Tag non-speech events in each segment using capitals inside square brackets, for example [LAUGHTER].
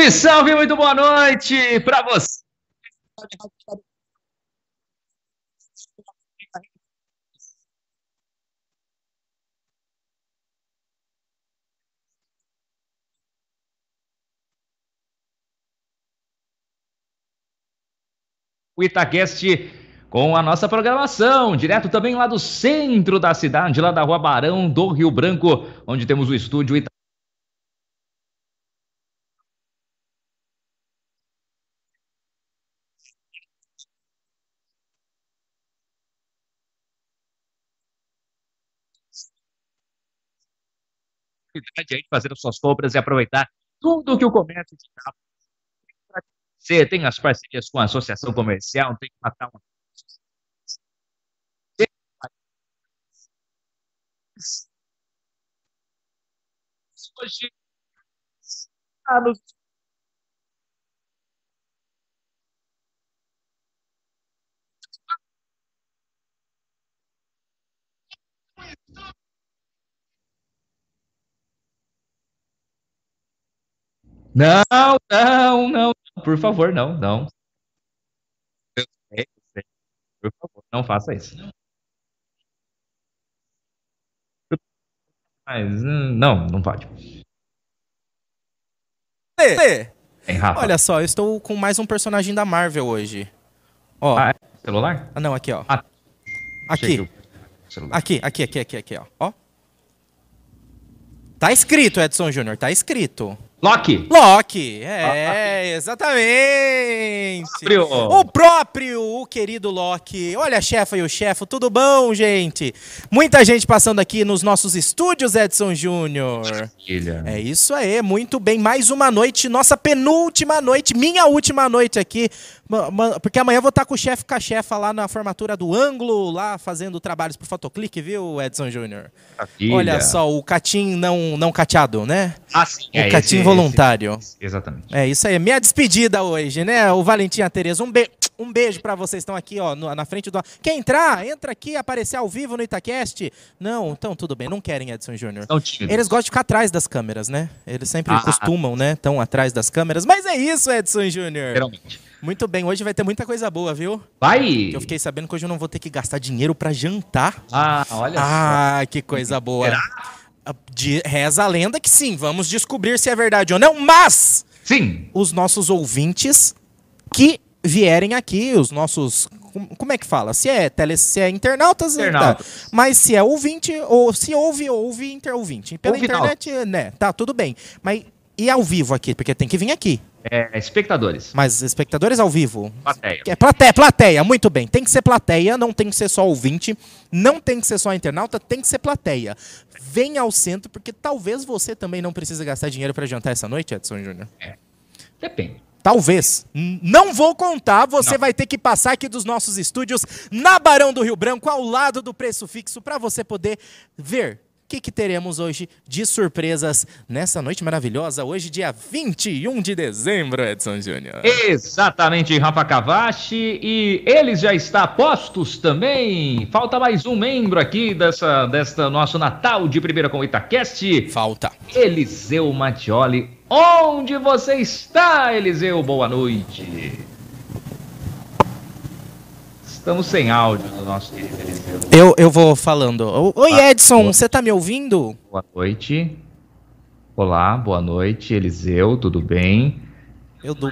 Salve, salve, muito boa noite para você. O Itacast com a nossa programação, direto também lá do centro da cidade, lá da Rua Barão do Rio Branco, onde temos o estúdio Itacast. Aí de fazer as suas compras e aproveitar tudo que o comércio te dá. Você tem as parcerias com a associação comercial, tem que matar uma. Hoje, Não, não, não, por favor, não, não. Por favor, não faça isso. Mas, hum, não, não pode. Lê. Olha só, eu estou com mais um personagem da Marvel hoje. Ó. Ah, é? celular? Ah, não, aqui, ó. Ah, aqui. Aqui, aqui, aqui, aqui, aqui, ó. ó. Tá escrito, Edson Júnior, tá escrito. Loki. Loki, é, exatamente. Próprio. O próprio, o querido Loki. Olha a chefa e o chefe, tudo bom, gente? Muita gente passando aqui nos nossos estúdios, Edson Júnior. É isso aí, muito bem. Mais uma noite, nossa penúltima noite, minha última noite aqui. Porque amanhã eu vou estar com o chefe com a chefa lá na formatura do ângulo, lá fazendo trabalhos pro Fotoclick, viu, Edson Júnior? Olha só, o catim não, não cateado, né? Ah, sim. O é, catim voluntário. Esse, exatamente. É isso aí. Minha despedida hoje, né? O Valentim e a Tereza. Um, be um beijo para vocês estão aqui, ó, no, na frente do. Quer entrar? Entra aqui, aparecer ao vivo no Itacast. Não, então tudo bem. Não querem, Edson Júnior. Eles gostam de ficar atrás das câmeras, né? Eles sempre ah, costumam, né? Estão atrás das câmeras. Mas é isso, Edson Júnior. Geralmente. Muito bem, hoje vai ter muita coisa boa, viu? Vai! Eu fiquei sabendo que hoje eu não vou ter que gastar dinheiro para jantar. Ah, olha Ah, só. que coisa [LAUGHS] boa. Será? De, reza a lenda que sim, vamos descobrir se é verdade ou não, mas sim. os nossos ouvintes que vierem aqui, os nossos como é que fala? Se é tele, se é internautas, internautas. Tá. mas se é ouvinte ou se ouve, ouve interouvinte. Pela ouve internet, não. né? Tá tudo bem. Mas e ao vivo aqui, porque tem que vir aqui. É, espectadores. Mas espectadores ao vivo. Plateia. É plateia, plateia, muito bem. Tem que ser plateia, não tem que ser só ouvinte, não tem que ser só internauta, tem que ser plateia. Venha ao centro, porque talvez você também não precise gastar dinheiro para jantar essa noite, Edson Júnior. É. Depende. Talvez. Não vou contar, você não. vai ter que passar aqui dos nossos estúdios na Barão do Rio Branco, ao lado do preço fixo, para você poder ver que, que teremos hoje de surpresas nessa noite maravilhosa, hoje, dia 21 de dezembro, Edson Júnior. Exatamente, Rafa Cavachi, e eles já estão postos também. Falta mais um membro aqui dessa, desta nosso Natal de primeira com o Itacast. Falta. Eliseu Mattioli. Onde você está, Eliseu? Boa noite. Estamos sem áudio no nosso querido Eliseu. Eu, eu vou falando. Oi, ah, Edson, você tá me ouvindo? Boa noite. Olá, boa noite, Eliseu, tudo bem? Eu dou.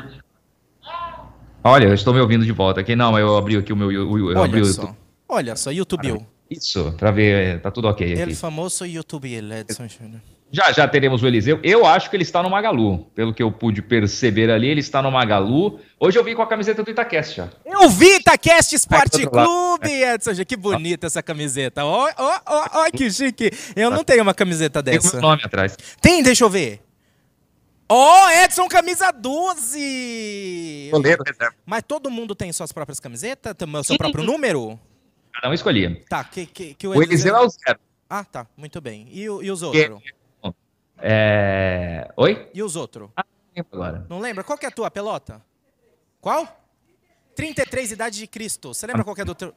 Olha, eu estou me ouvindo de volta aqui. Não, eu abri aqui o meu. Eu, eu Olha só. YouTube. Olha só, YouTube. Ah, isso, para ver, tá tudo ok. Aqui. famoso YouTube, Edson Júnior. Já, já teremos o Eliseu. Eu acho que ele está no Magalu. Pelo que eu pude perceber ali, ele está no Magalu. Hoje eu vi com a camiseta do Itacast, já. Eu vi Itacast Esporte Clube, Edson. Que bonita essa camiseta. Ó, ó, ó, ó, que chique. Eu não tenho uma camiseta dessa. Tem o nome atrás. Tem, deixa eu ver. Ó, oh, Edson, camisa 12! Goleiro, Mas todo mundo tem suas próprias camisetas? Tem seu próprio número? Cada um escolhia. Tá, que, que, que o, o Eliseu é o zero. Ah, tá, muito bem. E, e os outros? É... Oi? E os outros? Ah, não lembro agora. Não lembra? Qual que é a tua pelota? Qual? 33, Idade de Cristo. Você lembra ah. qual que é do teu...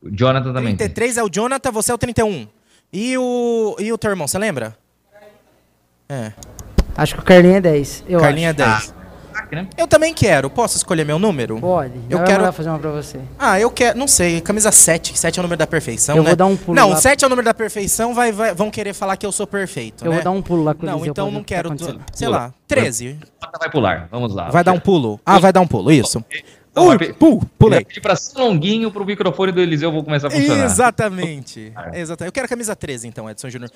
O Jonathan também 33 tem. é o Jonathan, você é o 31. E o, e o teu irmão, você lembra? É. Acho que o Carlinho é 10. Eu Carlinho acho. é 10. Ah. Eu também quero. Posso escolher meu número? Pode. Eu quero fazer uma pra você. Ah, eu quero. Não sei. Camisa 7. 7 é o número da perfeição. Eu né? vou dar um pulo. Não, lá. 7 é o número da perfeição. Vai, vai, vão querer falar que eu sou perfeito. Eu né? vou dar um pulo lá com Não, então não quero. Tá sei lá. 13. Vai pular. Vamos lá. Vai dar um pulo. Ah, vai dar um pulo. Isso. Então, Ui, pulo, pulei. Pedir pra ser longuinho pro microfone do Eliseu vou começar a funcionar. Exatamente. [LAUGHS] Exatamente. Eu quero a camisa 13, então, Edson Júnior.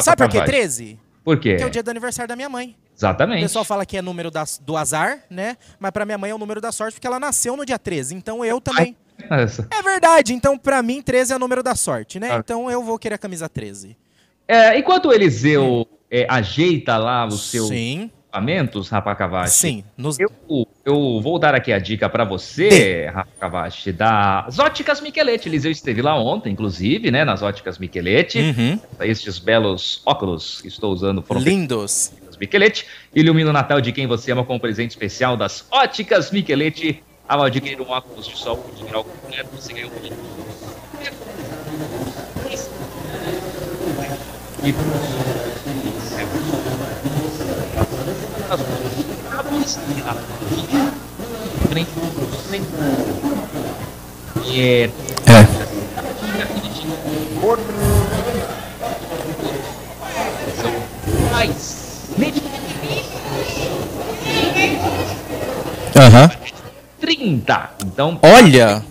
Sabe por que 13? Por quê? Porque é o dia do aniversário da minha mãe. Exatamente. O pessoal fala que é número da, do azar, né? Mas pra minha mãe é o número da sorte, porque ela nasceu no dia 13. Então eu também. Ai, é verdade. Então, pra mim, 13 é o número da sorte, né? Ah. Então eu vou querer a camisa 13. É, enquanto o Eliseu é, ajeita lá o seu. Sim equipamentos, Rafa Cavachi. Sim. Nos... Eu, eu vou dar aqui a dica para você, de... Rafa Cavachi, das óticas Michelete. Eliseu esteve lá ontem, inclusive, né, nas óticas Michelete. Uhum. Estes belos óculos que estou usando foram lindos. Michelete. Ilumina o Natal de quem você ama com um presente especial das óticas Michelete. Ao adquirir um óculos de sol integral completo, você ganha um e é. Aham. 30. Então, olha,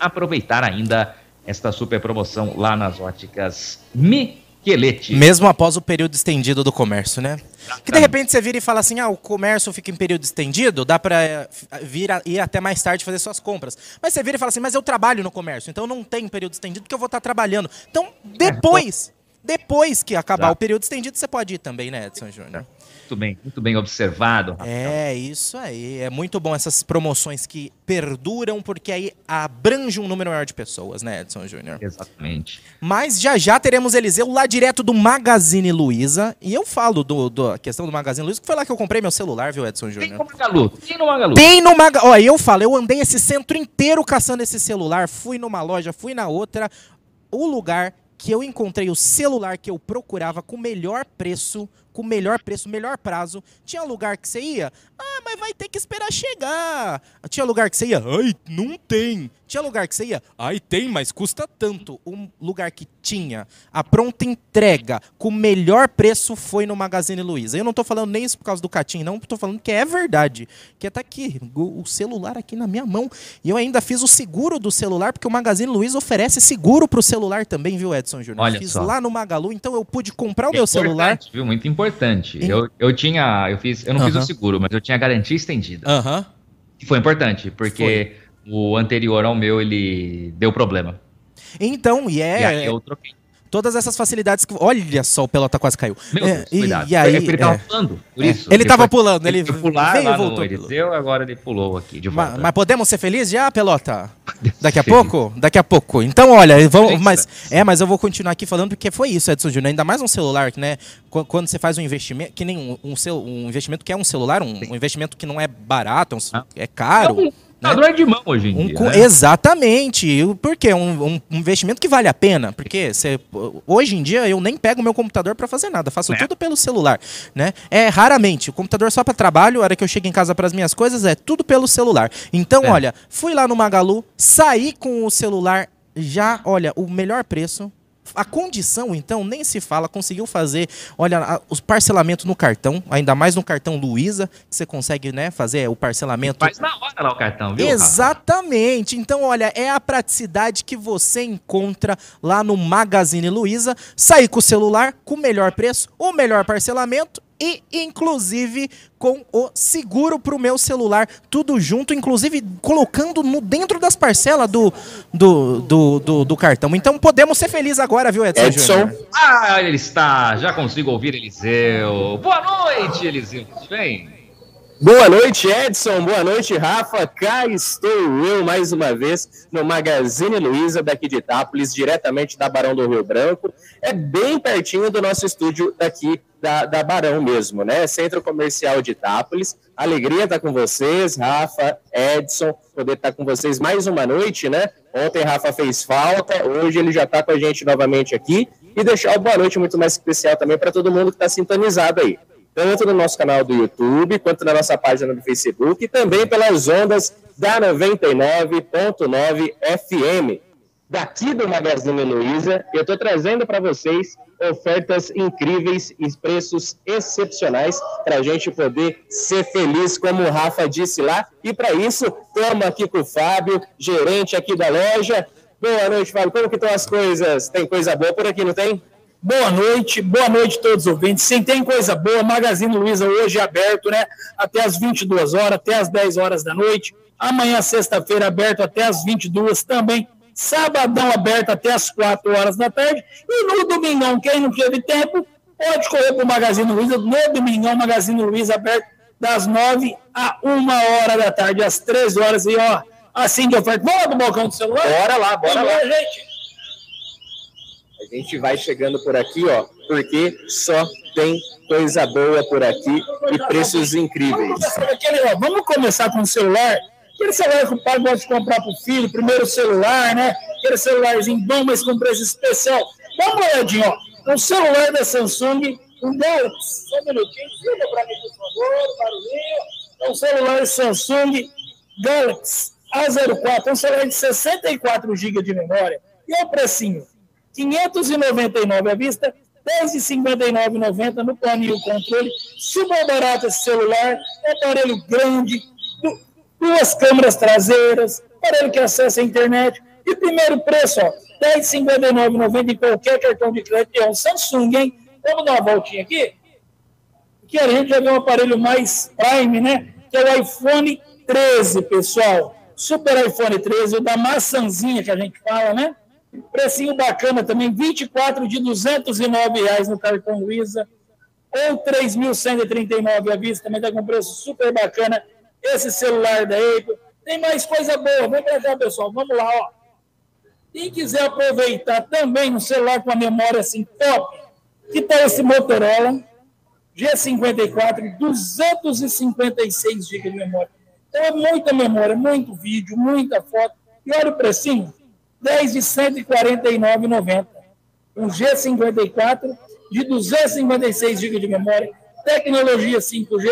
aproveitar ainda esta super promoção lá nas óticas Mi Quelete. Mesmo após o período estendido do comércio, né? Que de repente você vira e fala assim: ah, o comércio fica em período estendido, dá pra eh, vir a, ir até mais tarde fazer suas compras. Mas você vira e fala assim: mas eu trabalho no comércio, então não tem período estendido porque eu vou estar trabalhando. Então, depois, depois que acabar o período estendido, você pode ir também, né, Edson Júnior? Muito bem, muito bem observado. Rafael. É, isso aí. É muito bom essas promoções que perduram, porque aí abrange um número maior de pessoas, né, Edson Júnior? Exatamente. Mas já já teremos Eliseu lá direto do Magazine Luiza. E eu falo do, do questão do Magazine Luiza, que foi lá que eu comprei meu celular, viu, Edson Júnior? Tem no Magalu. Tem no Magalu. Tem no Magalu. Ó, eu falo, eu andei esse centro inteiro caçando esse celular. Fui numa loja, fui na outra. O lugar que eu encontrei o celular que eu procurava com melhor preço, com melhor preço, melhor prazo. Tinha lugar que você ia, ah, mas vai ter que esperar chegar. Tinha lugar que você ia, ai, não tem. Tinha lugar que você ia, ai, tem, mas custa tanto. Um lugar que tinha a pronta entrega com melhor preço foi no Magazine Luiza. Eu não tô falando nem isso por causa do Catim, não, tô falando que é verdade. Que tá aqui, o celular aqui na minha mão. E eu ainda fiz o seguro do celular, porque o Magazine Luiza oferece seguro pro celular também, viu, Edson Júnior? Olha fiz só. lá no Magalu, então eu pude comprar o meu celular. Viu? Muito importante. Em... Eu, eu tinha, eu fiz, eu não uh -huh. fiz o seguro, mas eu tinha garantia estendida. Aham. Uh -huh. Foi importante, porque foi. o anterior ao meu, ele deu problema. Então, e é... E aí eu troquei. Todas essas facilidades que. Olha só, o pelota quase caiu. Meu Deus, é, cuidado. E, e aí, ele tava é, pulando, por é. isso. Ele estava pulando, ele, ele pular veio lá e voltou. No Eliseu, agora ele pulou aqui de volta. Mas, mas podemos ser felizes já, pelota? [LAUGHS] Daqui a pouco? Daqui a pouco. Então, olha, vamos, mas, é, mas eu vou continuar aqui falando porque foi isso, Edson Júnior. Ainda mais um celular, né? Quando você faz um investimento, que nem um, um, um investimento que é um celular, um, um investimento que não é barato, um, é caro. É computador né? de mão hoje em um, dia. Né? Exatamente. Por quê? Um, um, investimento que vale a pena. Porque você, hoje em dia eu nem pego meu computador para fazer nada. Faço é. tudo pelo celular. Né? É raramente. O computador só para trabalho, a hora que eu chego em casa para as minhas coisas, é tudo pelo celular. Então, é. olha, fui lá no Magalu, saí com o celular já, olha, o melhor preço, a condição, então, nem se fala, conseguiu fazer, olha, o parcelamento no cartão, ainda mais no cartão Luiza, que você consegue, né, fazer o parcelamento. Faz na hora lá o cartão, viu? Exatamente. Então, olha, é a praticidade que você encontra lá no Magazine Luiza. Sair com o celular com o melhor preço, o melhor parcelamento e inclusive com o seguro para o meu celular, tudo junto, inclusive colocando no dentro das parcelas do, do, do, do, do cartão. Então podemos ser felizes agora, viu, Edson? Edson. Ah, ele está, já consigo ouvir Eliseu. Boa noite, Eliseu, tudo bem? Boa noite, Edson. Boa noite, Rafa. Cá estou eu mais uma vez no Magazine Luiza daqui de Itápolis, diretamente da Barão do Rio Branco. É bem pertinho do nosso estúdio daqui da, da Barão mesmo, né? Centro Comercial de Itápolis. Alegria estar com vocês, Rafa, Edson, poder estar com vocês mais uma noite, né? Ontem Rafa fez falta, hoje ele já está com a gente novamente aqui. E deixar uma boa noite muito mais especial também para todo mundo que está sintonizado aí. Tanto no nosso canal do YouTube, quanto na nossa página do Facebook, e também pelas ondas da 99.9 FM. Daqui do Magazine Luiza, eu estou trazendo para vocês ofertas incríveis e preços excepcionais para a gente poder ser feliz, como o Rafa disse lá. E para isso, estamos aqui com o Fábio, gerente aqui da loja. Boa noite, Fábio. Como que estão as coisas? Tem coisa boa por aqui, não tem? Boa noite, boa noite a todos os ouvintes. Sim, tem coisa boa. Magazine Luiza hoje é aberto, né? Até as 22 horas, até as 10 horas da noite. Amanhã, sexta-feira, aberto até as 22 também. Sabadão aberto até as 4 horas da tarde. E no domingão, quem não teve tempo, pode correr para o Magazine Luiza. No domingão, Magazine Luiza aberto das 9 a 1 hora da tarde, às 3 horas. E ó, assim que oferta. Lá pro balcão do celular? Bora lá, bora Vamos lá, gente. A gente vai chegando por aqui, ó, porque só tem coisa boa por aqui e preços incríveis. Vamos, começar com o celular. Aquele celular que o pai gosta de comprar para o filho, primeiro celular, né? Aquele celularzinho bom, mas com preço especial. Dá uma olhadinha, ó. Um celular da Samsung, um Galaxy. Só um minutinho, filha para mim, por favor, barulhinho. É um celular Samsung Galaxy A04, um celular de 64 GB de memória. E olha o precinho. 599 à vista, 10,59,90 no plano controle. Super barato esse celular, aparelho grande, duas câmeras traseiras, aparelho que acessa a internet. E primeiro preço, ó, 10,59,90 em qualquer cartão de crédito. É um Samsung, hein? Vamos dar uma voltinha aqui? Aqui a gente já vê um aparelho mais prime, né? Que é o iPhone 13, pessoal. Super iPhone 13, o da maçãzinha que a gente fala, né? Precinho bacana também, 24 de 209 reais no cartão Luiza, ou 3.139 à vista, também está com preço super bacana. Esse celular da Apple. Tem mais coisa boa, vem para cá, pessoal, vamos lá, ó. Quem quiser aproveitar também um celular com a memória assim top, que tal esse Motorola G54, 256 GB de memória. Então é muita memória, muito vídeo, muita foto. E olha o precinho, 10 de 149,90. Um G54 de 256 GB de memória, tecnologia 5G,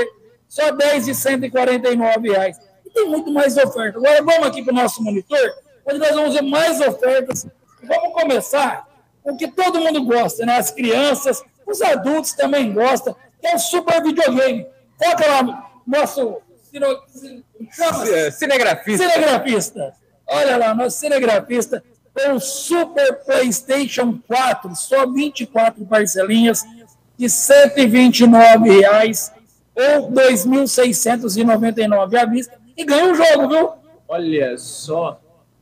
só 10 de 149 reais. E tem muito mais oferta. Agora vamos aqui para o nosso monitor, onde nós vamos ver mais ofertas. Vamos começar com o que todo mundo gosta, né? As crianças, os adultos também gostam, que é o super videogame. Foca lá, nosso cinegrafista. cinegrafista. Olha lá, nosso cinegrafista com Super PlayStation 4, só 24 parcelinhas de R$ 129,00 ou R$ 2.699 à vista e ganha um jogo, viu? Olha só,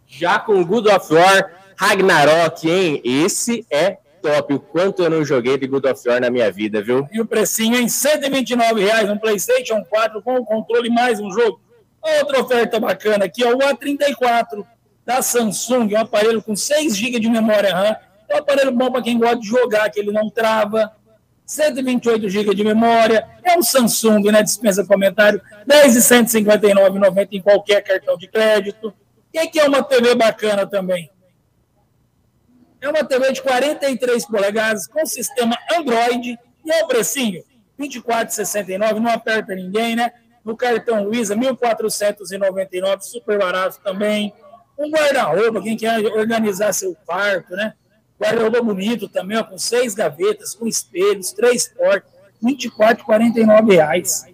já com God of War Ragnarok, hein? Esse é top. O quanto eu não joguei de God of War na minha vida, viu? E o precinho em R$ 129,00 um PlayStation 4 com o controle mais um jogo. Outra oferta bacana aqui, ó, o A34 da Samsung, um aparelho com 6 GB de memória RAM. É um aparelho bom para quem gosta de jogar, que ele não trava. 128 GB de memória. É um Samsung, né? Dispensa comentário. 10 e 159,90 em qualquer cartão de crédito. E aqui é uma TV bacana também. É uma TV de 43 polegadas com sistema Android e é o precinho 24,69, não aperta ninguém, né? No cartão Luiza, 1.499, super barato também. Um guarda-roupa, quem quer organizar seu quarto, né? Guarda-roupa bonito também, ó, com seis gavetas, com espelhos, três portas, 24,49 reais.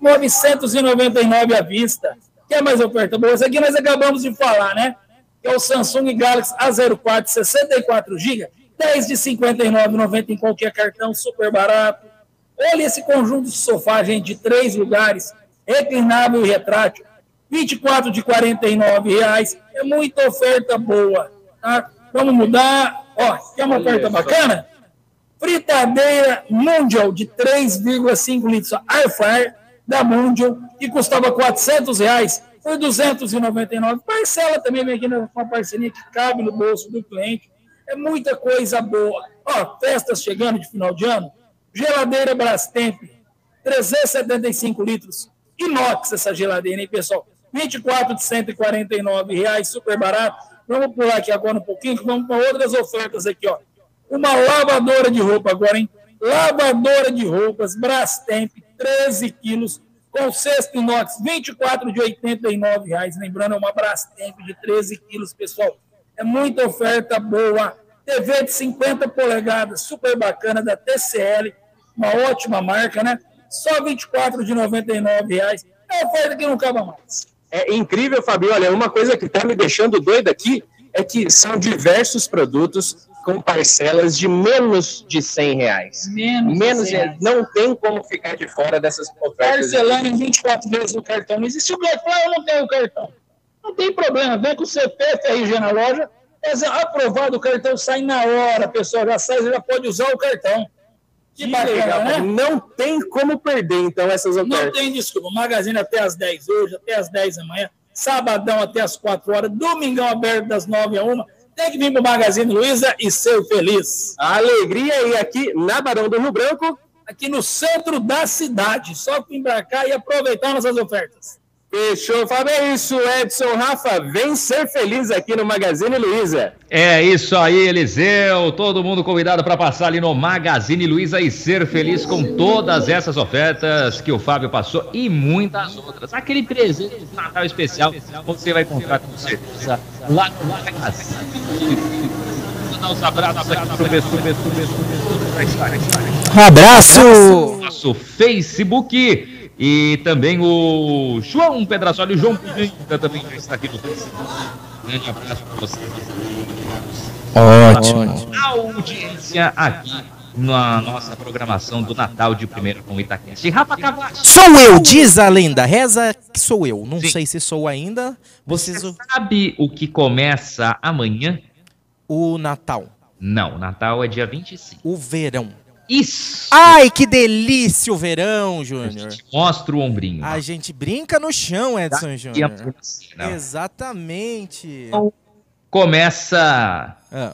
999 à vista. Quer mais oferta boa? Essa aqui nós acabamos de falar, né? Que é o Samsung Galaxy A04 64 GB, 10 de 59,90 em qualquer cartão, super barato. Olha esse conjunto de sofá, gente, de três lugares, reclinável e retrátil, 24 de 49 reais. É muita oferta boa. Tá? Vamos mudar. Ó, quer uma oferta bacana? Fritadeira Mundial de 3,5 litros air fryer da Mundial, que custava 400 reais, por 299. Parcela também vem aqui com uma parceria que cabe no bolso do cliente. É muita coisa boa. Ó, festas chegando de final de ano. Geladeira Brastemp, 375 litros, inox essa geladeira, hein, pessoal? 24 de 149 reais, super barato. Vamos pular aqui agora um pouquinho, vamos para outras ofertas aqui, ó. Uma lavadora de roupa agora, hein? lavadora de roupas Brastemp, 13 quilos, com cesto inox, 24 de 89 reais. Lembrando, é uma Brastemp de 13 quilos, pessoal. É muita oferta boa. TV de 50 polegadas, super bacana, da TCL, uma ótima marca, né? Só 24 de 99 reais. É oferta que não acaba mais. É incrível, Fabio. Olha, uma coisa que está me deixando doido aqui é que são diversos produtos com parcelas de menos de 100 reais. Menos, menos de reais. Não tem como ficar de fora dessas ofertas. Parcelando em 24 vezes no cartão. Não existe o Black Friday, eu não tenho o cartão. Não tem problema, vem com o CPF RG na loja, mas aprovado o cartão sai na hora, a pessoa já sai, já pode usar o cartão. Que, que bacana, legal, né? Não tem como perder, então, essas ofertas. Não tem desculpa. Magazine até às 10 hoje, até às 10 da manhã sabadão até as 4 horas, domingão aberto das 9 a 1. Tem que vir para o Magazine Luiza e ser feliz. A alegria e aqui na Barão do Rio Branco. Aqui no centro da cidade. Só embarcar e aproveitar nossas ofertas. Fechou, Fábio. É isso, Edson Rafa. Vem ser feliz aqui no Magazine Luiza. É isso aí, Eliseu. Todo mundo convidado para passar ali no Magazine Luiza e ser feliz com todas essas ofertas que o Fábio passou e muitas outras. Aquele presente de Natal especial você vai encontrar com certeza lá no Magazine. Um abraço aqui pro pessoal. Um abraço! Nosso Facebook e também o João Pedrasoli, o João Pimenta também já está aqui no Facebook. Grande abraço para você. Ótimo. A audiência aqui na nossa programação do Natal de primeira com Itaquense. Rafa Cavacho. Sou eu, diz a lenda. Reza que sou eu. Não Sim. sei se sou ainda. Vocês... Você sabe o que começa amanhã? O Natal. Não, Natal é dia 25. O verão. Isso! Ai, que delícia o verão, Júnior. Mostra o ombrinho. A gente brinca no chão, Edson Júnior. Exatamente. Então, começa ah.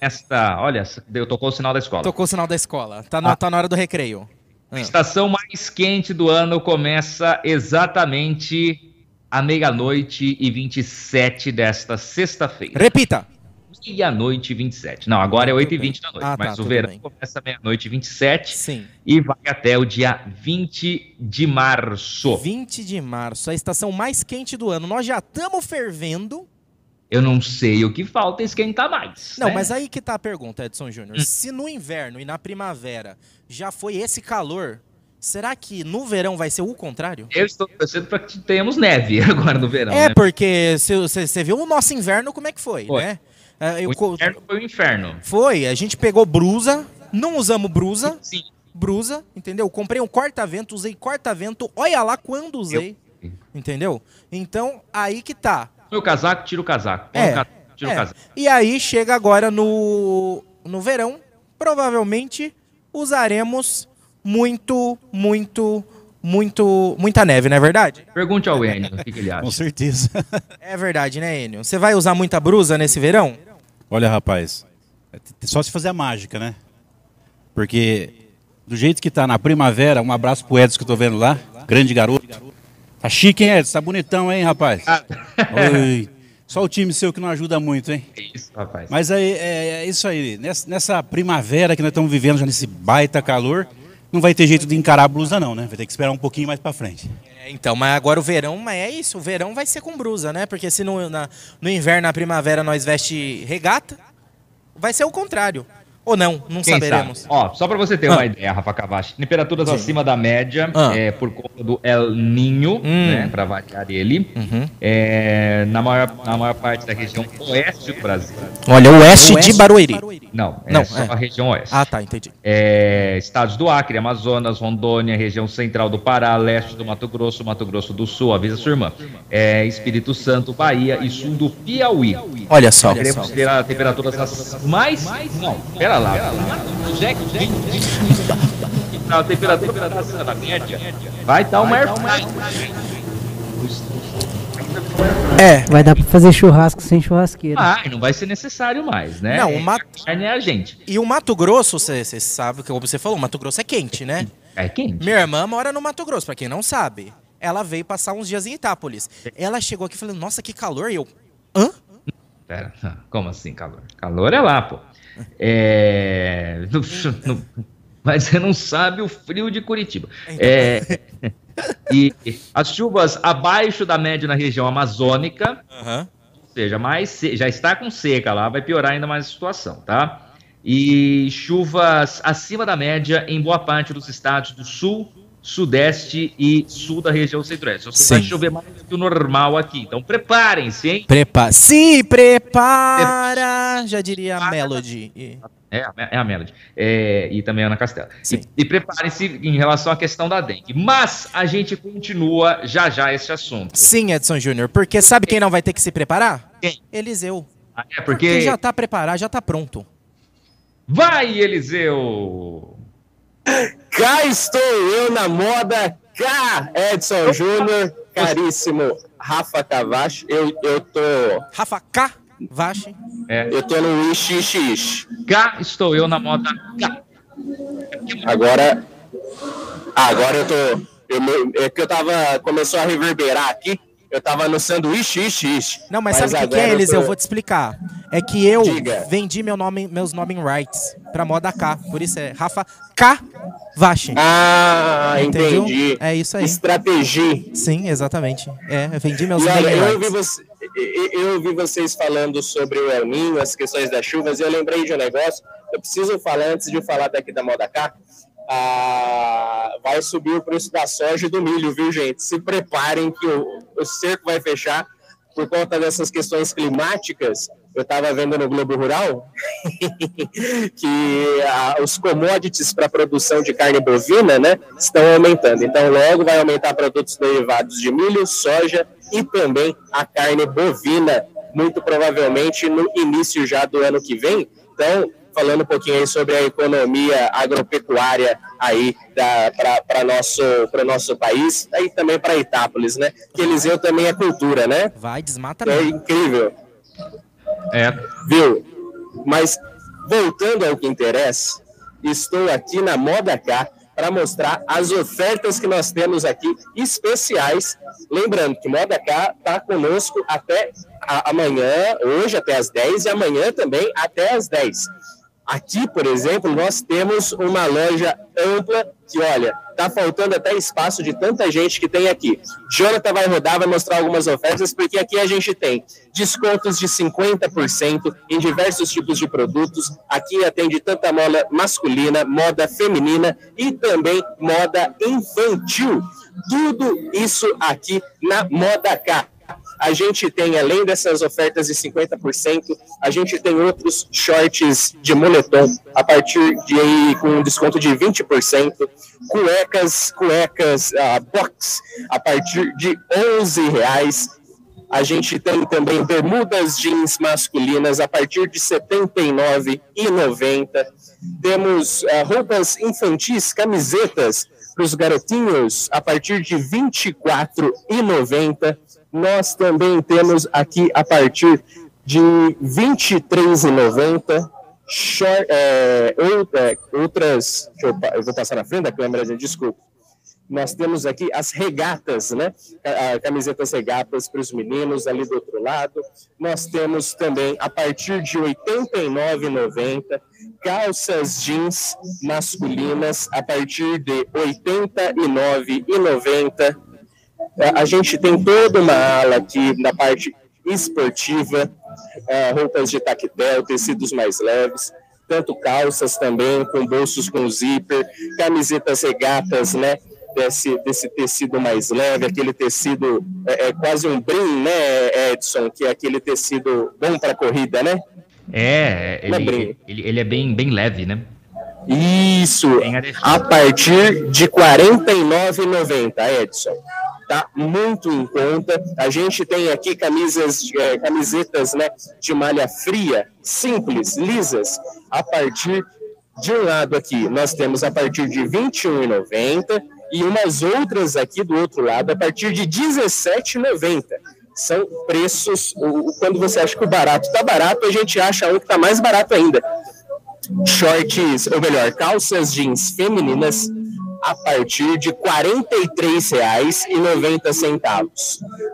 esta. Olha, eu tocou o sinal da escola. Tocou o sinal da escola. Tá, no, ah. tá na hora do recreio. Ah. A estação mais quente do ano começa exatamente à meia-noite e 27 desta sexta-feira. Repita! Meia-noite e 27. Não, agora é 8 e 20 da noite, ah, mas tá, o verão bem. começa meia-noite e 27 Sim. e vai até o dia 20 de março. 20 de março, a estação mais quente do ano. Nós já estamos fervendo. Eu não sei o que falta esquentar mais. Não, né? mas aí que tá a pergunta, Edson Júnior. Hum. Se no inverno e na primavera já foi esse calor, Será que no verão vai ser o contrário? Eu estou torcendo para que tenhamos neve [LAUGHS] agora no verão. É, né? porque você viu o nosso inverno como é que foi, foi. né? Uh, eu, o inferno foi o inferno. Foi, a gente pegou brusa, não usamos brusa. Sim. Brusa, entendeu? Comprei um corta-vento, usei corta-vento, olha lá quando usei. Eu... Entendeu? Então, aí que tá. Meu casaco, tira o casaco. É, casaco, tira é. o casaco. E aí chega agora no, no verão, provavelmente usaremos muito, muito, muito, muita neve, não é verdade? Pergunte ao Enio o que, que ele [LAUGHS] acha. Com certeza. é verdade, né, Enio? Você vai usar muita brusa nesse verão? Olha, rapaz, é só se fazer a mágica, né? Porque do jeito que tá na primavera, um abraço pro Edson que eu tô vendo lá, grande garoto. Tá chique, hein, Edson? Tá bonitão, hein, rapaz? Ah. Oi. Só o time seu que não ajuda muito, hein? É isso, rapaz. Mas aí, é, é isso aí. Nessa, nessa, primavera que nós estamos vivendo já nesse baita calor, não vai ter jeito de encarar a blusa, não, né? Vai ter que esperar um pouquinho mais pra frente. É, então, mas agora o verão, mas é isso, o verão vai ser com brusa, né? Porque se no, na, no inverno, na primavera, nós veste regata, vai ser o contrário. Ou não, não Quem saberemos. Sabe? Ó, só para você ter ah. uma ideia, Rafa Cavachi, temperaturas Sim. acima da média ah. é, por conta do El Ninho, hum. né, para variar ele, uhum. é, na, maior, na maior parte da região oeste do Brasil. Olha, oeste, oeste de Barueri. Não, é não, só é. a região oeste. Ah, tá, entendi. É, estados do Acre, Amazonas, Rondônia, região central do Pará, leste do Mato Grosso, Mato Grosso do Sul, avisa sua irmã, é, Espírito Santo, Bahia e sul do Piauí. Olha só. Queremos ter a temperaturas mais... Não, pera lá. A temperatura da média vai dar uma é. Vai dar pra fazer churrasco sem churrasqueira. Ah, não vai ser necessário mais, né? Não, o Mato... A carne é a gente. E o Mato Grosso, você sabe, como você falou, o Mato Grosso é quente, né? É quente. Minha irmã mora no Mato Grosso, pra quem não sabe. Ela veio passar uns dias em Itápolis. Ela chegou aqui falando, nossa, que calor. E eu, hã? Pera, [LAUGHS] como assim calor? Calor é lá, pô. É... [LAUGHS] mas você não sabe o frio de Curitiba. Então. É, [LAUGHS] e as chuvas abaixo da média na região amazônica, uhum. ou seja, mais já está com seca lá, vai piorar ainda mais a situação, tá? E chuvas acima da média em boa parte dos estados do sul, sudeste e sul da região centro-oeste. Vai chover mais do que o normal aqui. Então preparem-se, hein? Prepa Se prepara, já diria a Melody. É, é a Melody. É, e também a Ana Castela. Sim. E, e preparem-se em relação à questão da dengue. Mas a gente continua já já esse assunto. Sim, Edson Júnior, porque sabe quem não vai ter que se preparar? Quem? Eliseu. Ah, é, porque... porque já está preparado, já está pronto. Vai, Eliseu! Cá estou eu na moda K, Edson Júnior, caríssimo Rafa Cavache. Eu, eu tô. Rafa K. Vache. É. Eu tô no XXX. Cá estou eu na moda K. Agora. Agora eu tô. Eu, é que eu tava. Começou a reverberar aqui eu tava no sanduíche, ixi, ixi. Não, mas, mas sabe o que, que, é, eles? Eu, tô... eu vou te explicar. É que eu Diga. vendi meu nome, meus nomes rights pra moda K. Por isso é Rafa K. Vache. Ah, Entendeu? entendi. É isso aí. Estratégia. Sim, exatamente. É, eu vendi meus nomes eu ouvi, você, eu ouvi vocês falando sobre o El as questões das chuvas, e eu lembrei de um negócio. Eu preciso falar, antes de falar daqui da moda K, ah, vai subir o preço da soja e do milho, viu, gente? Se preparem que o, o cerco vai fechar por conta dessas questões climáticas. Eu estava vendo no Globo Rural [LAUGHS] que ah, os commodities para produção de carne bovina né, estão aumentando. Então, logo vai aumentar produtos derivados de milho, soja e também a carne bovina, muito provavelmente no início já do ano que vem. Então, falando um pouquinho aí sobre a economia agropecuária aí para nosso para nosso país, aí também para Itápolis, né? Que Eliseu também é cultura, né? Vai desmata É incrível. É. Viu? Mas voltando ao que interessa, estou aqui na Moda K para mostrar as ofertas que nós temos aqui especiais. Lembrando que Moda K está conosco até amanhã, hoje até as 10 e amanhã também até as 10. Aqui, por exemplo, nós temos uma loja ampla que, olha, tá faltando até espaço de tanta gente que tem aqui. Jonathan vai rodar, vai mostrar algumas ofertas, porque aqui a gente tem descontos de 50% em diversos tipos de produtos. Aqui atende tanta moda masculina, moda feminina e também moda infantil. Tudo isso aqui na Moda K a gente tem, além dessas ofertas de 50%, a gente tem outros shorts de moletom a partir de aí com desconto de 20%, cuecas, cuecas uh, box a partir de 11 reais. A gente tem também bermudas jeans masculinas a partir de R$ 79,90. Temos uh, roupas infantis, camisetas para os garotinhos a partir de R$ 24,90 nós também temos aqui a partir de R$ 23,90 é, outra, outras. Eu, eu, vou passar na frente da câmera, gente, desculpa. Nós temos aqui as regatas, né? Camisetas regatas para os meninos ali do outro lado. Nós temos também, a partir de R$ 89,90, calças jeans masculinas a partir de R$ 89,90 é, a gente tem toda uma ala aqui na parte esportiva, é, roupas de tactel, tecidos mais leves, tanto calças também, com bolsos com zíper, camisetas regatas, né? Desse, desse tecido mais leve, aquele tecido é, é quase um brim, né, Edson? Que é aquele tecido bom para corrida, né? É, ele, ele, ele, é bem, bem leve, né? Isso, a partir de R$ 49,90, Edson tá muito em conta. A gente tem aqui camisas, é, camisetas né, de malha fria, simples, lisas, a partir de um lado aqui nós temos a partir de R$ 21,90 e umas outras aqui do outro lado a partir de R$ 17,90. São preços, quando você acha que o barato está barato, a gente acha um que está mais barato ainda. Shorts, ou melhor, calças jeans femininas a partir de R$ 43,90.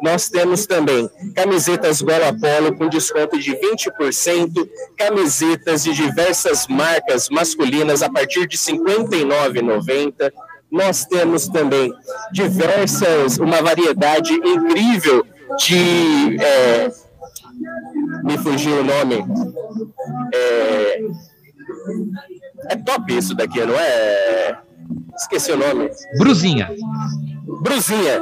Nós temos também camisetas Gola Polo com desconto de 20%, camisetas de diversas marcas masculinas a partir de R$ 59,90. Nós temos também diversas, uma variedade incrível de. É, me fugiu o nome. É, é top isso daqui, não é? Esqueci o nome. Bruzinha. Bruzinha.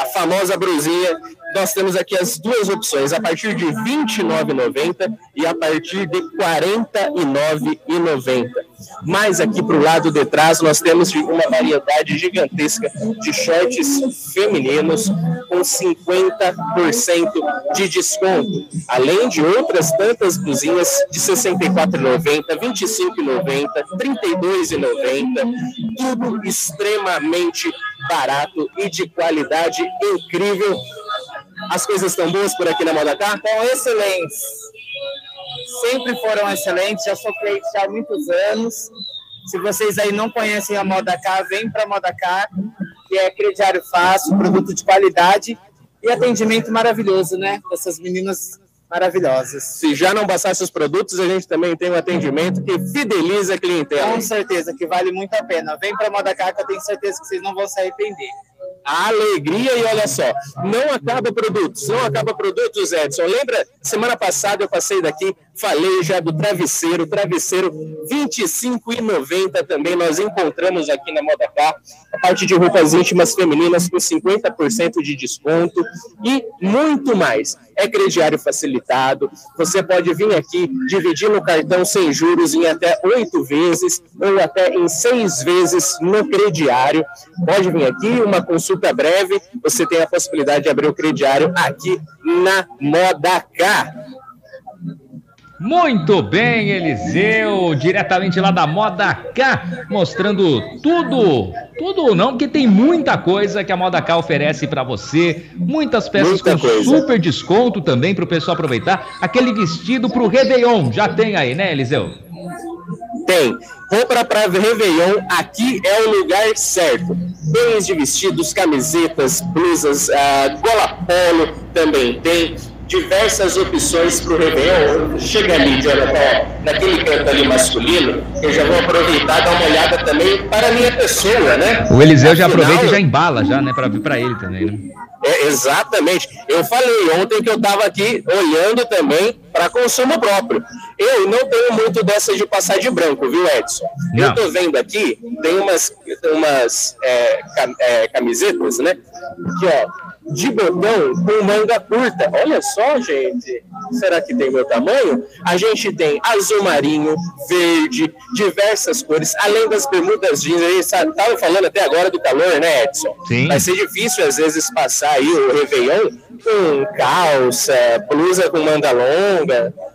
A famosa bruzinha nós temos aqui as duas opções, a partir de R$ 29,90 e a partir de R$ 49,90. Mas aqui para o lado de trás nós temos uma variedade gigantesca de shorts femininos com 50% de desconto, além de outras tantas blusinhas de R$ 64,90, R$ 25,90, R$ 32,90, tudo extremamente barato e de qualidade incrível as coisas estão boas por aqui na Modacá? Estão excelentes. Sempre foram excelentes, já sou cliente há muitos anos. Se vocês aí não conhecem a Modacá, vem para a Modacá, que é crediário fácil, produto de qualidade e atendimento maravilhoso, né? Essas meninas maravilhosas. Se já não bastasse os produtos, a gente também tem um atendimento que fideliza a clientela. Com certeza, que vale muito a pena. Vem para a Modacá que eu tenho certeza que vocês não vão se arrepender a alegria e olha só, não acaba produtos, não acaba produtos, Edson. Lembra, semana passada eu passei daqui, falei já do travesseiro, travesseiro R$ 25,90 também nós encontramos aqui na Moda Car, a parte de roupas íntimas femininas com 50% de desconto e muito mais. É crediário facilitado, você pode vir aqui dividir no cartão sem juros em até oito vezes ou até em seis vezes no crediário. Pode vir aqui, uma consulta breve, você tem a possibilidade de abrir o crediário aqui na Moda Car. Muito bem, Eliseu, diretamente lá da Moda K, mostrando tudo, tudo ou não, porque tem muita coisa que a Moda K oferece para você, muitas peças Muita com coisa. super desconto também para o pessoal aproveitar. Aquele vestido para o Réveillon, já tem aí, né, Eliseu? Tem. Compra para Réveillon, aqui é o lugar certo. Bens de vestidos, camisetas, blusas, uh, gola polo também tem diversas opções para o Réveillon. Chega ali, Jonathan, naquele canto ali masculino, eu já vou aproveitar e dar uma olhada também para a minha pessoa, né? O Eliseu já aproveita e já embala, já, né? Para vir para ele também, né? É, exatamente. Eu falei ontem que eu estava aqui olhando também para consumo próprio. Eu não tenho muito dessa de passar de branco, viu, Edson? Não. Eu estou vendo aqui, tem umas, umas é, é, camisetas, né? Aqui, ó de botão com manga curta. Olha só, gente. Será que tem meu tamanho? A gente tem azul marinho, verde, diversas cores, além das bermudas jeans. Estava falando até agora do calor, né, Edson? Sim. Vai ser difícil, às vezes, passar aí o Réveillon com calça, blusa com manga longa.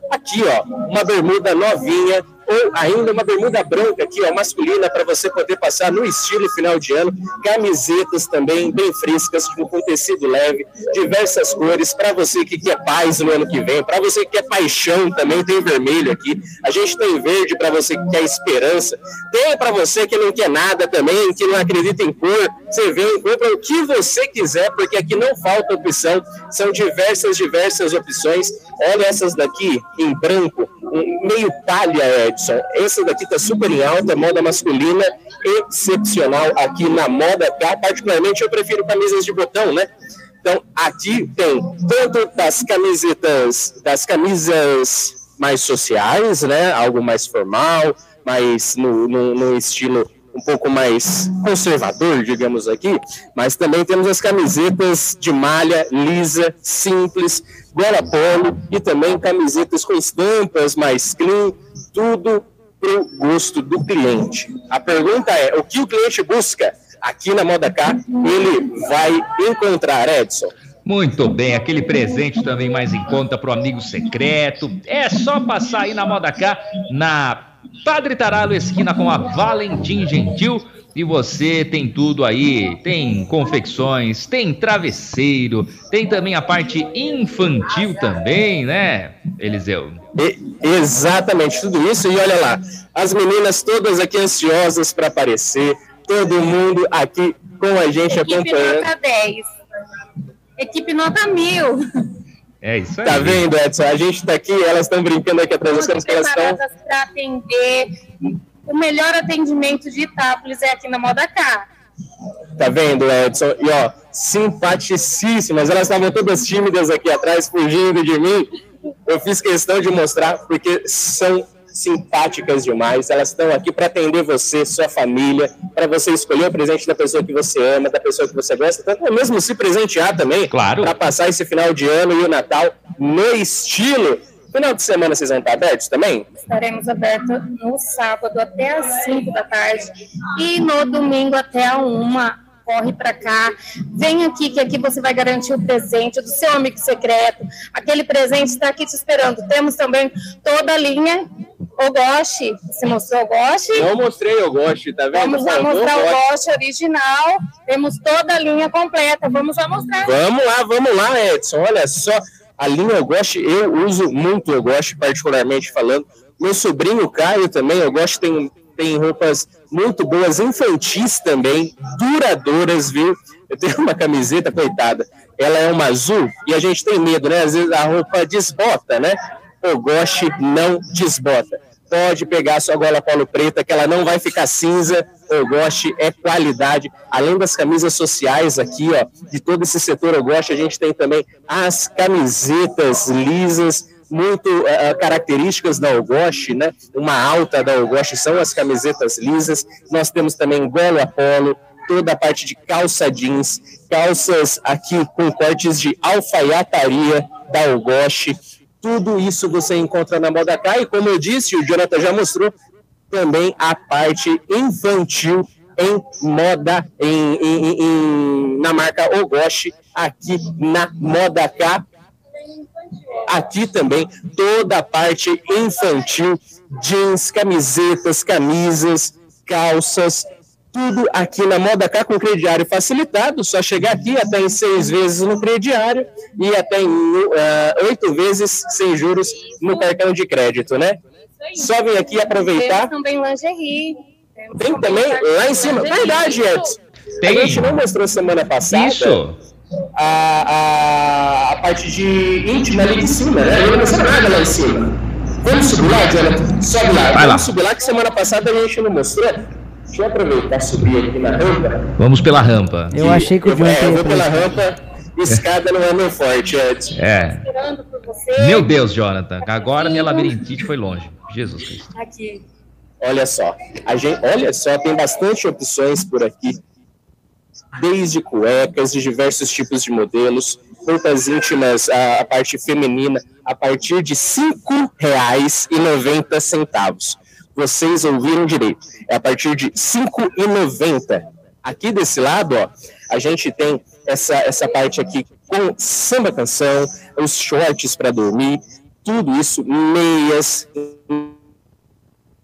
Aqui, ó, uma bermuda novinha, ou ainda uma bermuda branca aqui, ó, masculina, para você poder passar no estilo final de ano. Camisetas também bem frescas, com tecido leve, diversas cores, para você que quer paz no ano que vem, para você que quer paixão também, tem vermelho aqui. A gente tem verde para você que quer esperança. Tem para você que não quer nada também, que não acredita em cor. Você vem, compra o que você quiser, porque aqui não falta opção. São diversas, diversas opções. Olha essas daqui em branco, meio palha, Edson. Essa daqui tá super em alta, moda masculina, excepcional aqui na moda, tá? Particularmente eu prefiro camisas de botão, né? Então, aqui tem tanto das camisetas, das camisas mais sociais, né? Algo mais formal, mais no, no, no estilo um pouco mais conservador, digamos aqui, mas também temos as camisetas de malha lisa, simples, gola polo e também camisetas com estampas mais clean, tudo para o gosto do cliente. A pergunta é: o que o cliente busca? Aqui na Moda K, ele vai encontrar, Edson. Muito bem, aquele presente também mais em conta para o amigo secreto. É só passar aí na Moda K, na Padre Taralo, esquina com a Valentim Gentil. E você tem tudo aí, tem confecções, tem travesseiro, tem também a parte infantil também, né, Eliseu? E, exatamente, tudo isso. E olha lá, as meninas todas aqui ansiosas para aparecer, todo mundo aqui com a gente Equipe acompanhando. Nota 10. Equipe nota mil. É isso aí. Tá vendo, Edson? A gente tá aqui, elas estão brincando aqui atrás das câmeras, elas estão. preparadas para atender. O melhor atendimento de Itápolis é aqui na Moda K. Tá vendo, Edson? E ó, simpaticíssimas. Elas estavam todas tímidas aqui atrás, fugindo de mim. Eu fiz questão de mostrar porque são simpáticas demais. Elas estão aqui para atender você, sua família, para você escolher o presente da pessoa que você ama, da pessoa que você gosta, até mesmo se presentear também. Claro. Para passar esse final de ano e o Natal no estilo. Final de semana vocês vão estar abertos também? Estaremos abertos no sábado até às 5 da tarde e no domingo até a 1. Corre para cá, vem aqui que aqui você vai garantir o presente do seu amigo secreto. Aquele presente está aqui te esperando. Temos também toda a linha Ogoshi. Você mostrou o Ogoshi? Não mostrei o Goste, tá vendo? Vamos lá mostrar o Goste. Goshi original. Temos toda a linha completa. Vamos lá mostrar. Vamos lá, vamos lá, Edson. Olha só, a linha Ogoshi, eu uso muito Ogoshi, particularmente falando. Meu sobrinho Caio também, Ogoshi tem, tem roupas muito boas, infantis também, duradouras, viu? Eu tenho uma camiseta, coitada, ela é uma azul e a gente tem medo, né? Às vezes a roupa desbota, né? Ogoshi não desbota. Pode pegar sua gola polo preta, que ela não vai ficar cinza. Ogoshi é qualidade. Além das camisas sociais aqui, ó, de todo esse setor Ogoshi, a gente tem também as camisetas lisas, muito uh, características da Ogoshi, né? Uma alta da Ogoshi são as camisetas lisas. Nós temos também gola polo, toda a parte de calça jeans, calças aqui com cortes de alfaiataria da Ogoshi. Tudo isso você encontra na Moda K e como eu disse, o Jonathan já mostrou também a parte infantil em moda em, em- em- na marca Ogoshi aqui na Moda K aqui também toda a parte infantil, jeans, camisetas, camisas, calças, tudo aqui na Moda K com crediário facilitado, só chegar aqui até em seis vezes no crediário e até em ah, oito vezes sem juros no cartão de crédito, né? Só vem aqui aproveitar. Temos também lingerie. Temos Tem também lá em cima. lingerie. Verdade, Edson. Tem. A gente não mostrou semana passada Isso. a, a, a parte de íntima ali em cima, né? Eu não mostrei nada lá em cima. Vamos subir lá, Jonathan? Sobe lá. Vai Vamos lá. subir lá, que semana passada a gente não mostrou. Deixa eu aproveitar e subir aqui na rampa. Vamos pela rampa. Eu achei que o eu, Jonathan é, eu vou pela rampa, escada não é meu forte, Edson. É. Esperando por você. Meu Deus, Jonathan. Agora minha labirintite foi longe. Jesus Cristo. Aqui. Olha só, a gente, olha só, tem bastante opções por aqui. Desde cuecas de diversos tipos de modelos, roupas íntimas, a, a parte feminina, a partir de R$ 5,90. Vocês ouviram direito. É a partir de R$ 5,90. Aqui desse lado, ó, a gente tem essa, essa parte aqui com samba canção, os shorts para dormir, tudo isso, meias,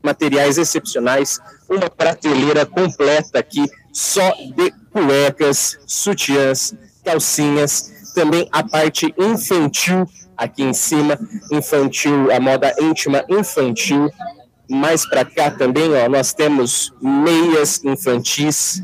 materiais excepcionais, uma prateleira completa aqui só de cuecas, sutiãs, calcinhas, também a parte infantil aqui em cima, infantil, a moda íntima infantil. Mais para cá também, ó, nós temos meias infantis,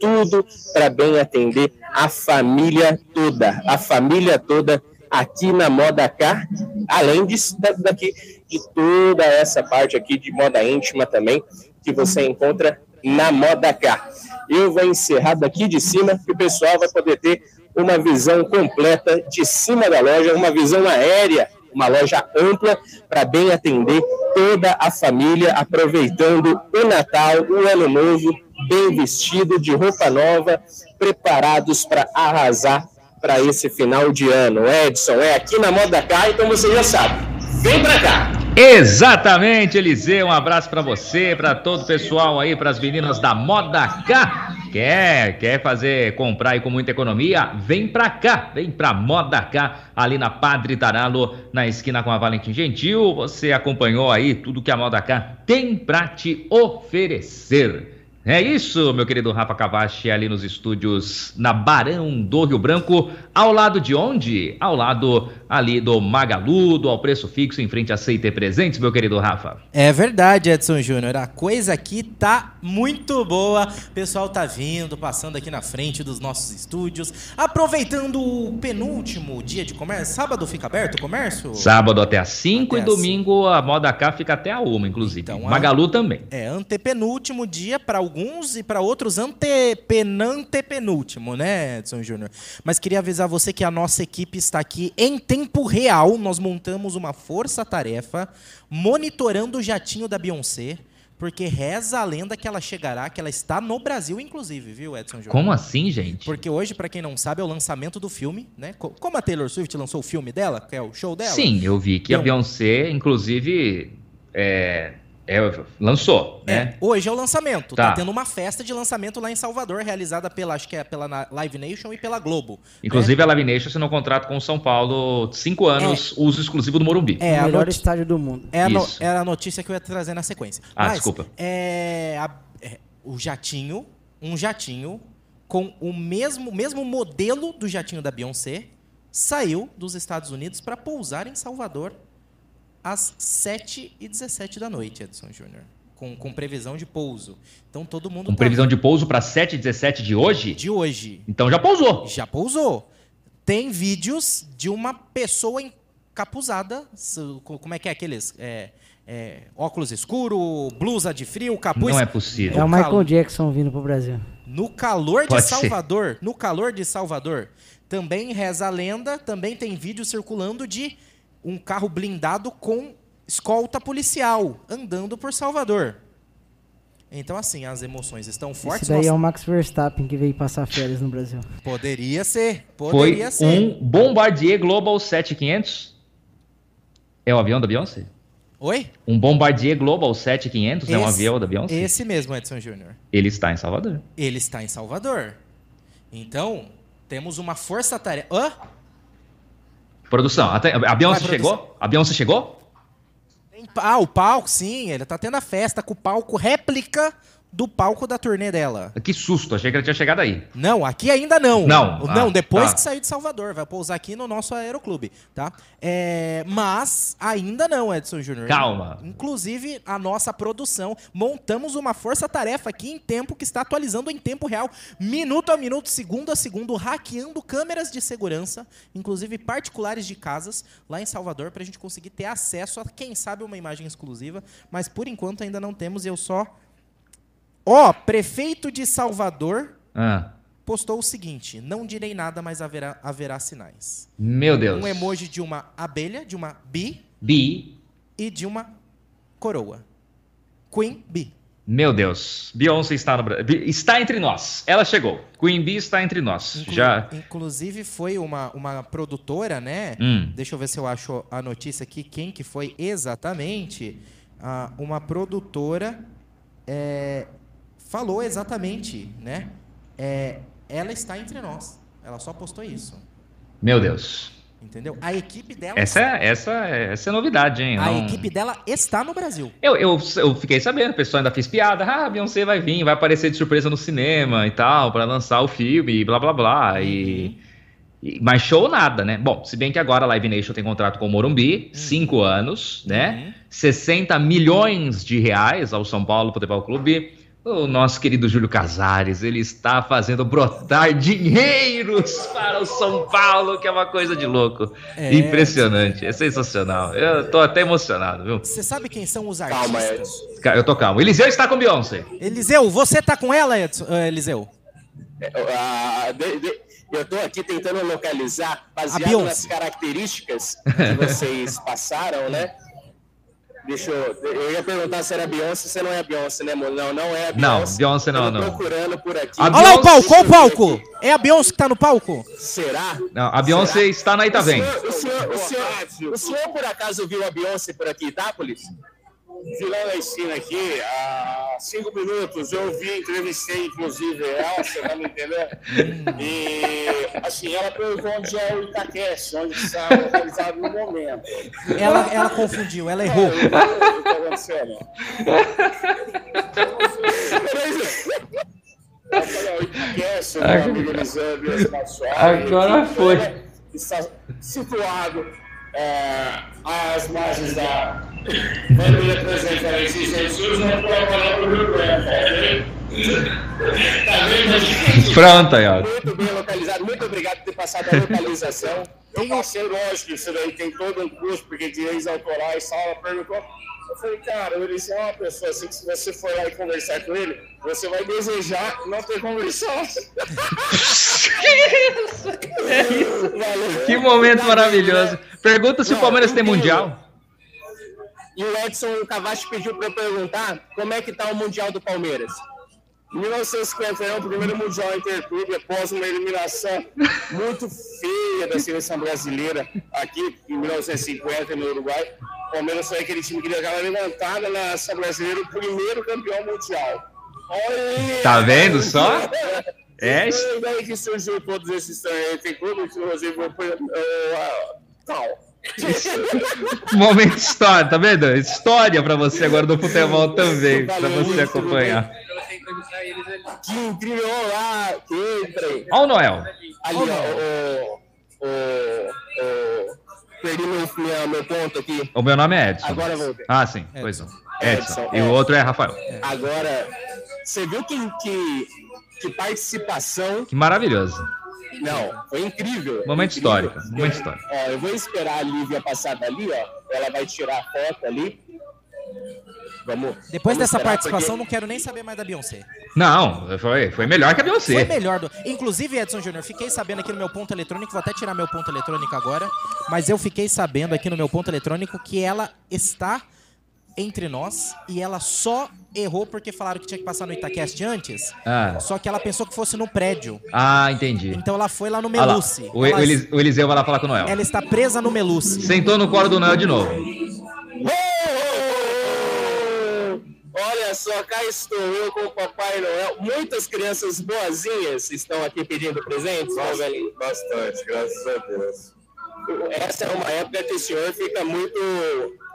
tudo para bem atender a família toda, a família toda aqui na Moda K, além da- daqui, de toda essa parte aqui de moda íntima também, que você encontra na Moda K. Eu vou encerrar daqui de cima, que o pessoal vai poder ter uma visão completa de cima da loja, uma visão aérea, uma loja ampla para bem atender toda a família, aproveitando o Natal, o Ano Novo, bem vestido, de roupa nova, preparados para arrasar para esse final de ano. Edson, é aqui na Moda K, então você já sabe. Vem para cá! Exatamente, Eliseu. Um abraço pra você, pra todo o pessoal aí, pras meninas da Moda K. Quer, quer fazer comprar aí com muita economia? Vem pra cá, vem pra Moda K, ali na Padre Taralo, na esquina com a Valentim Gentil. Você acompanhou aí tudo que a Moda K tem pra te oferecer. É isso, meu querido Rafa Cavachi, ali nos estúdios na Barão do Rio Branco, ao lado de onde? Ao lado ali do Magalu, do Ao Preço Fixo, em frente a CT Presentes, meu querido Rafa. É verdade, Edson Júnior, a coisa aqui tá muito boa, o pessoal tá vindo, passando aqui na frente dos nossos estúdios, aproveitando o penúltimo dia de comércio, sábado fica aberto o comércio? Sábado até às 5 e domingo a Moda K fica até a 1, inclusive. Então, Magalu a... também. É, antepenúltimo dia para alguns e para outros antepenantepenúltimo, né, Edson Júnior? Mas queria avisar você que a nossa equipe está aqui em tempo real. Nós montamos uma força-tarefa monitorando o jatinho da Beyoncé. Porque reza a lenda que ela chegará, que ela está no Brasil, inclusive, viu, Edson Júnior? Como assim, gente? Porque hoje, para quem não sabe, é o lançamento do filme, né? Como a Taylor Swift lançou o filme dela, que é o show dela. Sim, eu vi que a Beyoncé, inclusive, é, é, lançou, é, né? Hoje é o lançamento. Tá. tá. tendo uma festa de lançamento lá em Salvador, realizada pela, acho que é pela Live Nation e pela Globo. Inclusive, né? a Live Nation assinou um contrato com o São Paulo, cinco anos, é. uso exclusivo do Morumbi. É, o melhor estádio do mundo. É a, no... é a, notícia que eu ia trazer na sequência. Ah, Mas, desculpa. É, a... é, o jatinho, um jatinho com o mesmo, mesmo modelo do jatinho da Beyoncé, saiu dos Estados Unidos para pousar em Salvador às 7h17 da noite, Edson Júnior. Com, com, previsão de pouso. Então todo mundo. Com tá... previsão de pouso para 7h17 de hoje? De hoje. Então já pousou. Já pousou. Tem vídeos de uma pessoa encapuzada. Como é que é aqueles? É, é, óculos escuro, blusa de frio, capuz. Não é possível. É o Michael cal... Jackson vindo pro Brasil. No calor Pode de Salvador, ser. no calor de Salvador, também reza a lenda, também tem vídeo circulando de um carro blindado com escolta policial andando por Salvador. Então, assim, as emoções estão fortes. Isso daí é o Max Verstappen que veio passar férias no Brasil. Poderia ser, poderia Foi ser. um Bombardier Global 7500. É o avião da Beyoncé? Oi? Um Bombardier Global 7500 esse, é um avião da Beyoncé? Esse mesmo, Edson Júnior. Ele está em Salvador. Ele está em Salvador. Então, temos uma força-tarefa... Hã? Produção, até, a Beyoncé chegou? A Beyoncé chegou? Ah, o palco, sim. Ele tá tendo a festa com o palco réplica do palco da turnê dela. Que susto, achei que ela tinha chegado aí. Não, aqui ainda não. Não. Não, ah, depois tá. que sair de Salvador, vai pousar aqui no nosso aeroclube, tá? É, mas ainda não, Edson Júnior. Calma. Inclusive, a nossa produção, montamos uma força-tarefa aqui em tempo que está atualizando em tempo real, minuto a minuto, segundo a segundo, hackeando câmeras de segurança, inclusive particulares de casas, lá em Salvador, para a gente conseguir ter acesso a, quem sabe, uma imagem exclusiva, mas por enquanto ainda não temos, eu só Ó, oh, prefeito de Salvador ah. postou o seguinte: não direi nada, mas haverá, haverá sinais. Meu Deus. Um emoji de uma abelha, de uma bi. Bi. E de uma coroa. Queen Bee. Meu Deus. Beyoncé está no Está entre nós. Ela chegou. Queen Bee está entre nós. Inclu Já... Inclusive foi uma, uma produtora, né? Hum. Deixa eu ver se eu acho a notícia aqui. Quem que foi exatamente? Ah, uma produtora é, falou exatamente, né? É, ela está entre nós. Ela só postou isso. Meu Deus. Entendeu? A equipe dela. Essa, é, essa, essa é novidade, hein? A Não... equipe dela está no Brasil. Eu, eu, eu fiquei sabendo, o pessoal ainda fez piada. Ah, Beyoncé vai vir, vai aparecer de surpresa no cinema e tal, para lançar o filme e blá blá blá. Uhum. E, e, mas show nada, né? Bom, se bem que agora a Live Nation tem contrato com o Morumbi, uhum. cinco anos, né? Uhum. 60 milhões de reais ao São Paulo Futebol Clube. O nosso querido Júlio Casares, ele está fazendo brotar dinheiros para o São Paulo, que é uma coisa de louco. É, Impressionante, é sensacional. Eu tô até emocionado, viu? Você sabe quem são os artistas? Calma, Edson. Eu tô calmo. Eliseu está com Beyoncé. Eliseu, você tá com ela, Edson, uh, Eliseu? É, uh, de, de, eu tô aqui tentando localizar, baseado nas características que vocês passaram, né? [LAUGHS] Deixa eu. Eu ia perguntar se era Beyoncé, se não é Beyoncé, né, amor? Não, não é a Beyoncé. Não, Beyoncé não, não. procurando por aqui. A Olha lá o palco, qual o palco? É a Beyoncé que tá no palco? Será? Não, a Beyoncé Será? está na Itavém. O senhor, o, senhor, o, senhor, o senhor, por acaso viu a Beyoncé por aqui, Itápolis? Virando a esquina aqui, há cinco minutos, eu vi, entrevistei, inclusive, ela, você vai me entender? E, assim, ela perguntou onde é o Itaqueste, onde está localizado no momento. Ela, ela confundiu, ela errou. É, o que está acontecendo? Agora foi. Está situado é, às margens da bandeira presidente Jesus, não pode falar para o Rio Grande, Tá vendo? Pronto aí, ó. Muito bem localizado, muito obrigado por ter passado a localização. Eu passei, lógico, isso daí tem todo um custo, porque direitos autorais, sala perguntou. Eu falei, cara, ele disse, é uma pessoa assim que se você for lá e conversar com ele, você vai desejar não ter conversado. que isso? É isso. Valeu. Que momento maravilhoso. Pergunta se o Palmeiras tem mundial. E o Edson Cavacho pediu para eu perguntar como é que tá o Mundial do Palmeiras. Em 1951, o primeiro Mundial Interclube, após uma eliminação muito feia da seleção brasileira, aqui em 1950, no Uruguai, o Palmeiras foi aquele time que deu aquela levantada na seleção brasileira, o primeiro campeão mundial. Olha! Tá vendo só? [LAUGHS] É. Foi daí que surgiu todos esses Interclubes, inclusive o tal. [LAUGHS] Momento história, tá vendo? História para você agora do futebol também, para você acompanhar. Que criou lá, que entrei. Olha o Noel. Ali, ó, o, o, o, perdi meu, meu ponto aqui. O meu nome é Edson. Agora voltei. Ah, sim, Edson. pois não. Edson. Edson. E o outro é Rafael. Agora, você viu que, que, que participação. Que maravilhoso. Não, foi incrível. Momento histórico. Momento histórico. Ó, eu vou esperar a Lívia passar dali, ó. Ela vai tirar a foto ali. Vamos. Depois vamos dessa participação, porque... não quero nem saber mais da Beyoncé. Não, foi, foi melhor que a Beyoncé. Foi melhor. Do... Inclusive, Edson Júnior, fiquei sabendo aqui no meu ponto eletrônico, vou até tirar meu ponto eletrônico agora, mas eu fiquei sabendo aqui no meu ponto eletrônico que ela está entre nós e ela só errou porque falaram que tinha que passar no Itacast antes. Ah. Só que ela pensou que fosse no prédio. Ah, entendi. Então ela foi lá no Meluce. Ah, o, ela, o, Eliseu vai lá falar com o Noel. Ela está presa no Meluce. Sentou no colo do Noel de novo. Olha só, cá estou eu com o Papai Noel. Muitas crianças boazinhas estão aqui pedindo presentes, Bastante, bastante, graças a Deus. Essa é uma época que o senhor fica muito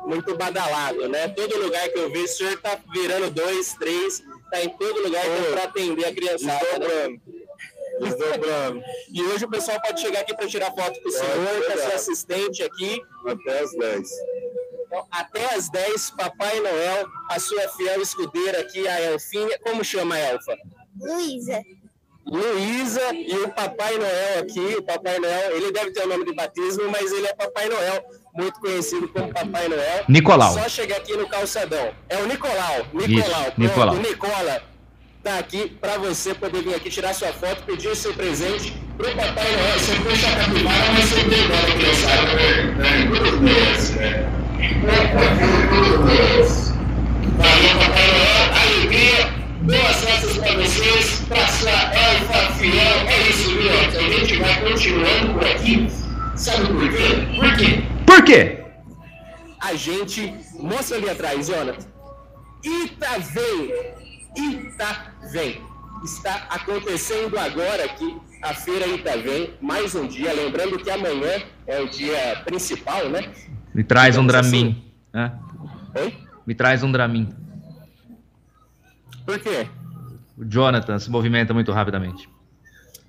muito badalado, né? Todo lugar que eu vejo, o senhor tá virando dois, três, tá em todo lugar é para atender a criançada. Desdobrando. Né? Desdobrando. E hoje o pessoal pode chegar aqui para tirar foto com o senhor, com a sua assistente aqui. Até as 10. Então, até as 10, Papai Noel, a sua fiel escudeira aqui, a Elfinha. Como chama a Elfa? Luísa. Luísa e o Papai Noel aqui. O Papai Noel, ele deve ter o nome de batismo, mas ele é Papai Noel, muito conhecido como Papai Noel. Nicolau. Só chegar aqui no calçadão. É o Nicolau. Nicolau. Isso, Nicolau. O Nicola tá aqui para você poder vir aqui tirar sua foto, pedir o seu presente pro Papai Noel. Você puxa a capivara, mas você tem embora, criançada. Valeu, Papai Noel. Alegria. Boas festas para vocês, para sua elfa fiel. É isso, Leandro. A gente vai continuando por aqui. Sabe por quê? Por quê? Por quê? A gente. Mostra ali atrás, Jonathan. Itavém. Itavém. Está acontecendo agora aqui a Feira Itavém. Mais um dia. Lembrando que amanhã é o dia principal, né? Me traz um Dramin. Assim. Oi? Me traz um Dramin. Por quê? O Jonathan se movimenta muito rapidamente.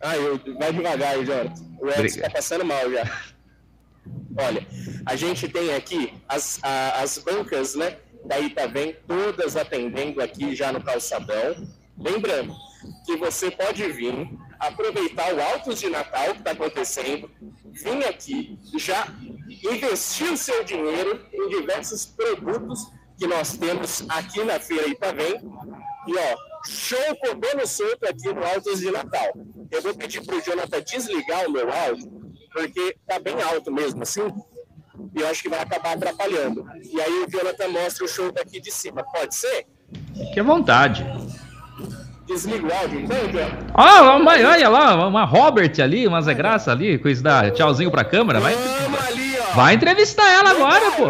Ah, eu, vai devagar, Jonathan. O Edson está passando mal já. [LAUGHS] Olha, a gente tem aqui as, a, as bancas, né? Da Itavém, todas atendendo aqui já no calçadão. Lembrando que você pode vir aproveitar o Altos de Natal que está acontecendo, vir aqui já investir o seu dinheiro em diversos produtos que nós temos aqui na Feira Itavém e ó, show comendo solto aqui no Altos de Natal. Eu vou pedir pro Jonathan desligar o meu áudio, porque tá bem alto mesmo, assim. E eu acho que vai acabar atrapalhando. E aí o Jonathan mostra o show daqui de cima. Pode ser? Que vontade. Desliga o áudio, Jonathan. Ah, olha lá, uma Robert ali, uma Zé Graça ali, coisa da tchauzinho pra câmera. Vai, vai entrevistar ela agora, pô.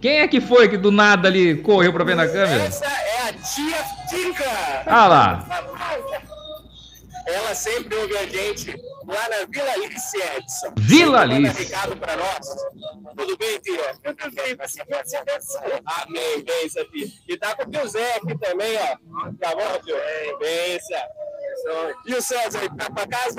Quem é que foi que do nada ali correu pra ver na câmera? Essa é a tia Tica. Ah lá. Ela sempre ouve a gente lá na Vila Alice Edson. Vila Alice. recado para nós. Tudo bem, tia? Tudo bem, você pode ser Amém, benção, tia. E tá com o tio Zé aqui também, ó. Tá bom, tio? Benção. E o César aí, tá pra casa?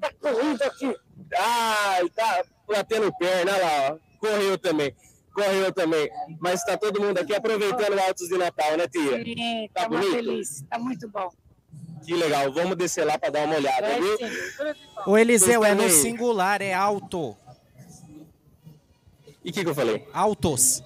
Tá correndo aqui. Ah, tá batendo perna, olha lá, ó. Correu também. Correu também. Mas tá todo mundo aqui aproveitando o Altos de Natal, né, tia? Sim, Tá tá muito bonito? feliz, tá muito bom. Que legal. Vamos descer lá para dar uma olhada, É, viu? sim. O Eliseu é no singular, é alto. E o que, que eu falei? Altos.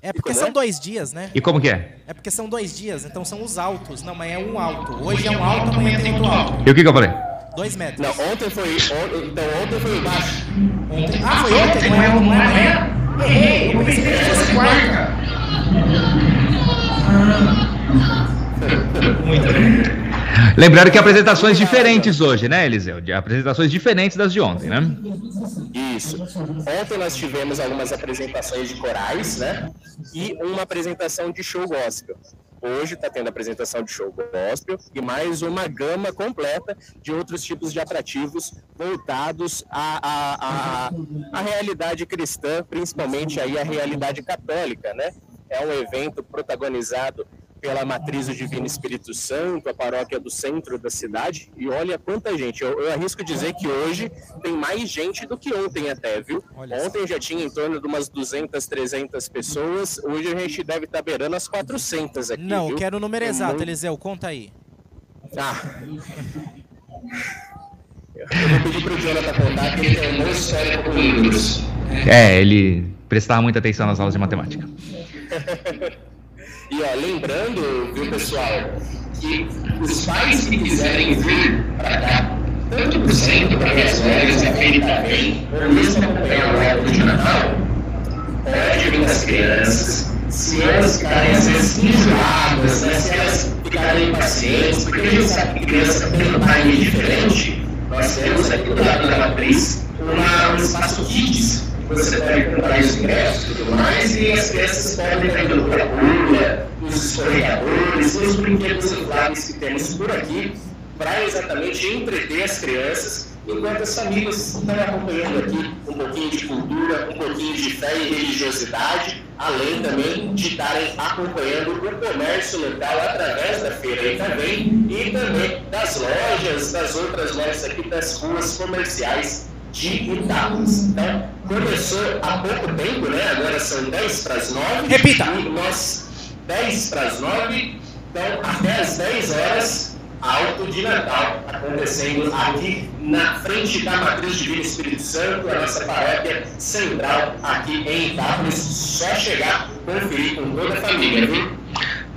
É porque são é? dois dias, né? E como que é? É porque são dois dias, então são os altos. Não, mas é um alto. Hoje é um alto, amanhã tem outro alto. E o que, que eu falei? Dois metros. Não, ontem foi. on- Então ontem foi baixo. Ontem- Ah, foi ontem? Não é, não é amanhã? Errei, eu pensei que fosse quarta. [LAUGHS] Lembrando que apresentações diferentes hoje, né, Eliseu? De apresentações diferentes das de ontem, né? Isso. Ontem nós tivemos algumas apresentações de corais, né? E uma apresentação de show gospel. Hoje está tendo apresentação de show gospel e mais uma gama completa de outros tipos de atrativos voltados à, à, à, à realidade cristã, principalmente aí a realidade católica, né? É um evento protagonizado pela Matriz do Divino Espírito Santo, a paróquia do centro da cidade. E olha quanta gente. Eu, eu arrisco dizer que hoje tem mais gente do que ontem até, viu? Ontem já tinha em torno de umas 200, 300 pessoas. Hoje a gente deve estar beirando as 400 aqui, Não, viu? quero o número É exato, muito- Eliseu, conta aí. Ah. Eu vou pedir pro Jonathan contar que ele tem um histórico com números. É, ele prestava muita atenção nas aulas de matemática. [LAUGHS] E ó, lembrando, viu, pessoal, que os pais que quiserem vir para cá, tanto pro centro, para as férias, a feira também, ou mesmo acompanhar o época de Natal, pede vir as crianças, se elas ficarem às vezes enjoadas, né, se elas ficarem impacientes, porque a gente sabe que criança tem um time diferente, nós temos aqui do lado da matriz uma, um espaço kids, você pode comprar os ingressos e tudo mais, e as crianças podem estar indo para a pula, os escorregadores, os brinquedos infláveis que temos por aqui, para exatamente entreter as crianças, enquanto as famílias estão acompanhando aqui um pouquinho de cultura, um pouquinho de fé e religiosidade, além também de estarem acompanhando o comércio local através da feira aí também, e também das lojas, das outras lojas aqui das ruas comerciais de Itápolis. Então, começou há pouco tempo, né? Agora são 10 para as 9. Repita. E nós, 10 para as 9, então até as 10 horas, Alto de Natal acontecendo aqui na frente da Matriz Divino Espírito Santo, a nossa paróquia central aqui em Itápolis. Só chegar, conferir com toda a família, viu?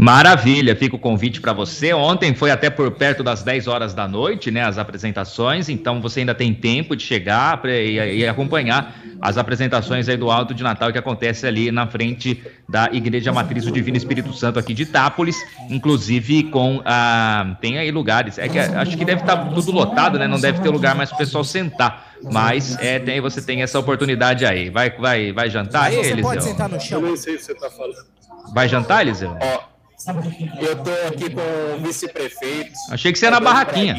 Maravilha, fica o convite para você. Ontem foi até por perto das 10 horas da noite, né, as apresentações, então você ainda tem tempo de chegar pra, e, e acompanhar as apresentações aí do Alto de Natal que acontece ali na frente da Igreja Matriz do Divino Espírito Santo aqui de Itápolis, inclusive com a tem aí lugares, é que acho que deve estar tudo lotado, né? Não deve ter lugar mais para o pessoal sentar, mas é tem você tem essa oportunidade aí. Vai vai vai jantar aí, Você Eliseu? pode sentar no Eu chão. nem sei o que você tá falando. Vai jantar, Eliseu? Ó, eu tô aqui com o vice-prefeito. Achei que você ia na barraquinha.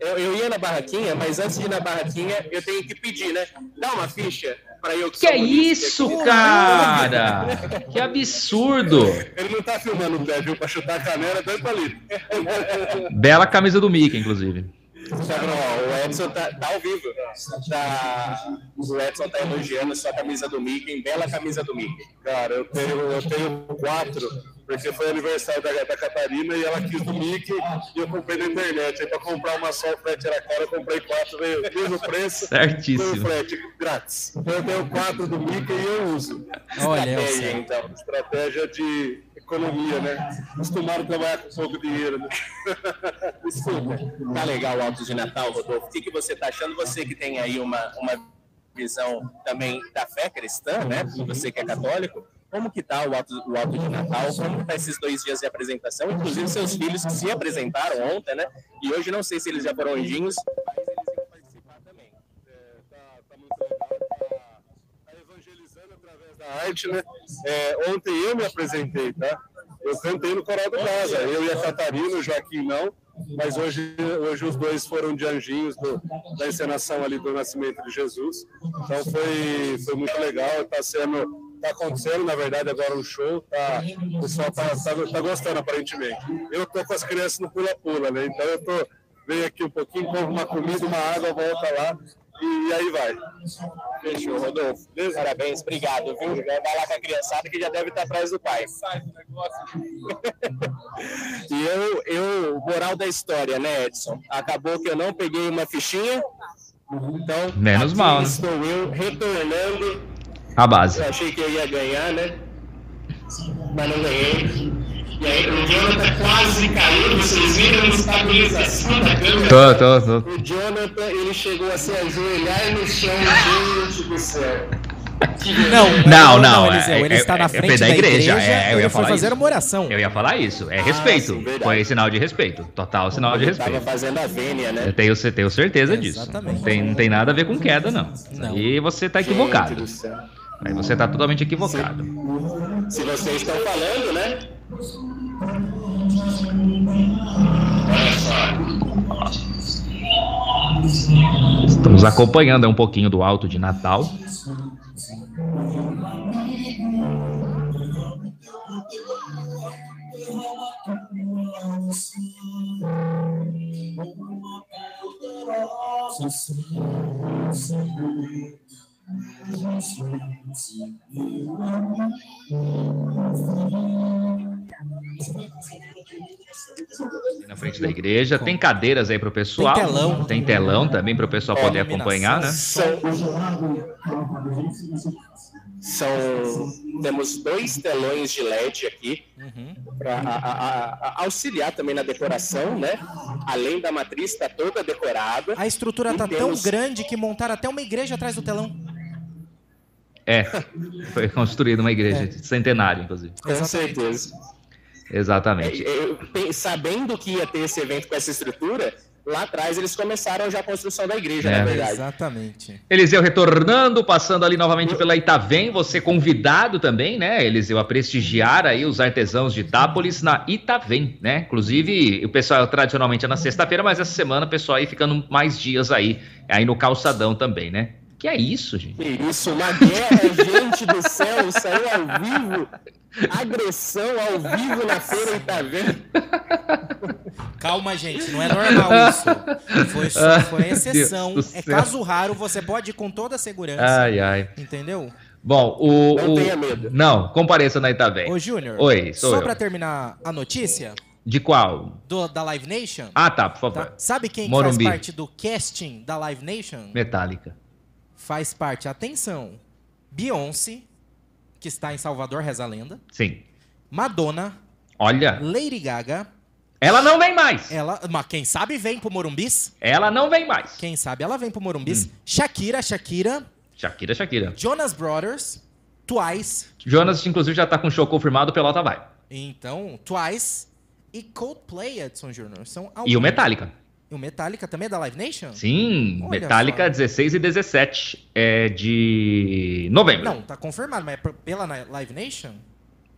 Eu, eu ia na barraquinha, mas antes de ir na barraquinha, eu tenho que pedir, né? Dá uma ficha para eu Que sou é isso, aqui. cara? Que absurdo! Ele não tá filmando o pé, viu? Pra chutar a canela, dois palitos. Bela camisa do Mickey, inclusive. Tá bom, ó, o Edson tá, tá ao vivo. Tá, o Edson tá elogiando sua camisa do Mickey, bela camisa do Mickey. Cara, eu tenho, eu tenho quatro, porque foi aniversário da, da Catarina e ela quis do Mickey e eu comprei na internet. Aí pra comprar uma só, o frete era caro, eu comprei quatro, veio mesmo preço. Certíssimo. Foi o frete grátis. Então eu tenho quatro do Mickey e eu uso. Olha, Estratégia, então. Estratégia de economia, né? Acostumaram a trabalhar com pouco dinheiro, né? [LAUGHS] Desculpa. Tá legal o Altos de Natal, Rodolfo. O que, que você tá achando? Você que tem aí uma, uma visão também da fé cristã, né? Você que é católico. Como que tá o Alto, o Alto de Natal? Como tá esses dois dias de apresentação? Inclusive seus filhos que se apresentaram ontem, né? E hoje não sei se eles já foram anjinhos, mas eles iam participar também. É, tá, tá muito legal, tá, tá evangelizando através da arte, né? É, ontem eu me apresentei, tá? Eu cantei no Coral do Casa, eu e a Catarina, o Joaquim não, mas hoje, hoje os dois foram de anjinhos do, da encenação ali do nascimento de Jesus. Então foi, foi muito legal, está sendo está acontecendo, na verdade, agora um show, tá, o pessoal está tá, tá gostando, aparentemente. Eu tô com as crianças no pula-pula, né? Então eu tô, venho aqui um pouquinho, compro uma comida, uma água, volta lá, e aí vai. Fechou, Rodolfo. Parabéns, obrigado, viu? Vai lá com a criançada que já deve estar atrás do pai. [LAUGHS] e eu, eu, moral da história, né, Edson? Acabou que eu não peguei uma fichinha. Então, menos mal. Né? Estou eu retornando. A base. Eu achei que eu ia ganhar, né? Mas não ganhei. E aí o Jonathan quase caiu, vocês viram a estabilização da câmera? Tô, tô, tô. O Jonathan, ele chegou a se ajoelhar no chão, gente do céu. Não, não, não. Eliseu, é, ele é, está na frente é, da igreja. igreja é, eu ia falar fazer uma oração. Eu ia falar isso. É respeito. Ah, sim, Foi sinal de respeito. Total sinal de respeito. Tava fazendo a vênia, né? Eu tenho, eu tenho certeza disso. Exatamente. Não tem, não tem nada a ver com queda, não. não. E você está equivocado. Aí você está totalmente equivocado. Se, se vocês estão falando, né? Estamos acompanhando um pouquinho do alto de Natal. Na frente da igreja. Tem cadeiras aí para o pessoal. Tem telão. Tem telão também para o pessoal é, poder acompanhar, né? São, são, temos dois telões de LED aqui uhum. para auxiliar também na decoração, né? Além da matriz está toda decorada. A estrutura está temos... tão grande que montaram até uma igreja atrás do telão. É, foi construída uma igreja é. centenária, inclusive. Com certeza. Exatamente. É, sabendo que ia ter esse evento com essa estrutura, lá atrás eles começaram já a construção da igreja, é. na verdade. Exatamente. Eliseu retornando, passando ali novamente pela Itavém, você convidado também, né, Eliseu, a prestigiar aí os artesãos de Itápolis na Itavém, né? Inclusive, o pessoal tradicionalmente é na sexta-feira, mas essa semana o pessoal aí ficando mais dias aí, aí no calçadão também, né? Que é isso, gente? Que isso, uma guerra, gente do céu, saiu ao vivo. Agressão ao vivo na feira e tá vendo? Calma, gente, não é normal isso. Foi, só, foi exceção. É caso raro, você pode ir com toda a segurança. Ai, ai. Entendeu? Bom, o. Não o... tenha medo. Não, compareça na Itavém. Ô, Júnior. Oi, sou Só para terminar a notícia. De qual? Do, da Live Nation. Ah, tá, por favor. Tá? Sabe quem faz parte do casting da Live Nation? Metallica faz parte, atenção, Beyoncé, que está em Salvador, reza a lenda. Sim. Madonna. Olha. Lady Gaga. Ela não vem mais. Ela, mas quem sabe vem pro Morumbis. Ela não vem mais. Quem sabe ela vem pro Morumbis. Hum. Shakira, Shakira. Shakira, Shakira. Jonas Brothers, Twice. Jonas, inclusive, já tá com show confirmado, Pelota vai. Então, Twice e Coldplay, Edson Jr. São alguns. E o Metallica. E o Metallica também é da Live Nation? Sim, Olha Metallica só. 16 e 17 é de novembro. Não, tá confirmado, mas é pela Live Nation?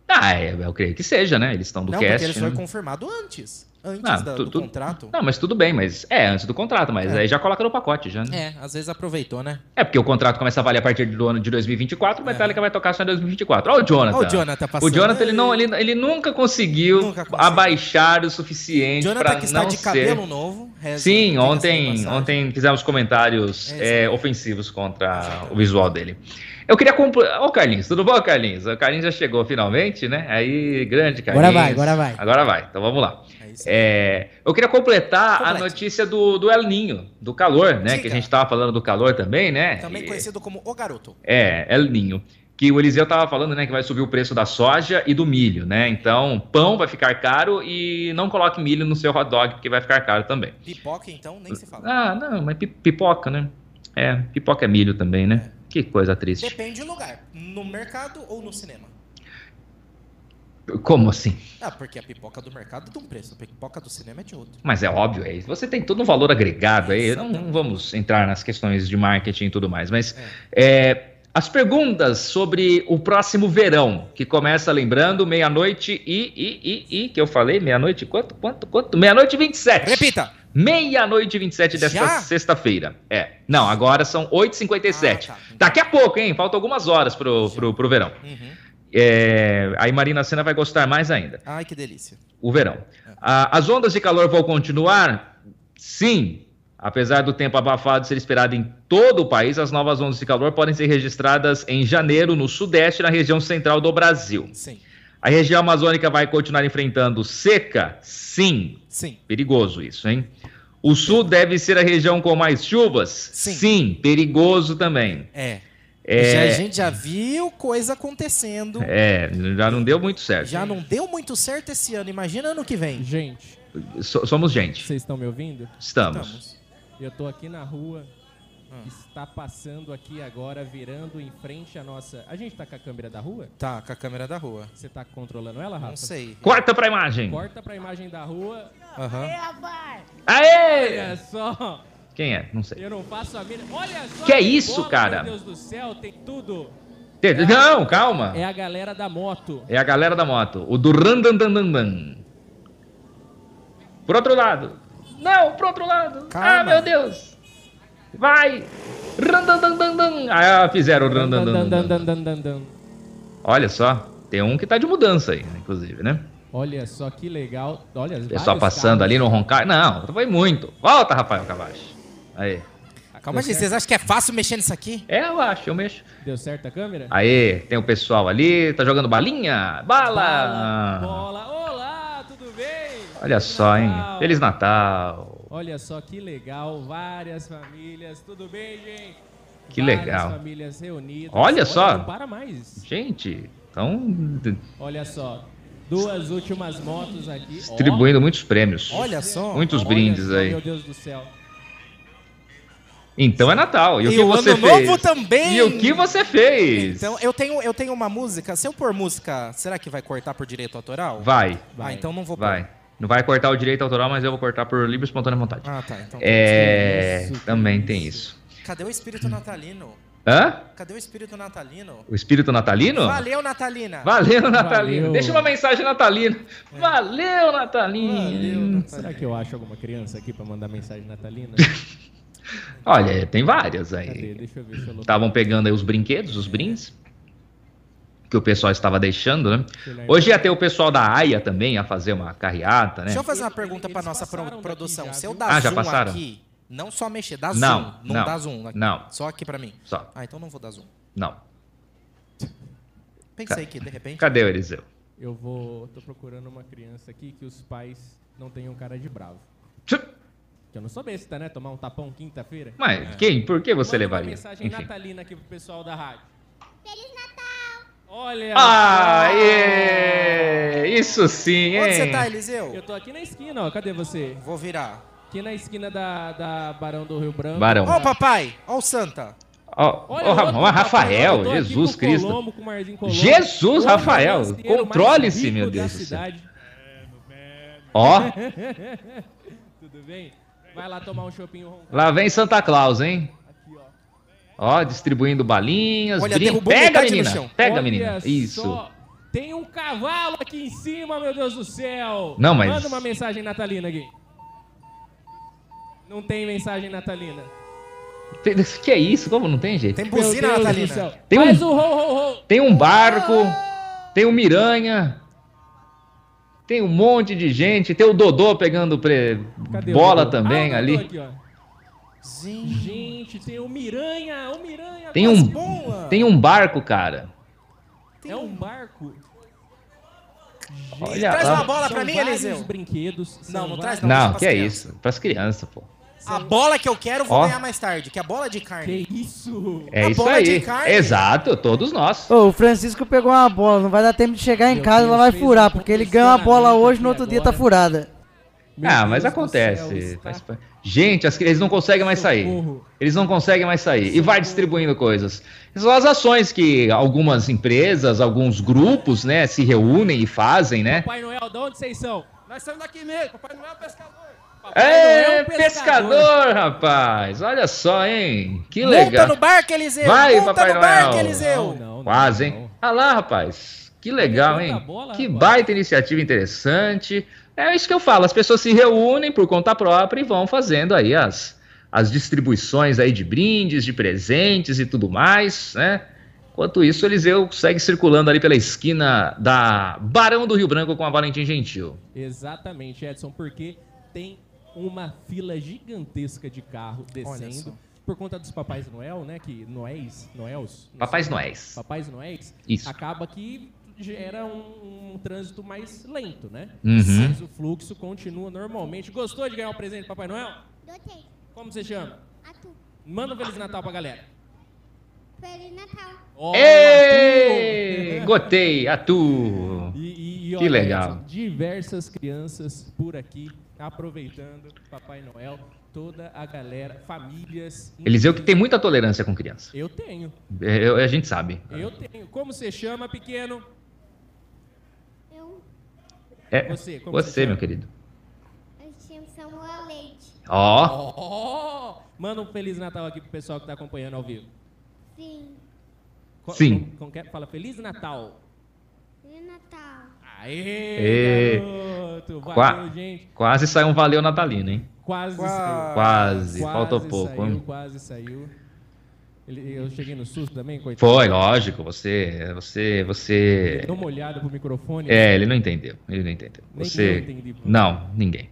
Ah, é, eu creio que seja, né? Eles estão do Não, cast. Não, porque eles foi confirmado antes antes ah, da, tu, do tu, contrato. Não, mas tudo bem, mas é antes do contrato, mas é. aí já coloca no pacote já, né? É, às vezes aproveitou, né? É, porque o contrato começa a valer a partir do ano de 2024, o é. Metallica vai tocar só em 2024. Olha o Jonathan. Olha o Jonathan passando. O Jonathan, ele, não, ele, ele nunca conseguiu, nunca abaixar o suficiente para não está de ser... cabelo novo. Sim, ontem, ontem fizemos comentários é, ofensivos contra o visual dele. Eu queria comprar. Ô, oh, Carlinhos, tudo bom, Carlinhos? O Carlinhos já chegou finalmente, né? Aí, grande, Carlinhos. Agora vai, agora vai. Agora vai, então vamos lá. É, eu queria completar Complete. a notícia do, do El Ninho, do calor, né? Diga. Que a gente estava falando do calor também, né? Também e, conhecido como O Garoto. É, El Ninho. Que o Eliseu estava falando, né? Que vai subir o preço da soja e do milho, né? Então, pão vai ficar caro e não coloque milho no seu hot dog, porque vai ficar caro também. Pipoca, então, nem se fala. Ah, não, mas pipoca, né? É, pipoca é milho também, né? É. Que coisa triste. Depende do lugar. No mercado ou no cinema? Como assim? Ah, porque a pipoca do mercado é de um preço, a pipoca do cinema é de outro. Mas é óbvio, é, você tem todo um valor agregado aí, não, não, vamos entrar nas questões de marketing e tudo mais, mas é. É, as perguntas sobre o próximo verão, que começa lembrando meia-noite e, e, e, e, que eu falei, meia-noite, quanto, quanto, quanto? Meia-noite e 27. Repita. Meia-noite e 27 desta sexta-feira. É. Não, agora são 8h57. Ah, tá. Daqui a pouco, hein? Faltam algumas horas pro, pro, pro verão. Uhum. É, aí Marina Senna vai gostar mais ainda. Ai, que delícia. O verão. É. As ondas de calor vão continuar? Sim. Apesar do tempo abafado ser esperado em todo o país, as novas ondas de calor podem ser registradas em janeiro no sudeste, na região central do Brasil. Sim. A região amazônica vai continuar enfrentando seca? Sim. Sim. Perigoso isso, hein? O sul deve ser a região com mais chuvas? Sim. Sim. Perigoso também. É. É... Já, a gente já viu coisa acontecendo. É, já não deu muito certo. Já não deu muito certo esse ano. Imagina ano que vem. Gente. So, somos gente. Vocês estão me ouvindo? Estamos. Estamos. Eu tô aqui na rua, ah. está passando aqui agora, virando em frente à nossa. A gente tá com a câmera da rua? Tá, com a câmera da rua. Você tá controlando ela, Rafa? Não sei. Corta pra imagem. Corta pra imagem da rua. Aham. Aê! Olha só! Quem é? Não sei. Eu não faço a mínima. Olha só! Que é isso, cara? Meu Deus do céu, tem tudo. Tem... É não, a... calma. É a galera da moto. É a galera da moto. O do randandandandan. Por outro lado. Não, pro outro lado. Ah, Calma. Ah, meu Deus. Vai. Ah, fizeram o Olha só, tem um que tá de mudança aí, inclusive, né? Olha só que legal. Olha, Pessoal passando carros. ali no roncar. Não, foi muito. Volta, Rafael Cavacho. Aí. Calma aí, vocês acham que é fácil mexer nisso aqui? É, eu acho, eu mexo. Deu certo a câmera? Aí, tem o pessoal ali, tá jogando balinha? Bala! Bala, bola. Olá, tudo bem? Olha só, hein? Feliz Natal. Olha só que legal, várias famílias. Tudo bem, gente? Que várias legal. famílias reunidas. Olha só. Não para mais. Gente, então. Olha só. Duas últimas motos aqui. Distribuindo oh. muitos prêmios. Olha só. Muitos brindes só, aí. Meu Deus do céu. Então é Natal. E, o e que o você ano fez? novo também. E o que você fez? Então eu tenho, eu tenho uma música. Se eu pôr música, será que vai cortar por direito autoral? Vai. Ah, então não vou pôr. Vai. Não vai cortar o direito autoral, mas eu vou cortar por livre e espontânea vontade. Ah, tá. Então, é... Isso, também tem isso. Cadê o espírito natalino? Hã? Cadê o espírito natalino? O espírito natalino? Valeu, Natalina! Valeu, Natalino! Valeu. Deixa uma mensagem natalina. É. Valeu, Natalino! Valeu, Natalino! Será que eu acho alguma criança aqui para mandar mensagem natalina? [LAUGHS] Olha, tem várias aí. Cadê? Deixa eu ver se eu Estavam pegando aí os brinquedos, os brindes que o pessoal estava deixando, né? Hoje ia ter o pessoal da AIA também a fazer uma carreata, né? Deixa eu fazer uma pergunta para nossa produção. Se eu dar ah, zoom já passaram? aqui, não só mexer, dá não, zoom, não, não dá zoom. Aqui. Não. Só aqui para mim. Só. Ah, então não vou dar zoom. Não. Pensei que de repente. Cadê o Eliseu? Eu vou, tô procurando uma criança aqui que os pais não tenham cara de bravo. Que eu não sou besta, né? Tomar um tapão quinta-feira. Mas é. quem? Por que você Manda levaria? uma mensagem Enfim. natalina aqui pro pessoal da rádio. Feliz Natal! Olha! Ah, yeah. isso sim, hein? Onde você tá, Eliseu? Eu tô aqui na esquina, ó. Cadê você? Vou virar. Aqui na esquina da, da Barão do Rio Branco. Barão. Ó, oh, papai! Ó, o Santa! Ó, oh, oh, Rafael, Jesus Cristo. Colombo, Jesus, Rafael, controle-se, meu Deus do céu. Ó. [LAUGHS] Tudo bem? Vai lá tomar um chopinho Lá vem Santa Claus, hein? Aqui, ó. Ó, distribuindo balinhas. Olha, brin... Pega, menina. Pega, Olha menina. Isso. Só. Tem um cavalo aqui em cima, meu Deus do céu. Não, mas... Manda uma mensagem natalina aqui. Não tem mensagem natalina. Que é isso? Como não tem, gente? Tem buzina natalina. Tem um, Faz o ho, ho, ho. Tem um barco, tem um miranha, tem um monte de gente. Tem o Dodô pegando pre... bola Dodô? também ah, ali. Aqui, gente, tem o Miranha, o Miranha. Tem um, tem um barco, cara. Tem é um barco. Olha, traz uma bola pra mim, Eliseu. brinquedos. Não, não traz não. Não, que é isso. Pras crianças, pô. A bola que eu quero, vou ganhar mais tarde, que é a bola de carne. Que isso? É a isso bola aí. De carne. Exato, todos nós. Ô, o Francisco pegou uma bola, não vai dar tempo de chegar em Meu casa, Deus, ela vai furar, porque ele ganha uma bola hoje, no outro dia tá furada. Meu ah, mas Deus acontece. Céu, Gente, as, eles não conseguem mais sair. Eles não conseguem mais sair. E vai distribuindo coisas. São as ações que algumas empresas, alguns grupos, né, se reúnem e fazem, né? Papai Noel, de onde vocês são? Nós somos daqui mesmo, Papai Noel é pescador. É, pescador. pescador. rapaz. Olha só, hein? Que legal. Monta no barco, Eliseu. Vai, Monta Papai no Noel. barco, Eliseu. Não, não, Quase, hein? Olha lá, rapaz. Que legal, hein? Bola, que baita iniciativa interessante. É isso que eu falo. As pessoas se reúnem por conta própria e vão fazendo aí as, as distribuições aí de brindes, de presentes e tudo mais, né? Enquanto isso, Eliseu segue circulando ali pela esquina da Barão do Rio Branco com a Valentim Gentil. Exatamente, Edson, porque tem uma fila gigantesca de carro descendo por conta dos Papais Noel, né? Que Noéis, Noels. Papais Noéis. Papais Noéis. Isso. Acaba que gera um, um trânsito mais lento, né? Uhum. Mas o fluxo continua normalmente. Gostou de ganhar um presente, Papai Noel? Gostei. Como você chama? Atu. Manda um Feliz Natal pra galera. Feliz Natal. Oh, Ei, gotei, Atu. E, e, que olha, legal. Diversas crianças por aqui aproveitando Papai Noel, toda a galera, famílias. Eliseu que tem muita tolerância com criança. Eu tenho. É, eu- a gente sabe. Eu tenho. Como você chama, pequeno? É, Você, como você, meu querido. eu chamo Samuel Leite. Ó, Oh, manda um Feliz Natal aqui pro pessoal que tá acompanhando ao vivo. Sim. Co- Sim. com- com fala Feliz Natal. Feliz Natal. Aê, garoto. Valeu, qua- gente. quase saiu um valeu natalino, hein? Quase, Quase. saiu. Quase, faltou pouco, Saiu, hein? quase saiu. Ele- eu cheguei no susto também, coitado. Foi, lógico, você, você, você... Deu uma olhada pro microfone. É, ele não entendeu, ele não entendeu. Nem Você... entendi. Não, ninguém.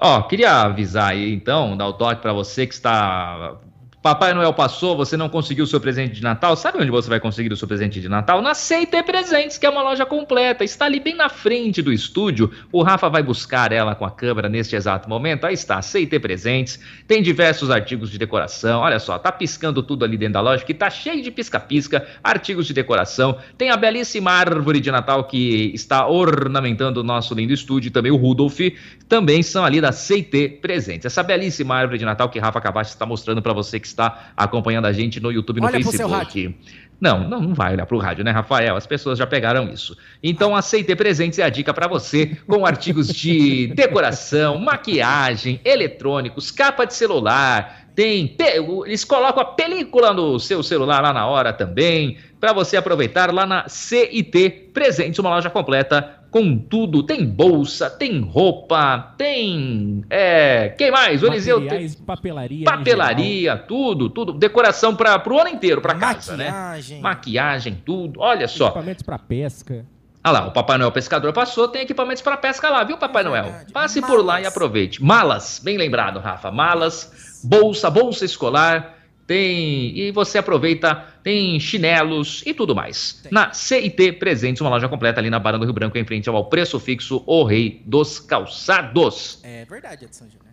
Ó, queria avisar aí, então, dar o toque para você que está... Papai Noel passou, você não conseguiu o seu presente de Natal. Sabe onde você vai conseguir o seu presente de Natal? Na CT Presentes, que é uma loja completa. Está ali bem na frente do estúdio. O Rafa vai buscar ela com a câmera neste exato momento. Aí está, CT Presentes. Tem diversos artigos de decoração. Olha só, tá piscando tudo ali dentro da loja, que tá cheio de pisca-pisca, artigos de decoração. Tem a belíssima árvore de Natal que está ornamentando o nosso lindo estúdio. Também o Rudolf. Também são ali da CT Presentes. Essa belíssima árvore de Natal que Rafa Cavachi está mostrando para você que está acompanhando a gente no YouTube e no Olha Facebook. Não, não, não vai olhar pro rádio, né, Rafael? As pessoas já pegaram isso. Então, a CT Presentes é a dica para você com artigos de [LAUGHS] decoração, maquiagem, eletrônicos, capa de celular. Tem, eles colocam a película no seu celular lá na hora também, para você aproveitar lá na CIT Presentes, uma loja completa com tudo. Tem bolsa, tem roupa, tem. É, quem mais? O Eliseu tem papelaria. em papelaria, tudo, tudo. Decoração para o ano inteiro, para casa, né? Maquiagem. Maquiagem, tudo. Olha só. Equipamentos pra pesca. Olha lá, o Papai Noel Pescador passou, tem equipamentos para pesca lá, viu, Papai Noel? Passe por lá e Malas. aproveite. Malas, bem lembrado, Rafa. Malas, bolsa, bolsa escolar, tem. E você aproveita, tem chinelos e tudo mais. Na CIT Presentes, uma loja completa ali na Barão do Rio Branco, em frente ao preço fixo, o Rei dos Calçados. É verdade, Edson Júnior.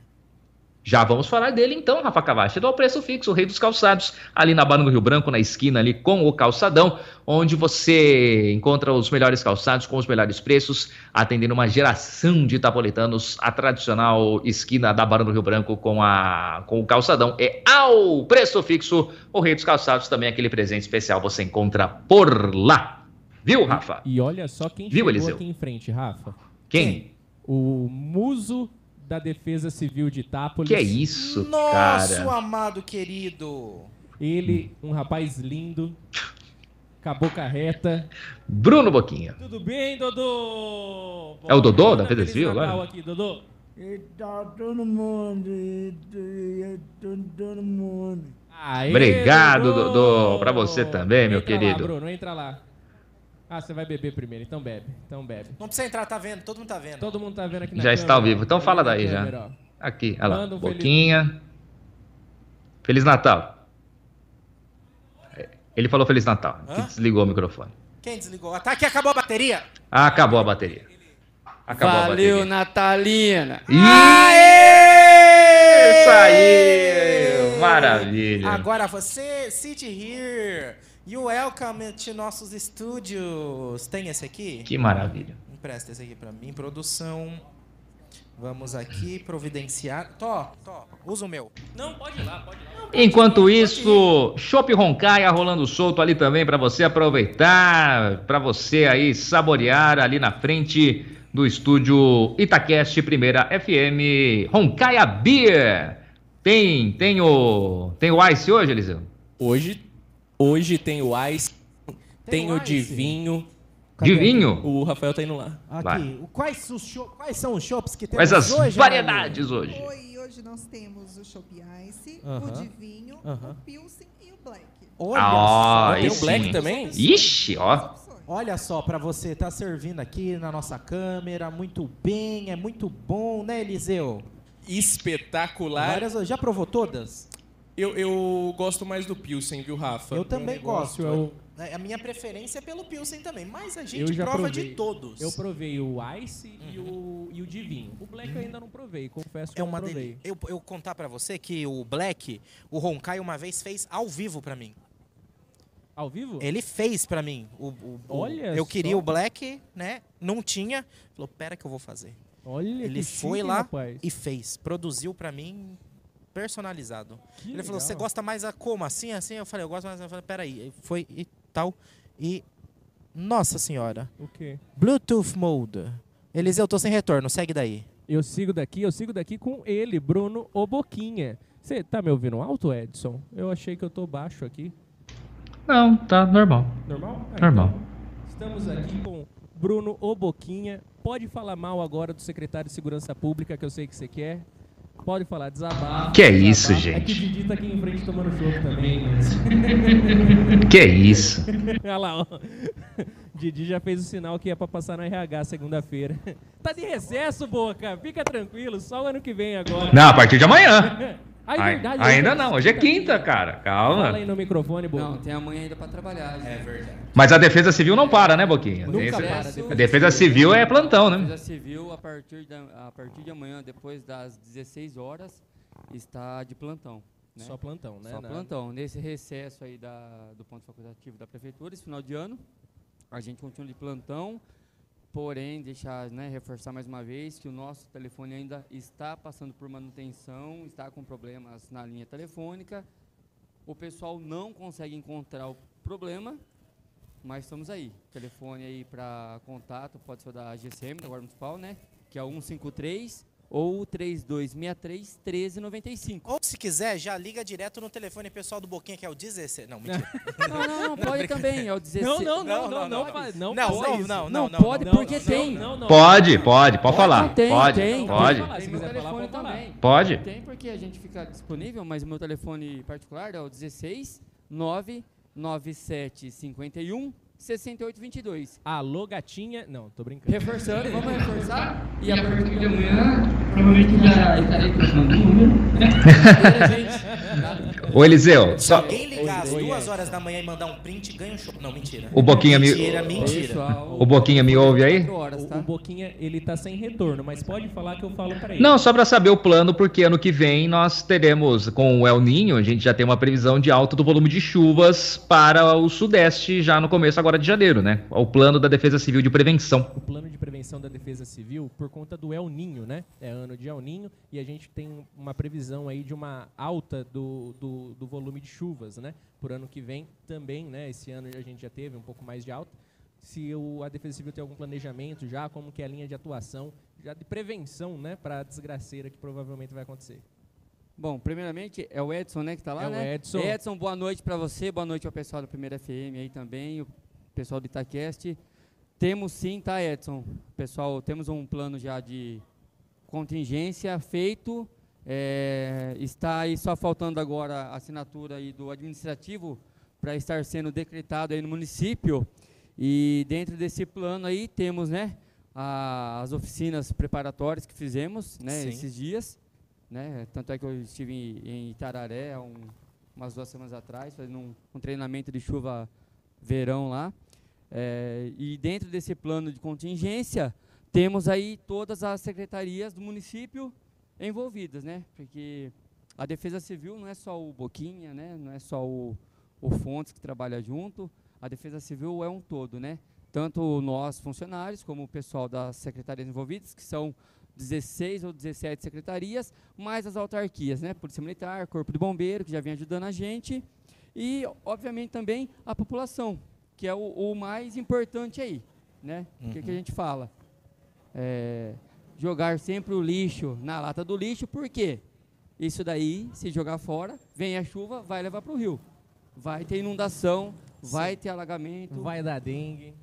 Já vamos falar dele então, Rafa Cavachi, do Preço Fixo, o Rei dos Calçados, ali na Barra do Rio Branco, na esquina ali com o calçadão, onde você encontra os melhores calçados com os melhores preços, atendendo uma geração de itapolitanos, a tradicional esquina da Barra do Rio Branco com, a, com o calçadão é ao Preço Fixo, o Rei dos Calçados, também aquele presente especial você encontra por lá. Viu, Rafa? E olha só quem Viu, chegou Eliseu? aqui em frente, Rafa. Quem? O muso da Defesa Civil de Itápolis. Que é isso, Nosso cara? amado querido. Ele, um rapaz lindo, com a boca reta. Bruno Boquinha. Tudo bem, Dodô? É o Dodô da Defesa Civil agora? aqui, Dodô. E tá todo mundo, e, e, todo, todo mundo. Aê, Obrigado, Dodô, pra você também, meu entra querido. Lá, Bruno, entra lá. Ah, você vai beber primeiro, então bebe. Então bebe. Não precisa entrar, tá vendo? Todo mundo tá vendo. Todo mundo tá vendo aqui na Já está ao câmera, vivo. Então fala daí já. câmera, ó. Aqui, olha lá. Manda um feliz- Boquinha. Feliz Natal. É, Ele falou Feliz Natal. desligou o microfone. Quem desligou? Ah, tá aqui, acabou a bateria. Ah, acabou a bateria. Acabou a Valeu, bateria. Natalina. Isso aí! Maravilha. Agora você, sit here. You welcome to nossos estúdios. Tem esse aqui? Que maravilha. Empresta esse aqui pra mim. Produção. Vamos aqui providenciar. Tó, Tó, usa o meu. Não, pode ir lá, pode ir lá. Enquanto isso, Chopp Roncaia rolando solto ali também para você aproveitar, para você aí saborear ali na frente do estúdio Itacast Primeira FM, Roncaia Beer. Tem, tem o, tem o Ice hoje, Eliseu? Hoje, hoje tem o Ice, tem, o de vinho. De vinho? O Rafael tá indo lá. Aqui, o- quais, os cho- quais são os shops que temos Quais as hoje, variedades hoje? Oi, hoje nós temos o Chopp Ice, Aham. o de vinho, Aham. o Pilsen e o Black. Olha Ah, só. aí sim. Ixi, ó. Olha só, pra você, tá servindo aqui na nossa câmera, muito bem, é muito bom, né, Eliseu? Espetacular. Várias- já provou todas? Eu, eu gosto mais do Pilsen, viu, Rafa? Eu também O gosto. é o- É, A minha preferência é pelo Pilsen também, mas a Eu gente já prova provei. de todos. Eu provei o Ice e, o, e o de vinho. O Black eu ainda não provei, confesso que É eu uma não provei. Eu, eu contar pra você que o Black, o Honkai uma vez fez ao vivo pra mim. Ao vivo? Ele fez pra mim. O, o- o- Olha eu queria só. o Black, né? Não tinha. Falou, pera que eu vou fazer. Olha Ele que foi chique, lá rapaz. e fez. Produziu pra mim personalizado. Que Ele falou, legal. você gosta mais a como? Assim, assim? Eu falei, eu gosto mais. Eu falei, peraí. Foi e tal. E. Nossa senhora. O quê? Bluetooth Mode. Eliseu, eu tô sem retorno. Segue daí. Eu sigo daqui, eu sigo daqui com ele, Bruno Oboquinha. Você tá me ouvindo alto, Edson? Eu achei que eu tô baixo aqui. Não, tá normal. Normal? Ah, Normal. então, estamos aqui com Bruno Oboquinha. Pode falar mal agora do secretário de Segurança Pública, que eu sei que você quer. Pode falar, desabafa. Que é desabafa. isso, É que gente? o Didi tá aqui em frente tomando chopp também. Mas... [LAUGHS] Que é isso? [LAUGHS] Olha lá, ó. Didi já fez o sinal que ia pra passar no RH segunda-feira. Tá de recesso, Boca. Fica tranquilo, só o ano que vem agora. Não, a partir de amanhã. [LAUGHS] Ah, é Ai- verdade, ainda é não, hoje é quinta, cara. Fala aí Calma. no microfone, Boca. Não, tem amanhã ainda pra trabalhar. É verdade. Mas a Defesa Civil não para, né, Boquinha? Nunca esse- para, A Defesa Defesa Civil é plantão, né? Defesa Civil, a partir, da, a partir de amanhã, depois das 16 horas, está de plantão. né? Só plantão, né? Só Na- plantão. Nesse recesso aí da, do ponto facultativo da Prefeitura, esse final de ano, a gente continua de plantão, porém, deixar, né, reforçar mais uma vez que o nosso telefone ainda está passando por manutenção, está com problemas na linha telefônica. O pessoal não consegue encontrar o problema, mas estamos aí. Telefone aí para contato pode ser da GCM, da Guarda Municipal, né? Que é o 153 ou 3263 1395. Ou se quiser, já liga direto no telefone pessoal do Boquinha, que é o 16. Não, mentira. [LAUGHS] Não, não, não, pode também, é o 16. Não, não, não, não, não, não, Não, não, não, Não, não, pode não, porque não, tem. Não, não. Pode, pode, pode falar. Tem, Pode, tem. pode. Tem meu telefone também. Pode. Tem porque a gente fica disponível, mas o meu telefone particular é o 16 99751 6822. Alô, gatinha. Não, tô brincando. Reforçando, vamos reforçar. E a partir de amanhã, provavelmente já estarei trocando o número. [LAUGHS] Ô, Eliseu, Se só. alguém ligar às duas horas da manhã e mandar um print, ganha um show. Não, mentira. O Boquinha me. Mentira, mentira. O Boquinha me ouve aí? horas, tá? o Boquinha, ele tá sem retorno, mas pode falar que eu falo pra ele. Não, só para saber o plano, porque ano que vem nós teremos, com o El Ninho, a gente já tem uma previsão de alta do volume de chuvas para o Sudeste já no começo agora de janeiro, né? O plano da Defesa Civil de Prevenção. o plano de prevenção da Defesa Civil por conta do El Ninho, né? É ano de El Ninho e a gente tem uma previsão aí de uma alta do, do, do volume de chuvas, né? Por ano que vem também, né? Esse ano a gente já teve um pouco mais de alta. Se o, a Defesa Civil tem algum planejamento já, como que é a linha de atuação, já de prevenção, né? Para a desgraceira que provavelmente vai acontecer. Bom, primeiramente é o Edson, né, que tá lá, É o né? Edson. Edson, boa noite para você, boa noite ao pessoal do Primeira FM aí também, o pessoal do Itacast. Temos sim, tá, Edson? Pessoal, temos um plano já de contingência feito. É, está aí só faltando agora a assinatura aí do administrativo para estar sendo decretado aí no município. E dentro desse plano aí temos, né, a- as oficinas preparatórias que fizemos, né, Sim. esses dias, né? Tanto é que eu estive em, em Itararé há um, umas duas semanas atrás, fazendo um, um treinamento de chuva verão lá. É, e dentro desse plano de contingência, temos aí todas as secretarias do município envolvidas, né? Porque a Defesa Civil não é só o Boquinha, né? Não é só o, o Fontes que trabalha junto. A Defesa Civil é um todo, né? Tanto nós, funcionários, como o pessoal das secretarias envolvidas, que são 16 ou 17 secretarias, mais as autarquias, né? Polícia Militar, Corpo de Bombeiro, que já vem ajudando a gente. E, obviamente, também a população, que é o, o mais importante aí, né? O que, que a Uhum. gente fala? é, jogar sempre o lixo na lata do lixo, por quê? Isso daí, se jogar fora, vem a chuva, vai levar para o rio. Vai ter inundação, vai ter alagamento. Vai dar dengue.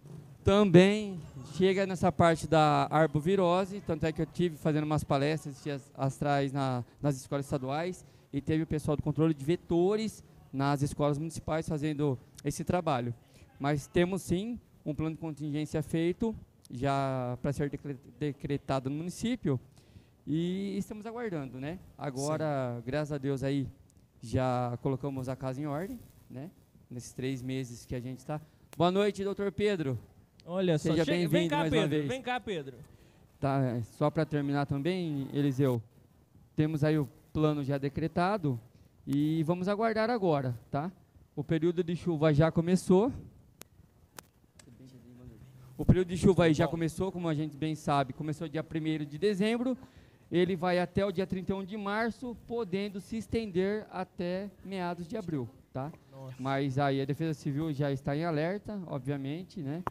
Também chega nessa parte da arbovirose, tanto é que eu tive fazendo umas palestras dias astrais na, nas escolas estaduais e teve o pessoal do controle de vetores nas escolas municipais fazendo esse trabalho. Mas temos sim um plano de contingência feito, já para ser decretado no município, e estamos aguardando, né? Agora, sim. graças a Deus aí, já colocamos a casa em ordem, né? Nesses três meses que a gente está. Boa noite, doutor Pedro. Olha Seja bem-vindo mais Pedro, uma vez. Vem cá, Pedro. Tá, é, só para terminar também, Eliseu, temos aí o plano já decretado e vamos aguardar agora, tá? O período de chuva já começou. O período de chuva aí já começou, como a gente bem sabe, começou dia 1 de dezembro, ele vai até o dia 31 de março, podendo se estender até meados de abril, tá? Nossa. Mas aí a Defesa Civil já está em alerta, obviamente, né?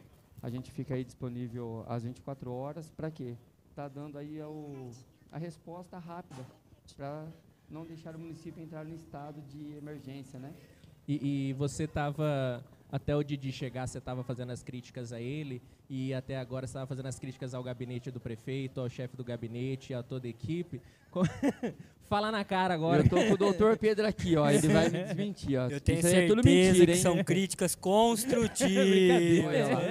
A gente fica aí disponível às 24 horas para quê? Tá dando aí o, a resposta rápida para não deixar o município entrar no estado de emergência, né? E, e você estava até o Didi chegar, você estava fazendo as críticas a ele e até agora você estava fazendo as críticas ao gabinete do prefeito, ao chefe do gabinete, a toda a equipe. [LAUGHS] Fala na cara agora. Eu tô com o doutor Pedro aqui, ó. Ele vai me desmentir, ó. Eu tenho Isso aí certeza é tudo mentira, que hein? são críticas construtivas. Olha lá.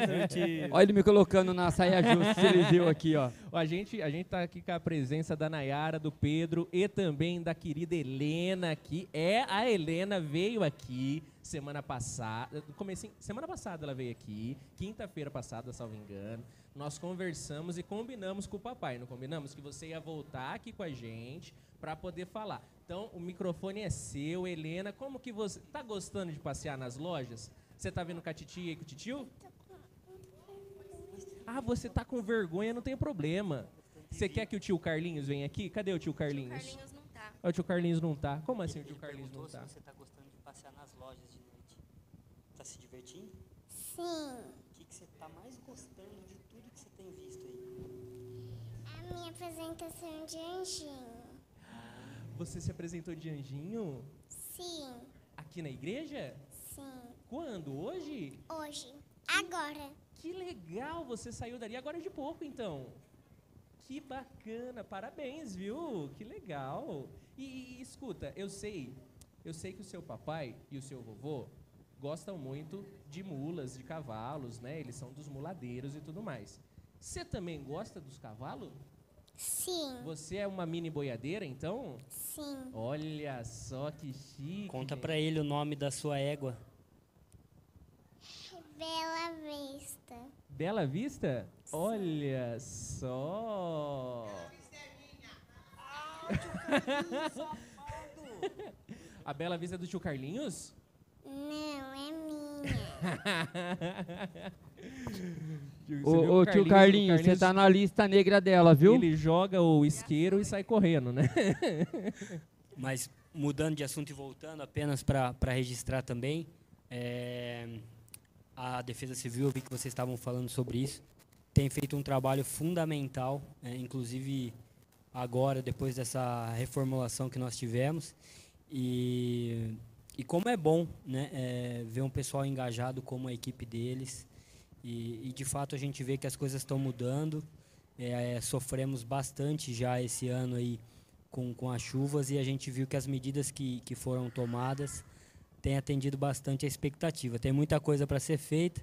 Olha ele me colocando na saia justa, Eliseu aqui, ó. A gente, a gente tá aqui com a presença da Nayara, do Pedro e também da querida Helena aqui. É, a Helena veio aqui semana passada, comecei, semana passada ela veio aqui, quinta-feira passada, salvo engano. Nós conversamos e combinamos com o papai, não combinamos que você ia voltar aqui com a gente para poder falar. Então, o microfone é seu, Helena. Como que você tá gostando de passear nas lojas? Você tá vendo com a titia e com o titio? Ah, você tá com vergonha, não tem problema. Você quer que o tio Carlinhos venha aqui? Cadê o tio Carlinhos? Carlinhos não tá. Ah, o tio Carlinhos não tá. Como assim o tio Carlinhos não tá? Se você tá gostando de passear nas lojas de noite. Tá se divertindo? Sim. O que, que você tá mais gostando de tudo que você tem visto aí? A minha apresentação de anjinho. Você se apresentou de anjinho? Sim. Aqui na igreja? Sim. Quando? Hoje? Hoje. Agora. Que legal, você saiu dali agora de pouco, então. Que bacana, parabéns, viu? Que legal. E, e, escuta, eu sei, eu sei que o seu papai e o seu vovô gostam muito de mulas, de cavalos, né? Eles são dos muladeiros e tudo mais. Você também gosta dos cavalos? Sim. Você é uma mini boiadeira, então? Sim. Olha só que chique. Conta pra ele o nome da sua égua. Bela Vista. Bela Vista? Olha só. [LAUGHS] A Bela Vista é do tio Carlinhos? Não, é [LAUGHS] minha. Você Ô, tio Carlinhos, você tá na lista negra dela, viu? Ele joga o isqueiro e sai correndo, né? [LAUGHS] Mas mudando de assunto e voltando, apenas para registrar também, é, a Defesa Civil, eu vi que vocês estavam falando sobre isso, tem feito um trabalho fundamental, é, inclusive agora, depois dessa reformulação que nós tivemos. E, e como é bom né, é, ver um pessoal engajado como a equipe deles. E, e de fato a gente vê que as coisas estão mudando. É, sofremos bastante já esse ano aí com, com as chuvas e a gente viu que as medidas que, que foram tomadas têm atendido bastante a expectativa. Tem muita coisa para ser feita,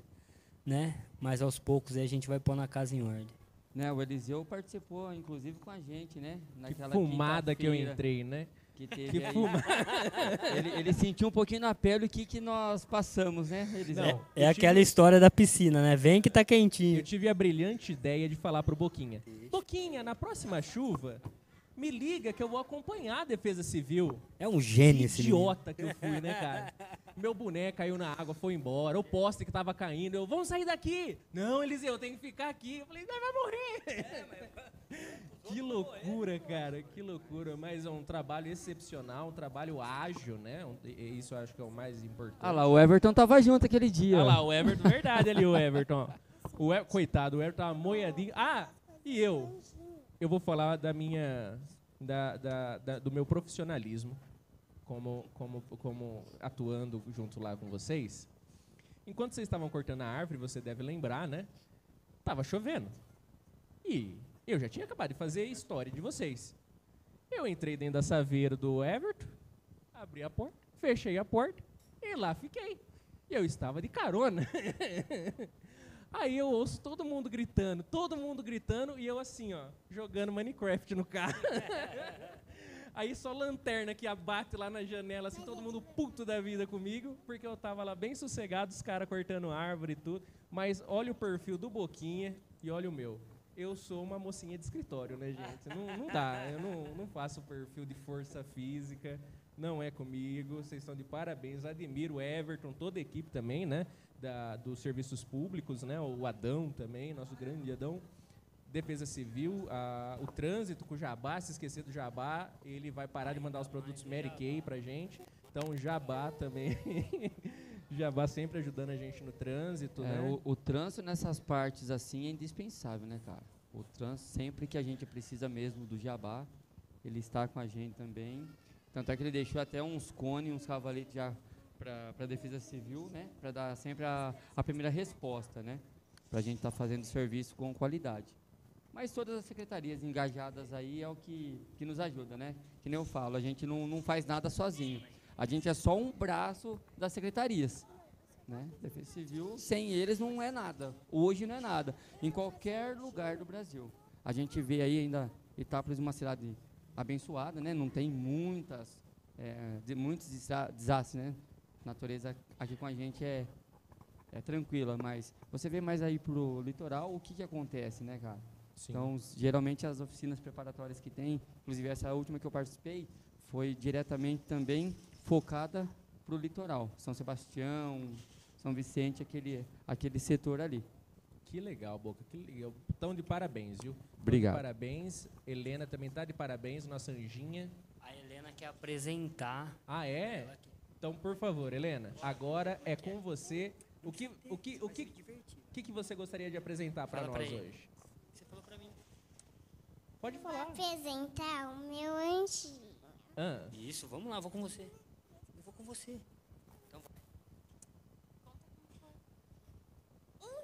né? mas aos poucos aí a gente vai pôr na casa em ordem. Né, o Eliseu participou, inclusive, com a gente, né? Naquela fumada que eu entrei, né? Que teve Que aí. fuma- [LAUGHS] ele, ele sentiu um pouquinho na pele o que, que nós passamos, né, Eliseu? É aquela história da piscina, né? Vem que tá quentinho. Eu tive a brilhante ideia de falar pro Boquinha. Boquinha, na próxima chuva, me liga que eu vou acompanhar a Defesa Civil. É um gênio Que esse idiota que eu fui, né, cara? Meu boneco caiu na água, foi embora. O poste que tava caindo, eu, vamos sair daqui. Não, Eliseu, eu tenho que ficar aqui. Eu falei, nós vai morrer. [LAUGHS] Que loucura, cara, que loucura. Mas é um trabalho excepcional, um trabalho ágil, né? Isso eu acho que é o mais importante. Ah lá, o Everton tava junto aquele dia. Olha ó. lá, o Everton, verdade ali, o Everton. O coitado, o Everton tava moiadinho. Ah, E eu, eu vou falar da minha, da, da, da- do meu profissionalismo como, como, como atuando junto lá com vocês. Enquanto vocês estavam cortando a árvore, você deve lembrar, né? Tava chovendo. E eu já tinha acabado de fazer a história de vocês. Eu entrei dentro da saveira do Everton, abri a porta, fechei a porta e lá fiquei. Eu estava de carona. [LAUGHS] Aí eu ouço todo mundo gritando, todo mundo gritando, e eu assim, ó, jogando Minecraft no carro. [LAUGHS] Aí só lanterna que abate lá na janela, assim, todo mundo puto da vida comigo, porque eu tava lá bem sossegado, os caras cortando árvore e tudo. Mas olha o perfil do Boquinha e olha o meu. Eu sou uma mocinha de escritório, né, gente? Não, não dá, eu não, não faço perfil de força física, não é comigo. Vocês estão de parabéns, admiro o Everton, toda a equipe também, né? Da, dos serviços públicos, né? O Adão também, nosso grande Adão. Defesa Civil, a- o trânsito com o Jabá, se esquecer do Jabá, ele vai parar de mandar os produtos Mary Kay pra gente. Então, Jabá também. [LAUGHS] Jabá sempre ajudando a gente no trânsito, É, né? o, o trânsito nessas partes assim é indispensável, né, cara? O trânsito, sempre que a gente precisa mesmo do jabá, ele está com a gente também. Tanto é que ele deixou até uns cones, uns cavaletes já para a Defesa Civil, né? Para dar sempre a, a primeira resposta, né? Para a gente estar fazendo serviço com qualidade. Mas todas as secretarias engajadas aí é o que, que nos ajuda, né? Que nem eu falo, a gente não, não faz nada sozinho. A gente é só um braço das secretarias. Né? Defesa Civil, sem eles não é nada. Hoje não é nada. Em qualquer lugar do Brasil. A gente vê aí ainda Itápolis uma cidade abençoada, né? Não tem muitas, é, de, muitos desa- desastres, né? A natureza aqui com a gente é, é tranquila, mas você vê mais aí pro litoral, o que que acontece, né, cara? Sim. Então, geralmente as oficinas preparatórias que tem, inclusive essa última que eu participei, foi diretamente também focada para o litoral. São Sebastião, São Vicente, aquele, aquele setor ali. Que legal, Boca. Que legal. Então, de parabéns, viu? Tão Obrigado. De parabéns. Helena também tá de parabéns, nossa anjinha. A Helena quer apresentar. Ah, é? Então, por favor, Helena, agora é com você. O que, o que, o que, o que, que você gostaria de apresentar para nós hoje? Você falou pra mim. Pode Vou falar. apresentar o meu anjinho. Ah, Isso, vamos lá, vou com você. Eu vou com você. Então,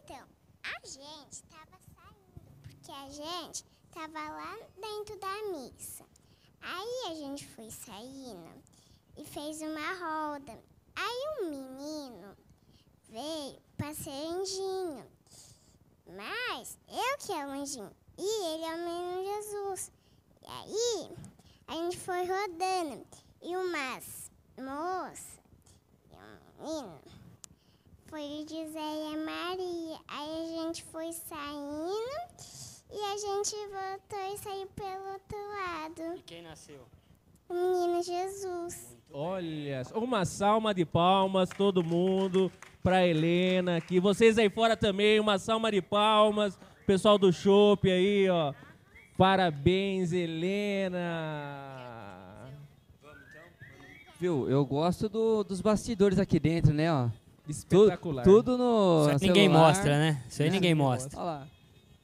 Então, a gente estava saindo, porque a gente estava lá dentro da missa. Aí a gente foi saindo e fez uma roda. Aí um menino veio para ser anjinho. Mas eu que é o anjinho e ele é o menino Jesus. E aí a gente foi rodando e umas moças e um menino foi e a Maria. Aí a gente foi saindo e a gente voltou e saiu pelo outro lado. e quem nasceu? O menino Jesus. Olha, uma salma de palmas, todo mundo, pra Helena aqui. Vocês aí fora também, uma salma de palmas. Pessoal do Chopp aí, ó. Parabéns, Helena. Viu? Eu gosto do- dos bastidores aqui dentro, né? Ó. Espetacular. Tudo, tudo no. Isso aí ninguém mostra, né? Isso aí ninguém mostra. Olha lá.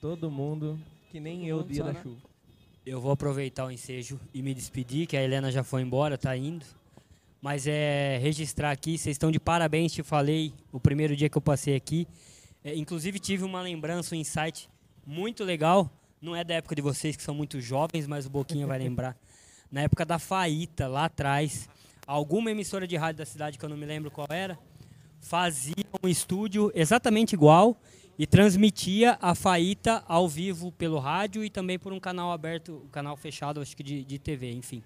Todo mundo, que nem eu, dia da chuva. Eu vou aproveitar o ensejo e me despedir, que a Helena já foi embora, tá indo. Mas é registrar aqui, vocês estão de parabéns, te falei o primeiro dia que eu passei aqui. É, inclusive tive uma lembrança, um insight muito legal. Não é da época de vocês que são muito jovens, mas o Boquinha vai lembrar. [LAUGHS] Na época da Faíta, lá atrás, alguma emissora de rádio da cidade que eu não me lembro qual era, fazia um estúdio exatamente igual e transmitia a Faíta ao vivo pelo rádio e também por um canal aberto, um canal fechado, acho que de, de TV, enfim.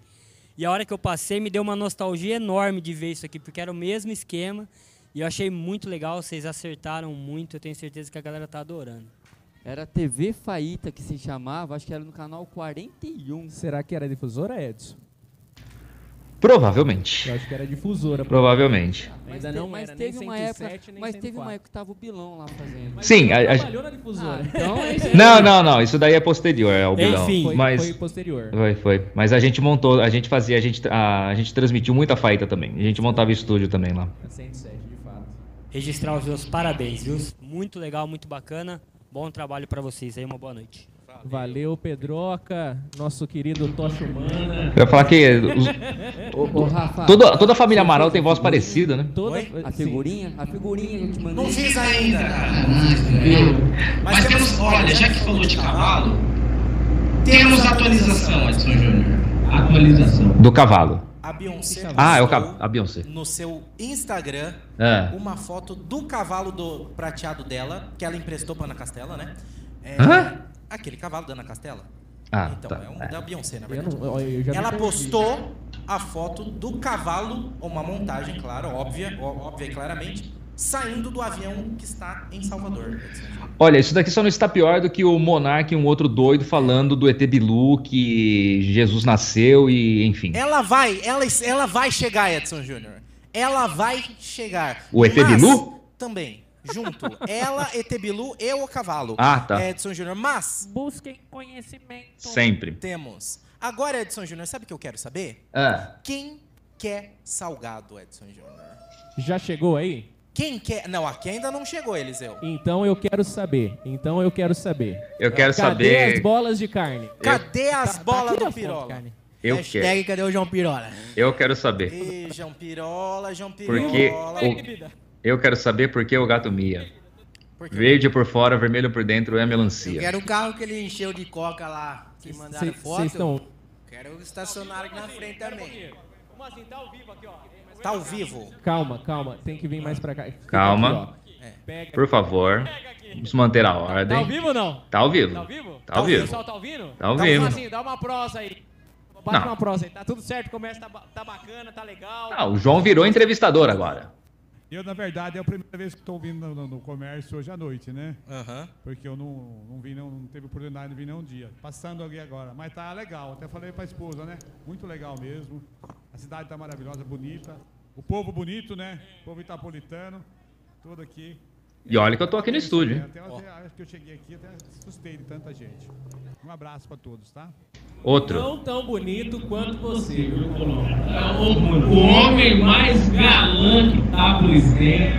E a hora que eu passei me deu uma nostalgia enorme de ver isso aqui, porque era o mesmo esquema e eu achei muito legal, vocês acertaram muito, eu tenho certeza que a galera tá adorando. Era TV Faíta que se chamava, acho que era no canal 41. Será que era difusora, Edson? Provavelmente. Eu acho que era difusora. Provavelmente. Ainda não mas era teve nem uma 107, época, mas teve uma 104. época que tava o Bilão lá fazendo. Sim, a- a- Trabalhou na difusora. Ah, então [LAUGHS] é. Não, não, não. Isso daí é posterior, é o Bilão. Enfim, foi- mas foi posterior. Foi, foi. Mas a gente montou, a gente fazia, a gente, a, a gente transmitiu muita faita também. A gente montava estúdio também lá. A 107, de fato. Registrar os meus parabéns, viu? Muito legal, muito bacana. Bom trabalho para vocês aí, uma boa noite. Valeu, Pedroca, nosso querido Tocha Humana. Eu ia falar que os- [LAUGHS] Ô, ô, Rafa, toda, toda a família Amaral tem voz parecida, né? Toda, a figurinha, a figurinha que eu te mandei. Não fiz ainda, cara. Mas temos, olha, já que falou de cavalo, temos atualização, Edson Júnior. Atualização. Do cavalo. A Beyoncé Ah, é o postou ca... a Beyoncé. no seu Instagram É. uma foto do cavalo do prateado dela, que ela emprestou pra Ana Castela, né? É, Hã? Aquele cavalo da Ana Castela. Ah, Então, tá. é um da Beyoncé, na Eu verdade. não- eu já me ela postou a foto do cavalo, uma montagem, claro, óbvia, óbvia e claramente, saindo do avião que está em Salvador. Olha, isso daqui só não está pior do que o Monark e um outro doido falando do ET Bilu, que Jesus nasceu e enfim. Ela vai, ela, ela vai chegar, Edson Júnior. Ela vai chegar. O ET Bilu? Também. Junto. Ela, ET Bilu e o cavalo. Ah, tá. Edson Júnior. Mas. Busquem conhecimento. Sempre. Temos. Agora, Edson Júnior, sabe o que eu quero saber? Ah. Quem quer salgado, Edson Júnior? Já chegou aí? Quem quer. Não, aqui ainda não chegou, Eliseu. Então eu quero saber. Então eu quero saber. Eu quero Cadê saber- as bolas de carne? Cadê as bolas aqui do na foto, Pirola? Eu Hashtag quero. cadê o João Pirola? Eu quero saber. Ih, João Pirola, João Pirola. Porque o... eu quero saber por que o gato mia. Verde por fora, vermelho por dentro é Eu melancia. quero o carro que ele encheu de coca lá, que mandaram cê- foto. cês tão- Quero estacionar aqui na frente também. Tá ao vivo? Calma, calma. Tem que vir mais pra cá. Fica Calma. aqui, ó. Pega Por favor. Vamos manter a ordem. Tá ao vivo ou não? Tá ao vivo. Tá ao vivo? Tá ao O vivo. pessoal tá ouvindo? Tá ao então, vivo. Assim, dá uma prosa aí. Bate Não. uma prosa aí. Tá tudo certo, começa, tá, tá bacana, tá legal. Ah, o João virou entrevistador agora. Eu, na verdade, é a primeira vez que estou vindo no, no- comércio hoje à noite, né? Aham. Porque eu não, não vi, não, não teve oportunidade de vir nenhum dia. Passando aqui agora. Mas tá legal. Até falei pra esposa, né? Muito legal mesmo. A cidade tá maravilhosa, bonita. O povo bonito, né? O povo itapolitano. Tudo aqui. E olha que eu tô aqui no estúdio, hein? Até, até, acho que eu cheguei aqui até assustei de tanta gente. Um abraço pra todos, tá? Outro. Não tão bonito quanto você, viu, Colombo? O homem mais galã que tá presidente.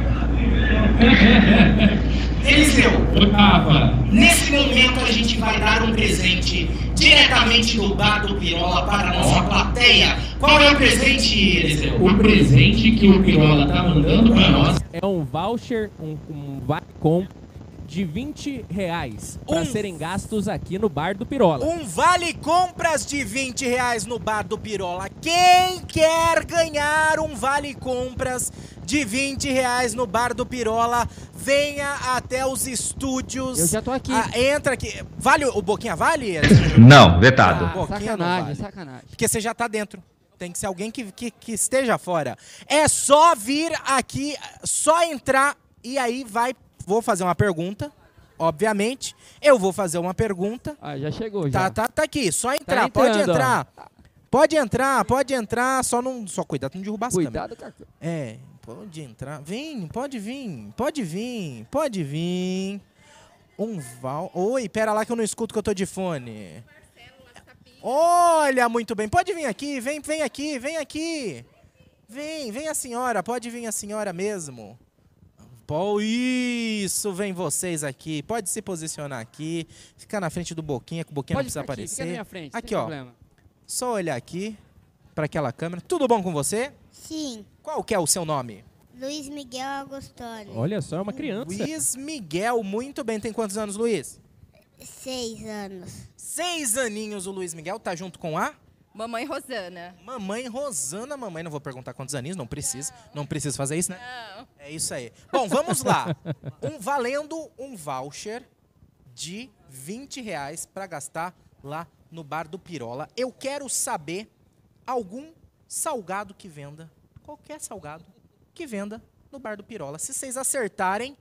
Eliseu, Rafa, nesse momento a gente vai dar um presente diretamente do bar do Pirola para a nossa plateia. Qual é o presente, Eliseu? o presente que o Pirola tá mandando pra nós É um voucher, um, um vale com de 20 reais para serem gastos aqui no bar do Pirola. Um vale compras de 20 reais no bar do Pirola. Quem quer ganhar um vale compras de 20 reais no bar do Pirola, venha até os estúdios. Eu já tô aqui. Ah, entra aqui. Vale o Boquinha Vale? Não, vetado. Ah, Boquinha não sacanagem, vale. sacanagem. Porque você já tá dentro. Tem que ser alguém que, que, que esteja fora. É só vir aqui, só entrar e aí vai. Vou fazer uma pergunta, obviamente. Eu vou fazer uma pergunta. Ah, já chegou, Tá, já. tá, tá aqui. Só entrar, entrando, pode entrar. Pode entrar, pode entrar. Só não. Só cuidado pra não derrubar as Cuidado, câmeras. É, pode entrar. Vem, pode vir, pode vir, pode vir. Um val. Oi, pera lá que eu não escuto que eu tô de fone. Olha, muito bem. Pode vir aqui, vem, vem aqui, vem aqui. Vem, vem a senhora, pode vir a senhora mesmo. Pô, isso, vem vocês aqui. Pode se posicionar aqui. Ficar na frente do Boquinha, que o Boquinha Pode não precisa ficar aqui, aparecer. fica na minha frente, aqui, ó. problema. Só olhar aqui para aquela câmera. Tudo bom com você? Sim. Qual que é o seu nome? Luiz Miguel Agostoni. Olha só, é uma criança. Luiz Miguel, muito bem. Tem quantos anos, Luiz? Seis anos. Seis aninhos o Luiz Miguel. Tá junto com a? Mamãe Rosana. Mamãe Rosana, mamãe, não vou perguntar quantos aninhos, não preciso. Não preciso fazer isso, né? Não. É isso aí. Bom, vamos lá. [LAUGHS] Um, valendo um voucher de 20 reais para gastar lá no bar do Pirola. Eu quero saber algum salgado que venda, qualquer salgado que venda no bar do Pirola. Se vocês acertarem,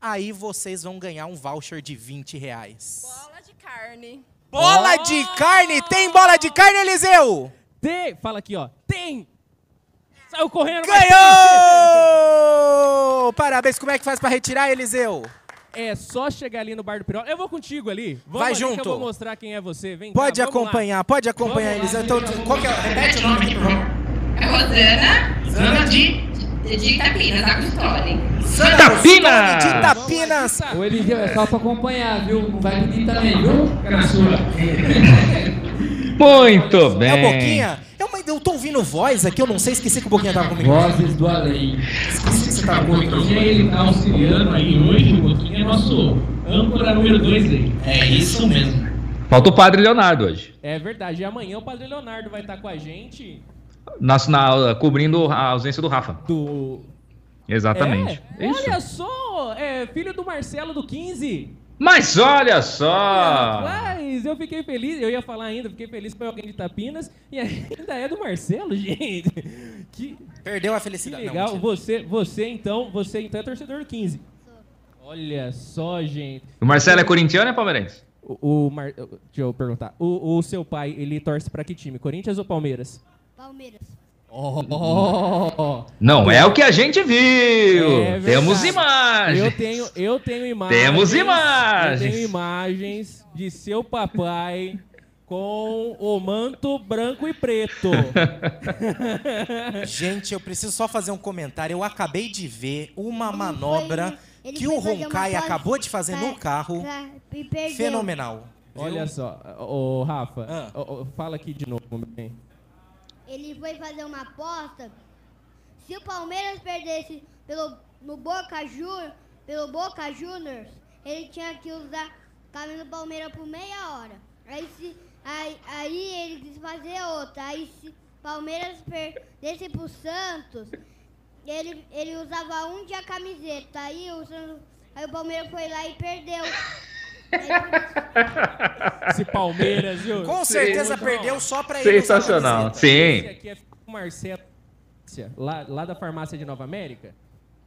aí vocês vão ganhar um voucher de 20 reais. Bola de carne. Bola de carne? Tem bola de carne, Eliseu? Tem! Fala aqui, ó. Tem! Saiu correndo. Ganhou! Parabéns. Como é que faz para retirar, Eliseu? É só chegar ali no bar do Pirola. Eu vou contigo ali. Vamos Vai ali que junto. eu vou mostrar quem é você. Vem Pode cá, acompanhar, pode acompanhar. Eliseu. Então, qual que é? Repete o nome aqui, por favor. É Rosana. Rosana de De Itapinas, Água de Tole. Itapinas! De Itapinas! O Eliseu é só pra acompanhar, viu? Não vai pedir também, viu? Sua. Muito bem. É o Boquinha? Eu, mas eu tô ouvindo voz aqui, eu não sei, esqueci que o Boquinha tava comigo. Vozes do além. Esqueci que você tava comigo. Boquinha, ele tá auxiliando aí hoje, o Boquinha é nosso âncora número 2 aí. É isso mesmo. Falta o padre Leonardo hoje. É verdade. E amanhã o Padre Leonardo vai estar com a gente. Nas- na- cobrindo a ausência do Rafa. Do. Exatamente. É, Isso. Olha só, é filho do Marcelo do 15. Mas olha só! Rapaz, eu fiquei feliz, eu ia falar ainda, fiquei feliz com alguém de Tapinas e [LAUGHS] ainda é do Marcelo, gente. Que, Perdeu a que felicidade. Não, legal. mentira. você, você então, você então é torcedor do 15. Olha só, gente. O Marcelo é corintiano ou é palmeirense? O, o Mar... Deixa eu perguntar. O, o seu pai, ele torce pra que time? Corinthians ou Palmeiras? Palmeiras. Oh, Não é o que a gente viu. É Temos imagens. Eu tenho, eu tenho imagens. Temos imagens. Eu tenho imagens de seu papai com o manto branco e preto. [LAUGHS] Gente, eu preciso só fazer um comentário. Eu acabei de ver uma manobra ele que foi o fazer uma Ronkai acabou de fazer no pra- carro. pra-. Fenomenal. viu? Olha só, ô Rafa, Ah. fala aqui de novo, meu bem. Ele foi fazer uma aposta. Se o Palmeiras perdesse pelo, no Boca Juniors, pelo Boca Juniors, ele tinha que usar camisa do Palmeiras por meia hora. Aí, se, aí, aí ele quis fazer outra. Aí se Palmeiras perdesse pro Santos, ele, ele usava um dia a camiseta. Aí o, Santos- aí o Palmeiras foi lá e perdeu. Esse Palmeiras, viu? Com certeza perdeu só pra ele. Sensacional. Esse Sim. aqui é o Marcelo, lá, lá da farmácia de Nova América.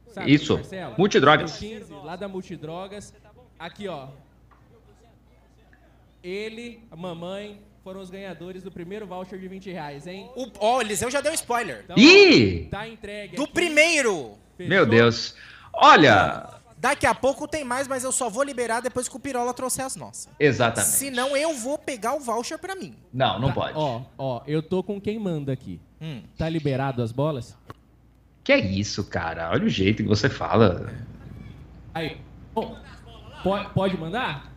Sabe, Isso. Marcelo? Multidrogas. Do 15, lá da Multidrogas. Aqui, ó. Ele, a mamãe, foram os ganhadores do primeiro voucher de 20 reais, hein? O, ó, o Eliseu já deu spoiler. Então, Ih! Tá entregue. Do aqui. primeiro. Meu Deus. Olha, Daqui a pouco tem mais, mas eu só vou liberar depois que o Pirola trouxer as nossas. exatamente. Senão eu vou pegar o voucher pra mim. Não, não Tá, pode. Ó, ó, eu tô com quem manda aqui. Hum. Tá liberado as bolas? Que é isso, cara? Olha o jeito que você fala. Aí. Bom, pode, pode mandar?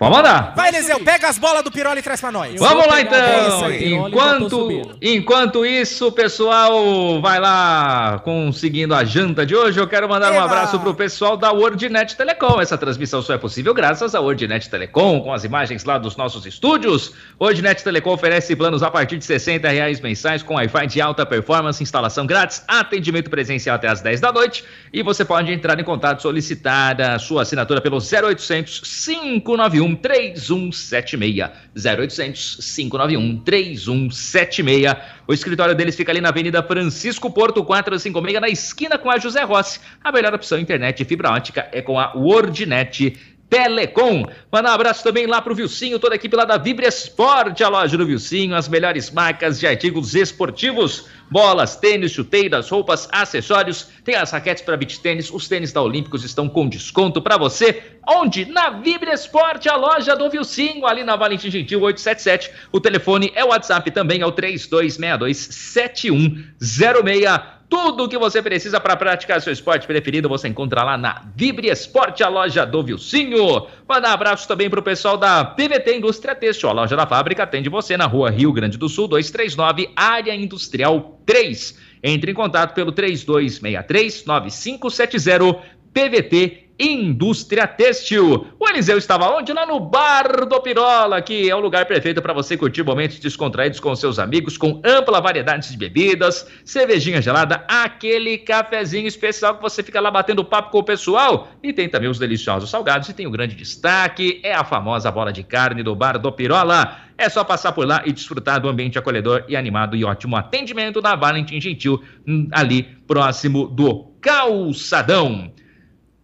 Pode mandar. Vai, Eliseu, pega as bolas do Pirola e traz pra nós. Eu Vamos lá então. Piroli tô Enquanto, enquanto isso, o pessoal vai lá conseguindo a janta de hoje. Eu quero mandar um Eba! abraço pro pessoal da WordNet Telecom. Essa transmissão só é possível graças à WordNet Telecom, com as imagens lá dos nossos estúdios. WordNet Telecom oferece planos a partir de 60 reais mensais com Wi-Fi de alta performance, instalação grátis, atendimento presencial até às 10 da noite. E você pode entrar em contato, solicitar a sua assinatura pelo 0800 591 3176. 0800 591 3176. O escritório deles fica ali na Avenida Francisco Porto 456, na esquina com a José Rossi. A melhor opção internet e fibra ótica é com a WordNet Telecom. Mandar um abraço também lá pro Vilcinho, toda a equipe lá da Vibra Esporte, a loja do Vilcinho, as melhores marcas de artigos esportivos, bolas, tênis, chuteiras, roupas, acessórios, tem as raquetes para beach tênis, os tênis da Olímpicos estão com desconto para você. Onde? Na Vibra Esporte, a loja do Vilcinho, ali na Valentim Gentil 877. O telefone é o WhatsApp também, é o 3262 7106. Tudo o que você precisa para praticar seu esporte preferido você encontra lá na Vibre Esporte, a loja do Vilcinho. Mandar abraços também para o pessoal da PVT Indústria Têxtil, a loja da fábrica atende você na rua Rio Grande do Sul, 239, área industrial 3. Entre em contato pelo 3263-9570 PVT Indústria Têxtil. O Eliseu estava onde? Lá no Bar do Pirola, que é o lugar perfeito para você curtir momentos descontraídos com seus amigos, com ampla variedade de bebidas, cervejinha gelada, aquele cafezinho especial que você fica lá batendo papo com o pessoal. E tem também os deliciosos salgados e tem o grande destaque, é a famosa bola de carne do Bar do Pirola. É só passar por lá e desfrutar do ambiente acolhedor e animado e ótimo atendimento da Valentim Gentil, hum, ali próximo do Calçadão.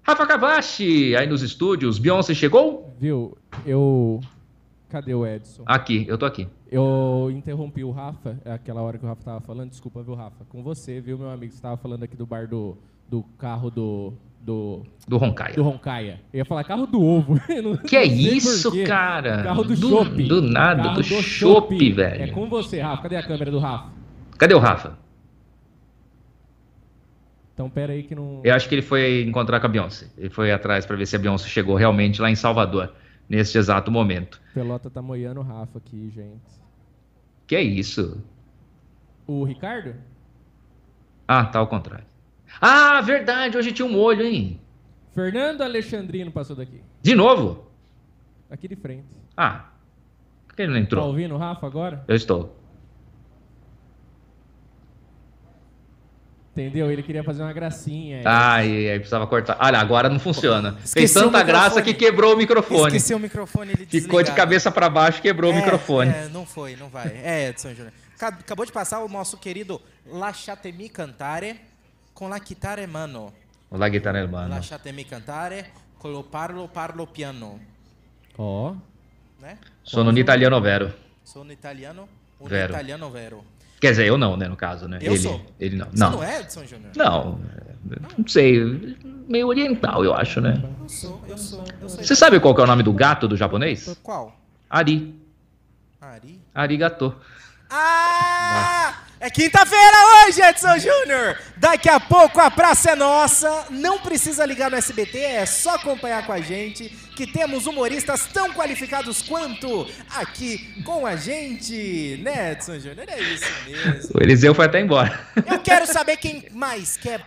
Rafa Cavachi, aí nos estúdios. Beyoncé chegou? Viu? Eu. Cadê o Edson? Aqui, eu tô aqui. Eu interrompi o Rafa, é aquela hora que o Rafa tava falando. Desculpa, viu, Rafa? Com você, viu, meu amigo? Você tava falando aqui do bar do, do carro do. Do, Do Roncaia. do Roncaia. Eu ia falar carro do ovo. [LAUGHS] Não- Que é não sei isso, por quê. cara? Carro do, Do- chopp. do nada, Carro do chopp, velho. É com você, Rafa. Cadê a câmera do Rafa? Cadê o Rafa? Então pera aí que não. Eu acho que ele foi encontrar com a Beyoncé. Ele foi atrás para ver se a Beyoncé chegou realmente lá em Salvador, neste exato momento. Pelota tá moiando o Rafa aqui, gente. Que é isso? O Ricardo? Ah, tá ao contrário. Ah, verdade, hoje tinha um olho, hein? Fernando Alexandrino passou daqui. De novo? Aqui de frente. Ah, por que ele não Tá entrou? ouvindo o Rafa agora? Eu estou. Entendeu? Ele queria fazer uma gracinha. Ah, e aí precisava cortar. Olha, agora não funciona. Fez Esqueci o tanta graça que quebrou o microfone. Esqueci o microfone, ele Ficou de desligado. cabeça para baixo, quebrou o É, microfone. É, não foi, não vai. É, Edson Júnior. Ca- Acabou de passar o nosso querido Lasciatemi Cantare com La Chitarra Mano. Olá, guitarra hermano. Lasciatemi Cantare con lo parlo parlo piano. Ó. Né? Sono no italiano vero. Sono italiano, un Vero. italiano vero. Quer dizer, eu não, né, no caso, né? Eu ele, sou. Ele não. Você não. não é, Edson Júnior? Não, não sei. Meio oriental, eu acho, né? Eu sou, eu sou, eu sou. Você sabe qual que é o nome do gato do japonês? Qual? Ari. Ari? Arigato. Ah! É quinta-feira hoje, Edson Júnior! Daqui a pouco a praça é nossa. Não precisa ligar no SBT, é só acompanhar com a gente que temos humoristas tão qualificados quanto aqui com a gente, né, Edson Júnior? É isso mesmo. O Eliseu foi até embora. Eu quero saber quem mais quer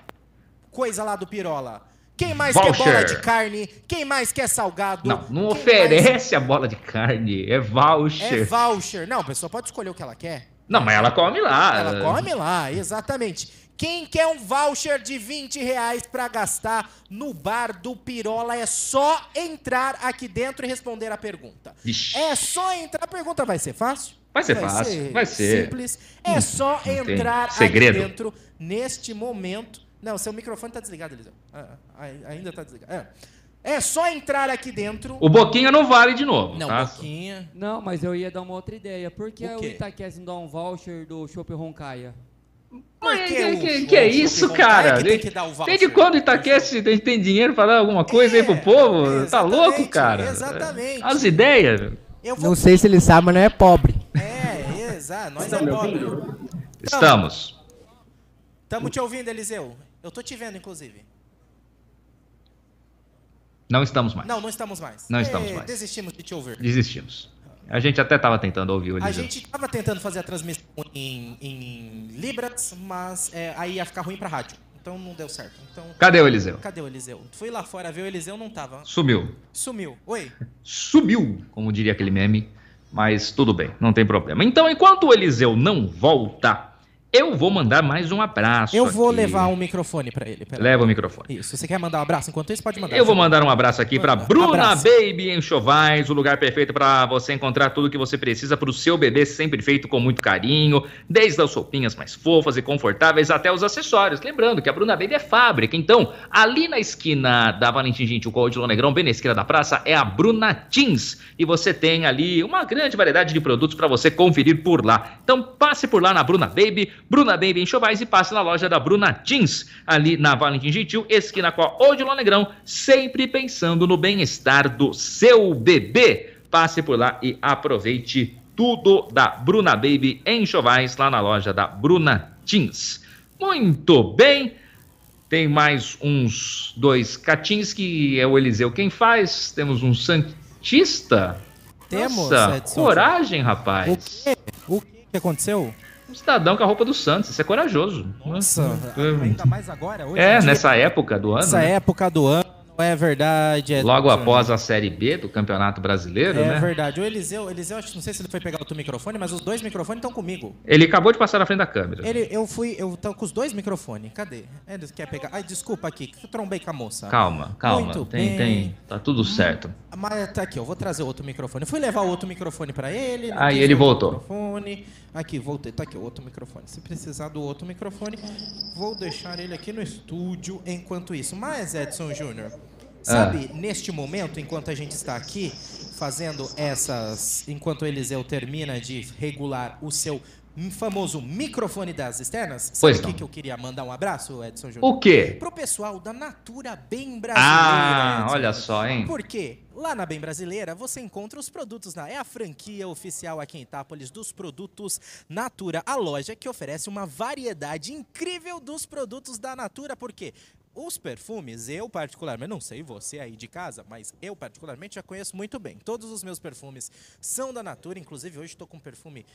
coisa lá do Pirola. Quem mais quer Voucher. bola de carne? Quem mais quer salgado? Não, não oferece a bola de carne, é voucher. É voucher. Não, a pessoa pode escolher o que ela quer. Não, mas ela come lá. Ela come lá, exatamente. Quem quer um voucher de 20 reais pra gastar no bar do Pirola é só entrar aqui dentro e responder a pergunta. Vixe. É só entrar. A pergunta vai ser fácil? Vai ser fácil, vai ser. Simples. É só não tem entrar aqui dentro neste momento. Não, seu microfone tá desligado, Eliseu. Ah, ah, ainda tá desligado. É. É só entrar aqui dentro. O Boquinha não vale de novo. Não, tá? Boquinha. Não, mas eu ia dar uma outra ideia. Por que O o, não dá um voucher do Chopp Roncaia? Por que, que, o que é isso, cara? que tem que dar o voucher? Desde quando o Itaquest tem, tem dinheiro pra dar alguma coisa aí pro povo? tá louco, cara? É, exatamente. As ideias. Eu vou... Não sei se ele sabe, mas não é pobre. É, exato. Nós é pobre. Estamos. Estamos te ouvindo, Eliseu. Eu tô te vendo, inclusive. Não estamos mais. Não, não estamos mais. Não estamos É, mais. Desistimos de te ouvir. Desistimos. A gente até tava tentando ouvir o A Eliseu. gente tava tentando fazer a transmissão em, em Libras, mas é, aí ia ficar ruim pra rádio. Então não deu certo. Então, Cadê o Eliseu? Cadê o Eliseu? Fui lá fora ver o Eliseu, não tava. Sumiu. Sumiu. Oi. Sumiu, como diria aquele meme. Mas tudo bem, não tem problema. Então, enquanto o Eliseu não volta, eu vou mandar mais um abraço. Eu vou aqui. levar um microfone pra ele. pera Leva o microfone. Isso. Você quer mandar um abraço? Enquanto isso, pode mandar. Eu vou mandar um abraço aqui para Bruna Abraço. Baby Enxovais, o lugar perfeito para você encontrar tudo que você precisa para o seu bebê, sempre feito com muito carinho, desde as roupinhas mais fofas e confortáveis até os acessórios. Lembrando que a Bruna Baby é fábrica, então ali na esquina da Valentim Gentil com o Odilon Negrão, bem na esquina da praça, é a Bruna Teens e você tem ali uma grande variedade de produtos para você conferir por lá. Então passe por lá na Bruna Baby, Bruna Baby Enxovais e passe na loja da Bruna Teens, ali na Valentim Gentil, esquina com a Odilon Negrão, sempre pensando no bem-estar do seu bebê. Passe por lá e aproveite tudo da Bruna Baby Enxovais lá na loja da Bruna Teens. Muito bem. Tem mais uns dois catins que é o Eliseu quem faz. Temos um Santista. Temos, Nossa, coragem, rapaz. O quê? O que aconteceu? Um cidadão com a roupa do Santos. Isso é corajoso. Nossa, ainda mais agora, hoje É, nessa época do ano. Nessa né? época do ano, é verdade. é- Logo após a Série B do Campeonato Brasileiro, É né? verdade. O Eliseu, Eliseu, acho que não sei se ele foi pegar outro microfone, mas os dois microfones estão comigo. Ele acabou de passar na frente da câmera. Ele, eu fui, eu tô com os dois microfones. Cadê? Ele quer pegar? Ai, desculpa aqui, que eu trombei com a moça. Calma, calma. Muito tem, bem. tem. Tá tudo certo. Mas tá aqui, eu vou trazer outro microfone. Fui levar o outro microfone pra ele. Aí ele voltou. Microfone. Aqui, voltei. Tá aqui o outro microfone. Se precisar do outro microfone, vou deixar ele aqui no estúdio enquanto isso. Mas, Edson Júnior, sabe, neste momento, enquanto a gente está aqui fazendo essas. Enquanto o Eliseu termina de regular o seu um famoso microfone das externas, sabe Pois o que, que eu queria mandar um abraço, Edson Júnior? O quê? Pro pessoal da Natura Bem Brasileira. Ah, Edson. olha só, hein? Por quê? Lá na Bem Brasileira você encontra os produtos na é a franquia oficial aqui em Itápolis dos produtos Natura, a loja que oferece uma variedade incrível dos produtos da Natura, porque os perfumes, eu particularmente, não sei você aí de casa, mas eu particularmente já conheço muito bem. Todos os meus perfumes são da Natura, inclusive hoje estou com perfume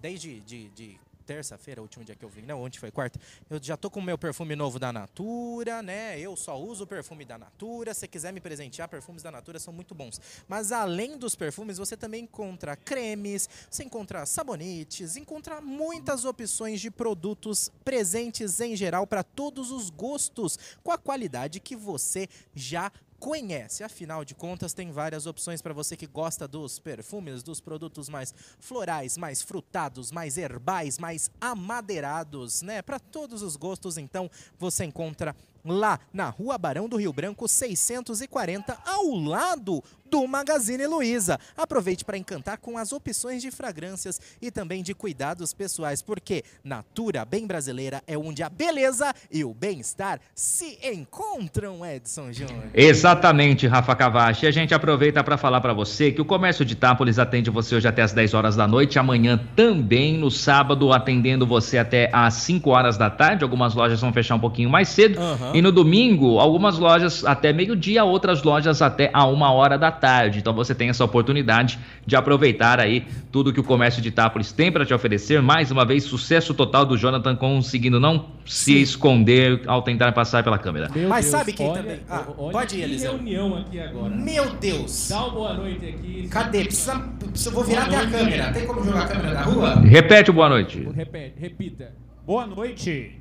desde de, de terça-feira, o último dia que eu vim, não, ontem foi quarta, eu já tô com o meu perfume novo da Natura, né? Eu só uso perfume da Natura. Se quiser me presentear, perfumes da Natura são muito bons. Mas além dos perfumes, você também encontra cremes, você encontra sabonetes, encontra muitas opções de produtos presentes em geral para todos os gostos, com a qualidade que você já conhece. Afinal de contas, tem várias opções para você que gosta dos perfumes, dos produtos mais florais, mais frutados, mais herbais, mais amadeirados, né? Para todos os gostos, então, você encontra lá na Rua Barão do Rio Branco 640, ao lado do Magazine Luiza. Aproveite para encantar com as opções de fragrâncias e também de cuidados pessoais, porque Natura Bem Brasileira é onde a beleza e o bem-estar se encontram, Edson Júnior. Exatamente, Rafa Cavachi. A gente aproveita para falar para você que o comércio de Itápolis atende você hoje até às 10 horas da noite, amanhã também, no sábado, atendendo você até às 5 horas da tarde. Algumas lojas vão fechar um pouquinho mais cedo. Aham. E no domingo, algumas lojas até meio-dia, outras lojas até a uma hora da tarde. Então você tem essa oportunidade de aproveitar aí tudo que o comércio de Itápolis tem para te oferecer. Mais uma vez, sucesso total do Jonathan conseguindo não se esconder ao tentar passar pela câmera. Meu Mas Deus, sabe quem olha- também? Ah, olha pode ir, Eliseu. reunião aqui agora. Meu Deus! Dá uma boa noite aqui. Cadê? Precisa, precisa- vou virar até a câmera. Tem como jogar a câmera da rua? Repete o boa noite. Repete, repita. Boa noite.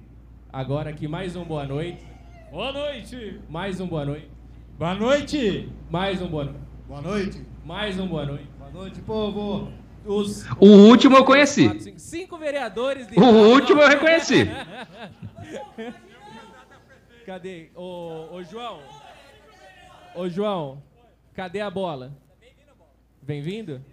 Agora aqui mais um boa noite. Boa noite. Mais um boa noite. Boa noite. Mais um boa noite. Boa noite. Mais um boa noite. Boa noite, povo. Os O último eu conheci. quatro, cinco, cinco vereadores de O último eu reconheci. [LAUGHS] Cadê? Ô, ô João. Ô João, cadê a bola? Bem-vindo?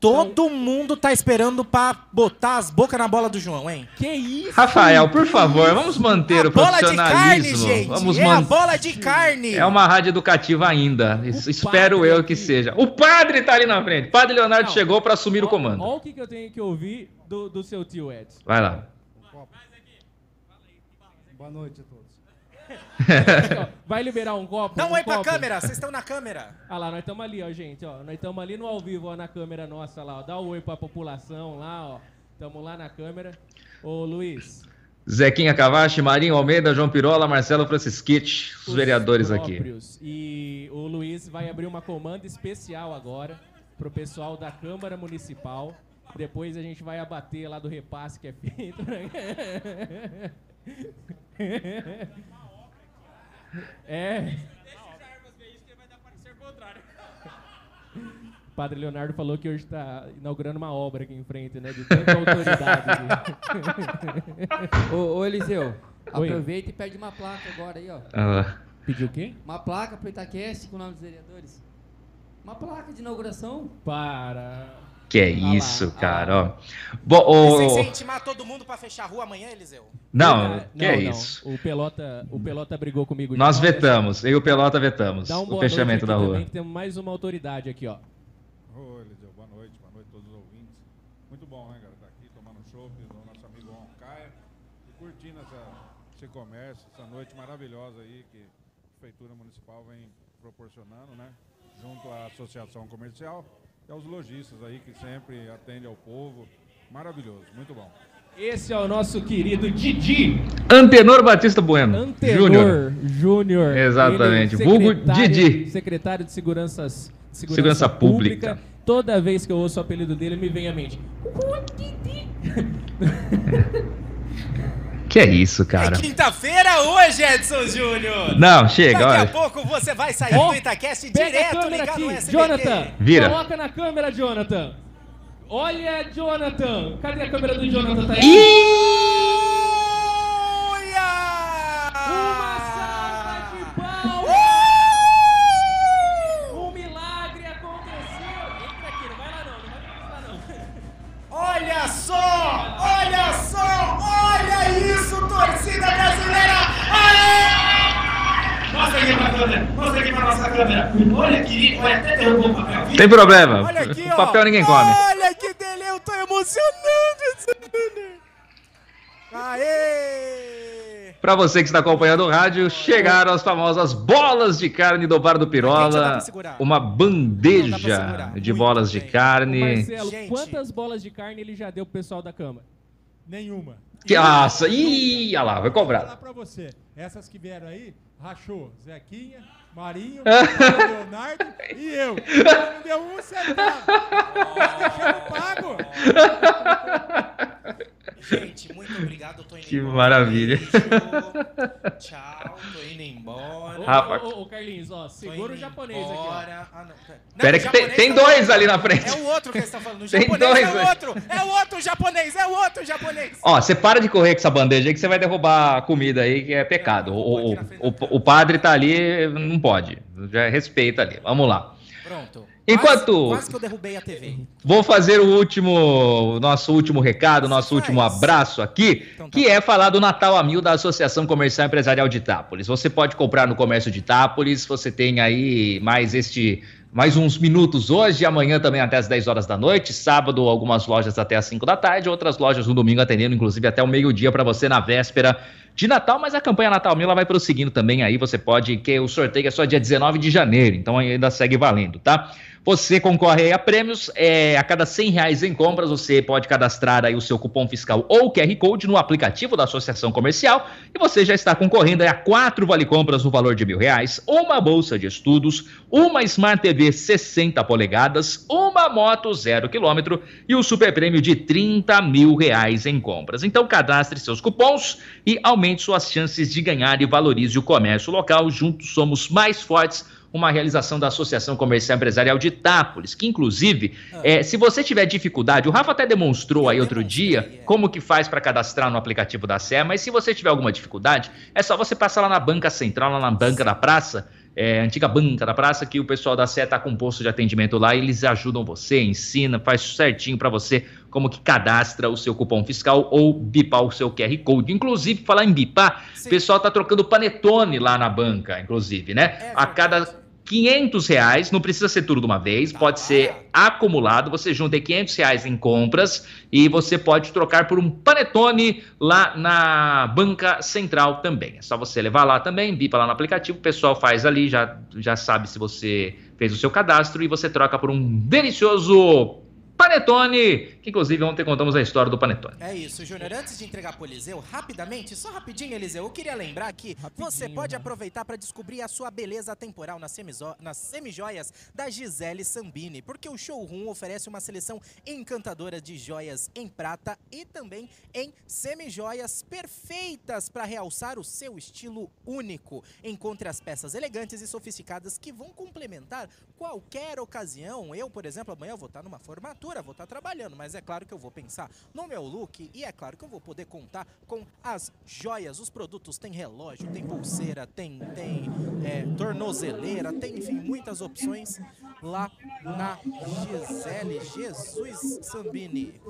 Todo mundo tá esperando pra botar as bocas na bola do João, hein? Que isso? Rafael, por favor, vamos manter o Bola de carne, profissionalismo. gente! Vamos é a man- bola de carne! É uma rádio educativa ainda. Es- Espero eu que seja. O padre tá ali na frente. Padre Leonardo chegou para assumir o comando. Olha o que, que eu tenho que ouvir do, do seu tio Edson. Vai lá. Boa noite a todos. Vai liberar um copo? Dá um um oi pra copo? câmera, vocês estão na câmera. Ah lá, nós estamos ali, ó, gente, ó. Nós estamos ali no ao vivo, ó, na câmera nossa lá, ó. Dá um oi pra população lá, ó. Estamos lá na câmera. Ô, Luiz. Zequinha Cavachi, Marinho Almeida, João Pirola, Marcelo Francisquite, os vereadores aqui. próprios. E o Luiz vai abrir uma comanda especial agora pro pessoal da Câmara Municipal. Depois a gente vai abater lá do repasse que é feito. [LAUGHS] né? é. [LAUGHS] Padre Leonardo falou que hoje está inaugurando uma obra aqui em frente, né? De tanta autoridade. [LAUGHS] Ô, ô Eliseu, Oi. aproveita e pede uma placa agora aí, ó. Ah. Pediu o quê? Uma placa pro Itaquest com o nome dos vereadores. Uma placa de inauguração. Para. Que é isso, cara, ó. Bom, querem intimar todo mundo pra fechar a rua amanhã, Eliseu? Não, que é não, não. isso. O Pelota, o Pelota brigou comigo. Nós novo. vetamos, eu e o Pelota vetamos Dá um o boa fechamento noite da rua. Também, que temos mais uma autoridade aqui, ó. Ô, Eliseu, boa noite, boa noite a todos os ouvintes. Muito bom, né, cara, estar aqui tomando chopp do nosso amigo Roncaia e curtindo essa, esse comércio, essa noite maravilhosa aí que a Prefeitura Municipal vem proporcionando, né, junto à Associação Comercial e aos lojistas aí que sempre atendem ao povo. Maravilhoso, muito bom. Esse é o nosso querido Didi. Antenor Batista Bueno. Antenor Júnior. Júnior. Exatamente. Vulgo Didi. Secretário de Seguranças, Segurança, Segurança Pública. Pública. Toda vez que eu ouço o apelido dele, me vem à mente. [LAUGHS] Que é isso, cara. Quinta-feira hoje, Edson Júnior! Não, chega, Daqui olha. a pouco você vai sair do Itacast direto câmera ligado aqui, no SBT. Jonathan. Vira. Coloca na câmera, Jonathan. Olha, Jonathan. Cadê a câmera do Jonathan? Tá aí? Câmera. Olha aqui, olha, até derrubou o papel. Viu? Tem problema. Olha aqui, o ó. papel ninguém come. Olha que dele, eu tô emocionado. Aê! Pra você que está acompanhando o rádio, chegaram as famosas bolas de carne do Bar do Pirola. Uma bandeja de bolas de carne. Marcelo, quantas bolas de carne ele já deu pro pessoal da Câmara? Nenhuma. Que aça! Ih, olha lá, vai Vou cobrar. falar pra você. Essas que vieram aí, rachou Zequinha, Marinho, Leonardo e eu. Não deu um centavo. Deixando pago. Gente, muito obrigado. Eu tô indo Que embora. maravilha. Beijo. Tchau, tô indo embora. Ô, Rapaz. ô, ô, ô, Carlinhos, ó, segura o japonês aqui, ó. embora. Ah, não. pera. Pera Não, que tem, tem não. dois ali na frente. É o outro que eles estão falando. O [LAUGHS] Tem japonês dois, é o outro. É o outro japonês. É o outro japonês. Ó, você para de correr com essa bandeja aí que você vai derrubar a comida aí, que é pecado. O, o, o, o padre tá ali, não pode. Já respeita ali. Vamos lá. Pronto. Enquanto- Quase, que eu derrubei a TV. Vou fazer o último, o nosso último recado, nosso último abraço aqui, que é falar do Natal a Mil da Associação Comercial Empresarial de Itápolis. Você pode comprar no comércio de Itápolis, você tem aí mais este mais uns minutos hoje, amanhã também até as 10 horas da noite, sábado algumas lojas até as 5 da tarde, outras lojas no domingo atendendo inclusive até o meio-dia para você na véspera de Natal, mas a campanha Natal Mil vai prosseguindo também aí, você pode, que o sorteio é só dia 19 de janeiro, então ainda segue valendo, tá? Você concorre a prêmios, é, a cada 100 reais em compras, você pode cadastrar aí o seu cupom fiscal ou QR Code no aplicativo da Associação Comercial e você já está concorrendo a quatro vale compras no valor de mil reais, uma bolsa de estudos, uma Smart TV 60 polegadas, uma moto zero quilômetro e o super prêmio de 30 mil reais em compras. Então cadastre seus cupons e aumente suas chances de ganhar e valorize o comércio local. Juntos somos mais fortes uma realização da Associação Comercial Empresarial de Itápolis, que inclusive, eh, se você tiver dificuldade, o Rafa até demonstrou aí outro dia como que faz para cadastrar no aplicativo da SE, mas se você tiver alguma dificuldade, é só você passar lá na banca central, lá na banca da praça, é, antiga banca da praça, que o pessoal da SE tá com um posto de atendimento lá, e eles ajudam você, ensina, faz certinho para você como que cadastra o seu cupom fiscal ou bipar o seu QR Code. Inclusive, falar em bipar, o pessoal tá trocando panetone lá na banca, inclusive, né? a cada 500 reais, não precisa ser tudo de uma vez, pode ser acumulado, você junta aí 500 reais em compras e você pode trocar por um panetone lá na banca central também. É só você levar lá também, bipa lá no aplicativo, o pessoal faz ali, já, já sabe se você fez o seu cadastro e você troca por um delicioso panetone, que inclusive ontem contamos a história do panetone. É isso, Júnior. Antes de entregar pro Eliseu, rapidamente, só rapidinho, Eliseu, eu queria lembrar que você pode aproveitar para descobrir a sua beleza temporal nas, semizo- nas semijoias da Gisele Sambini, porque o showroom oferece uma seleção encantadora de joias em prata e também em semijoias perfeitas para realçar o seu estilo único. Encontre as peças elegantes e sofisticadas que vão complementar qualquer ocasião. Eu, por exemplo, amanhã eu vou estar numa formatura, vou estar trabalhando, mas é claro que eu vou pensar no meu look e é claro que eu vou poder contar com as joias, os produtos. Tem relógio, tem pulseira, tem, tem é, tornozeleira, tem, enfim, muitas opções lá na Gisele Jesus Sambini.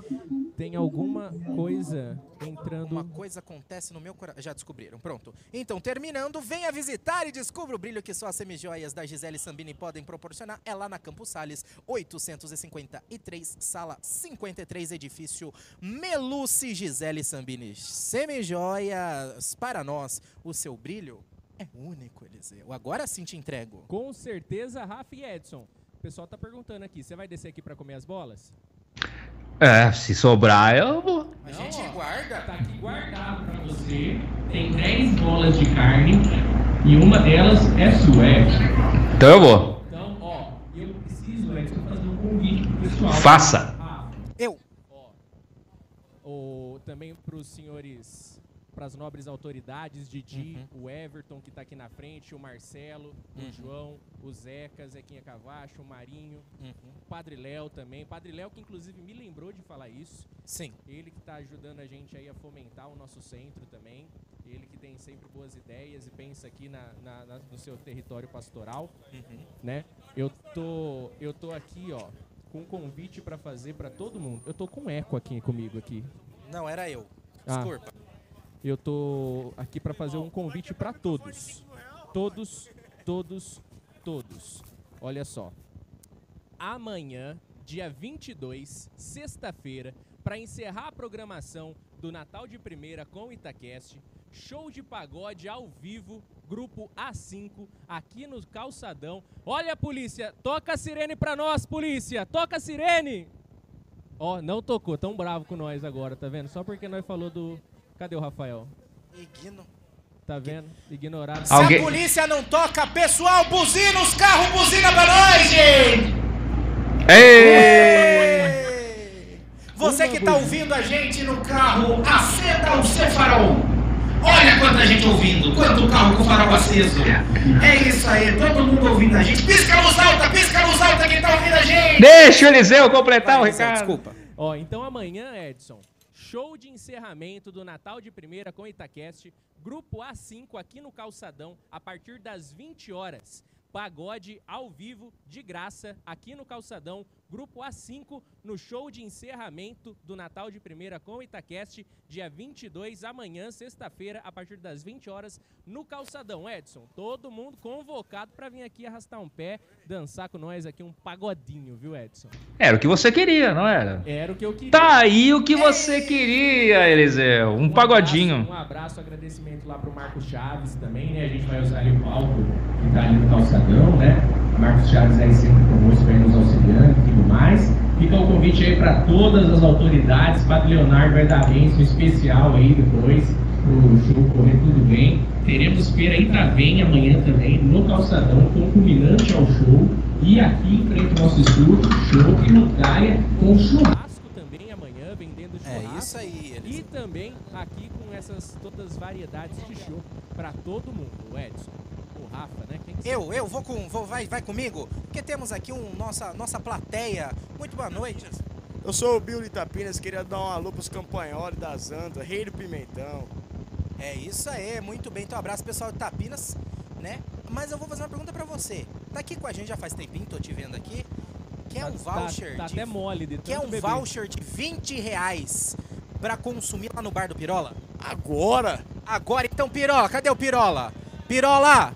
Tem alguma coisa entrando. Uma coisa acontece no meu coração. Já descobriram, pronto. Então, terminando, venha visitar e descubra o brilho que só as semijoias da Gisele Sambini podem proporcionar. É lá na Campos Sales, 853, sala 53, edifício Meluci Gisele Sambini. Semijoias, para nós, o seu brilho é único, Eliseu. Agora sim te entrego. Com certeza, Rafa e Edson. O pessoal tá perguntando aqui, você vai descer aqui pra comer as bolas? É, se sobrar, eu vou. A gente guarda. Tá aqui guardado pra Você tem 10 bolas de carne e uma delas é sua, Edson. Então eu vou. Então, ó, eu preciso, Edson, fazer um convite pro pessoal. Faça. Eu. Ou também pros senhores, pras nobres autoridades, Didi, o Everton que tá aqui na frente, o Marcelo, o Uhum. João, o Zeca, Zequinha Cavacho, o Marinho, o Padre Léo também. Padre Léo que inclusive me lembrou de falar isso. Sim. Ele que tá ajudando a gente aí a fomentar o nosso centro também. Ele que tem sempre boas ideias e pensa aqui na, na- na- no seu território pastoral, Uhum. né? Eu tô, eu tô aqui, ó, com um convite pra fazer pra todo mundo. Eu tô com eco aqui comigo aqui. Não, era eu. Ah. Desculpa. Eu tô aqui pra fazer um convite pra todos. Todos, todos, todos. Olha só. Amanhã, dia 22, sexta-feira, para encerrar a programação do Natal de Primeira com o Itaquest, show de pagode ao vivo, grupo A5, aqui no Calçadão. Olha, polícia, toca a sirene pra nós, polícia, toca a sirene! Ó, não tocou, tão bravo com nós agora, tá vendo? Só porque nós falou do... Cadê o Rafael? Igno. Tá vendo? Ignorado. Se a polícia não toca, pessoal, buzina os carros, buzina pra nós, gente! Você que tá ouvindo a gente no carro, acenda o seu farol. Olha quanta gente ouvindo, quanto carro com farol aceso. É isso aí, todo mundo ouvindo a gente. Pisca a luz alta, pisca a luz alta quem tá ouvindo a gente. Deixa o Eliseu completar o recado. Desculpa. Ó, então amanhã, Edson, show de encerramento do Natal de Primeira com Itacast, grupo A5 aqui no Calçadão, a partir das 20 horas. Pagode ao vivo, de graça, aqui no Calçadão, grupo A5, no show de encerramento do Natal de Primeira com Itacast, dia 22, amanhã, sexta-feira, a partir das 20 horas, no Calçadão. Edson, todo mundo convocado para vir aqui arrastar um pé, dançar com nós aqui um pagodinho, viu, Edson? Era o que você queria, não era? Era o que eu queria. Tá aí o que você queria, Eliseu. Um pagodinho. Um abraço, agradecimento lá pro Marcos Chaves também, né? A gente vai usar ali o palco que tá ali no calçadão, né? Marcos Chaves aí sempre conosco, aí nos mais. Fica o convite aí para todas as autoridades, Padre Leonardo vai dar bênção especial aí depois, pro show correr tudo bem. Teremos feira Intravém amanhã também, no calçadão, concomitante ao show. E aqui em frente ao nosso estúdio, show e no Gaia com churrasco também amanhã, vendendo churrasco. É isso aí, E também aqui com essas todas as variedades de show para todo mundo. O Edson, o Rafa, né? Quem que Eu, eu vou com. Vou, vai, vai comigo? Porque temos aqui um nossa, nossa plateia. Muito boa noite. Eu sou o Bill Itapinas, queria dar um alô pros campanhores da Zanta, Rei do Pimentão. É isso aí, muito bem. Então, um abraço pessoal de Tapinas, né? Mas eu vou fazer uma pergunta pra você. Tá aqui com a gente já faz tempinho, tô te vendo aqui. Quer um Tá- voucher? tá de, até mole de Quer tanto um beber. voucher de 20 reais pra consumir lá no bar do Pirola? Agora? Agora então, Pirola, cadê o Pirola? Pirola!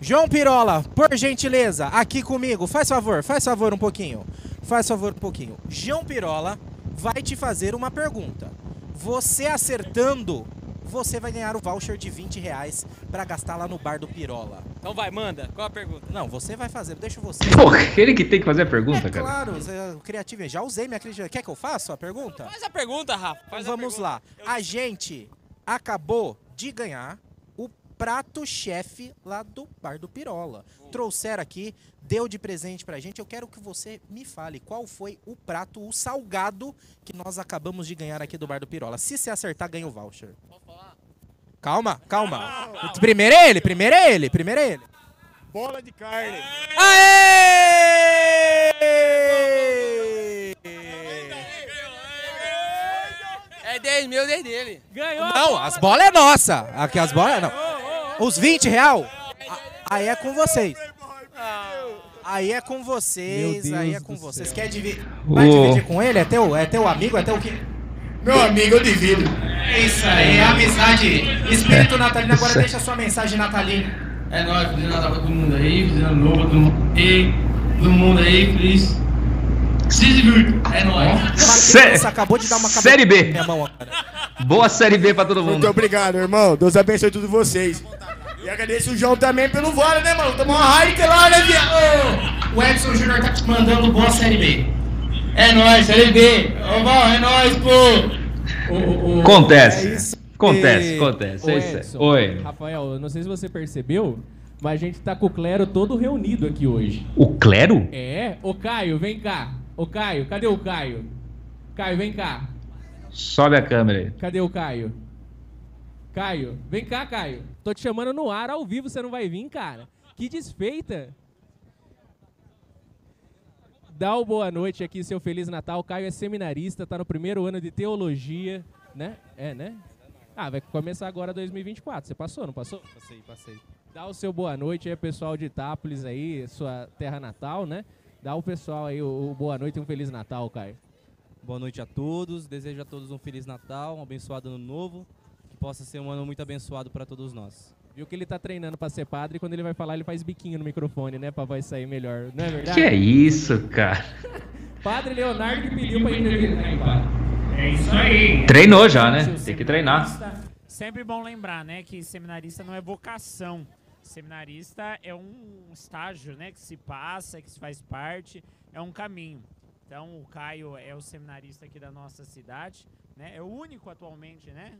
João Pirola, por gentileza, aqui comigo. Faz favor, faz favor um pouquinho. Faz favor um pouquinho. João Pirola vai te fazer uma pergunta. Você acertando, você vai ganhar o voucher de 20 reais pra gastar lá no bar do Pirola. Então vai, manda. Qual a pergunta? Não, você vai fazer, deixa você. Porra, ele que tem que fazer a pergunta, É cara. claro, é, criativo. Já usei minha criatividade. Quer que eu faça a pergunta? Faz a pergunta, Rafa. Faz vamos lá. A gente acabou de ganhar prato-chefe lá do Bar do Pirola. Trouxeram aqui, deu de presente pra gente. Eu quero que você me fale qual foi o prato, o salgado que nós acabamos de ganhar aqui do Bar do Pirola. Se você acertar, ganha o voucher. Calma, calma. Primeiro é ele, primeiro é ele, primeiro é ele. Bola de carne. É 10 mil, 10 dele. Ganhou. Não, as bolas é nossa. Aqui as bolas não. Os 20 real, aí é com vocês. Aí é com vocês, aí é com vocês. Quer dividir? Vai dividir com ele? É teu, é teu amigo? É teu quê? Meu amigo, eu divido. É isso aí, é amizade. Espírito natalino, agora deixa a sua mensagem natalina. É nóis, feliz Natal pra todo mundo aí, feliz ano novo pra todo mundo aí, todo mundo aí, feliz. Se divirta, é nóis. Sé- Você acabou de dar uma cabeça Série B. na minha mão agora. Boa Série B pra todo Muito mundo. obrigado, irmão. Deus abençoe todos vocês. E agradeço o João também pelo vale, né, mano? Tomou uma Heineken lá, né, viado? O Edson Júnior tá te mandando boa Série B. É nóis, Série B. Ô, Val, é nóis, pô. Acontece. Acontece, acontece. Ô, É isso aí. Edson, Oi. Rafael, eu não sei se você percebeu, mas a gente tá com o clero todo reunido aqui hoje. O clero? É? Ô Caio, vem cá. Ô Caio, cadê o Caio? Caio, vem cá. Sobe a câmera aí. Cadê o Caio? Caio, vem cá, Caio. Tô te chamando no ar ao vivo, você não vai vir, cara. Que desfeita. Dá o boa noite aqui, seu Feliz Natal. Caio é seminarista, tá no primeiro ano de teologia, né? É, né? Ah, vai começar agora 2024. Você passou, não passou? Passei, passei. Dá o seu boa noite aí, pessoal de Itápolis aí, sua terra natal, né? Dá o pessoal aí o, o boa noite e um Feliz Natal, Caio. Boa noite a todos. Desejo a todos um Feliz Natal, um abençoado ano novo. Possa ser um ano muito abençoado para todos nós. Viu que ele tá treinando pra ser padre e quando ele vai falar ele faz biquinho no microfone, né? Pra voz sair melhor. Não é verdade? Que é isso, cara? [LAUGHS] Padre Leonardo que pediu pra entrevistar? É isso aí. Treinou já, né? Tem que treinar. Sempre bom lembrar, né, que seminarista não é vocação. Seminarista é um estágio, né, que se passa, que se faz parte, é um caminho. Então, o Caio é o seminarista aqui da nossa cidade, né? É o único atualmente, né?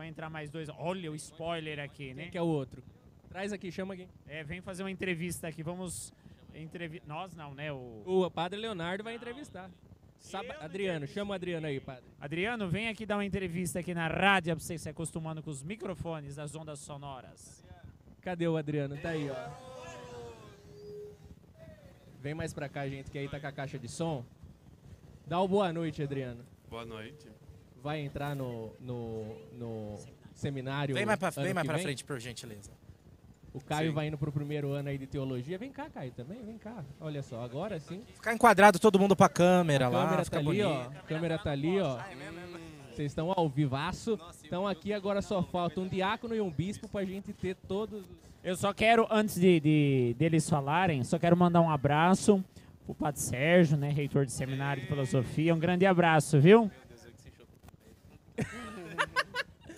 Vai entrar mais dois. Olha o spoiler aqui, né? Quem que é o outro? Traz aqui, chama aqui. É, vem fazer uma entrevista aqui. Vamos entrevistar. Nós não, né? O... O padre Leonardo vai entrevistar. Saba- Adriano, chama o Adriano aí, padre. Adriano, vem aqui dar uma entrevista aqui na rádio pra você se acostumando com os microfones das ondas sonoras. Cadê o Adriano? Tá aí, ó. Vem mais pra cá, gente, que aí tá com a caixa de som. Dá o boa noite, Adriano. Boa noite. Vai entrar no, no, no seminário. Vem mais pra, ano vem mais que pra vem? frente, por gentileza. O Caio Sim. vai indo pro primeiro ano aí de teologia. Vem cá, Caio, também. Vem cá. Olha só, agora sim. Ficar enquadrado todo mundo pra câmera A lá, câmera fica tá ali, ó. A câmera tá ali, ó. Vocês estão ao vivaço. Então aqui agora só falta um diácono e um bispo pra gente ter todos. Eu só quero, antes de, de- deles falarem, só quero mandar um abraço pro Padre Sérgio, né, reitor de seminário de filosofia. Um grande abraço, viu?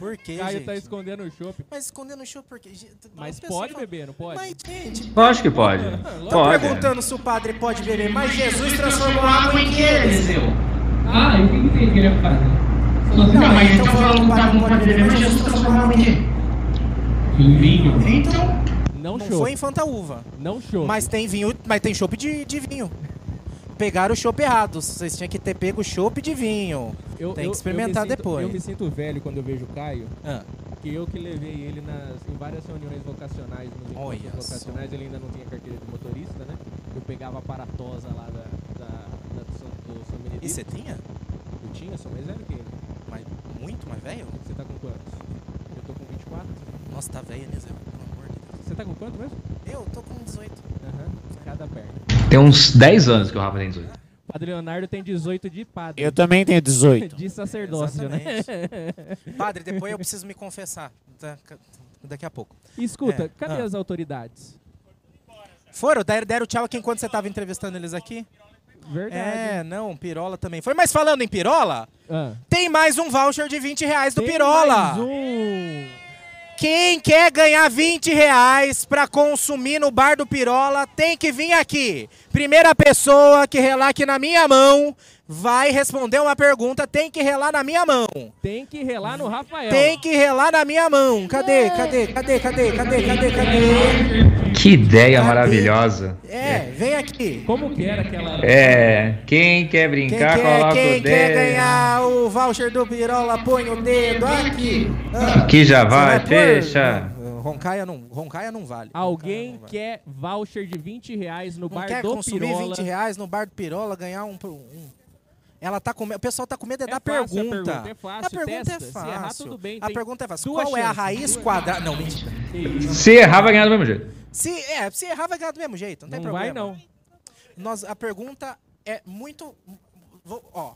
Por quê, Caio gente? tá escondendo o chopp. Mas escondendo o show porque... gente, Mas pode fala- beber, não pode? Mas, gente... Lógico que pode. Tô Pode. perguntando se o padre pode beber, mas Jesus transformou água em quê, Eliseu? Ah, eu o que ele queria fazer? Não, mas então falando que o padre não pode beber, mas Jesus transformou água em quê? Em vinho. Então... Não, não foi em Fanta Uva. Não chopp. Mas tem vinho, mas tem chopp de, de vinho. Pegaram o chopp errado. Vocês tinham que ter pego o chopp de vinho. Eu- tem eu- que experimentar eu sinto- depois. Eu me sinto velho quando eu vejo o Caio. Ah. Que eu que levei ele nas, em várias reuniões vocacionais, nos encontros Olha vocacionais, ele ainda não tinha carteira de motorista, né? Eu pegava a paratosa lá da, da, da do São, do São Benedito. E você tinha? Eu tinha, sou mais velho que ele. Mas muito mais velho? Você tá com quantos? Eu tô com 24. Nossa, tá velho, né, Zé? Pelo amor de Deus. Você tá com quanto mesmo? Eu tô com 18. Aham, cada perna. Tem uns 10 anos que o Rafa tem 18. Padre Leonardo tem 18 de padre. Eu também tenho 18. De sacerdócio, né? [LAUGHS] Padre, depois eu preciso me confessar. da- Daqui a pouco. Escuta, É, cadê ah. as autoridades? Foram? Deram, deram tchau aqui enquanto você tava entrevistando eles aqui? Verdade. É, não, Pirola também foi. Mas falando em Pirola, Ah. tem mais um voucher de 20 reais do Tem Pirola. mais um. Quem quer ganhar 20 reais pra consumir no bar do Pirola tem que vir aqui. Primeira pessoa que relar aqui na minha mão vai responder uma pergunta, tem que relar na minha mão. Tem que relar no Rafael. Tem que relar na minha mão. Cadê? Cadê? Cadê? Cadê? Cadê? Cadê? Cadê? Que ideia maravilhosa. É, vem aqui. Como que era aquela. É, quem quer Quem brincar, quer, coloca quem o quer dedo. ganhar o voucher do Pirola, põe o dedo aqui. Ah, Que já vai, fecha. Não, Roncaia não, Roncaia não vale. Alguém quer voucher de 20 reais no Não bar quer do consumir Pirola? 20 reais no bar do Pirola, ganhar um... um- Ela tá com medo, o pessoal tá com medo é, da fácil a pergunta. pergunta, é fácil, A pergunta testa. é Se fácil. errar, tudo bem, A pergunta é fácil. Qual é a chances, raiz quadrada... Não, mentira. Se errar, vai ganhar do mesmo jeito. Se, é, se errar, vai ganhar do mesmo jeito, não, tem Não vai, problema. não. Nós, a pergunta é muito... vou- ó,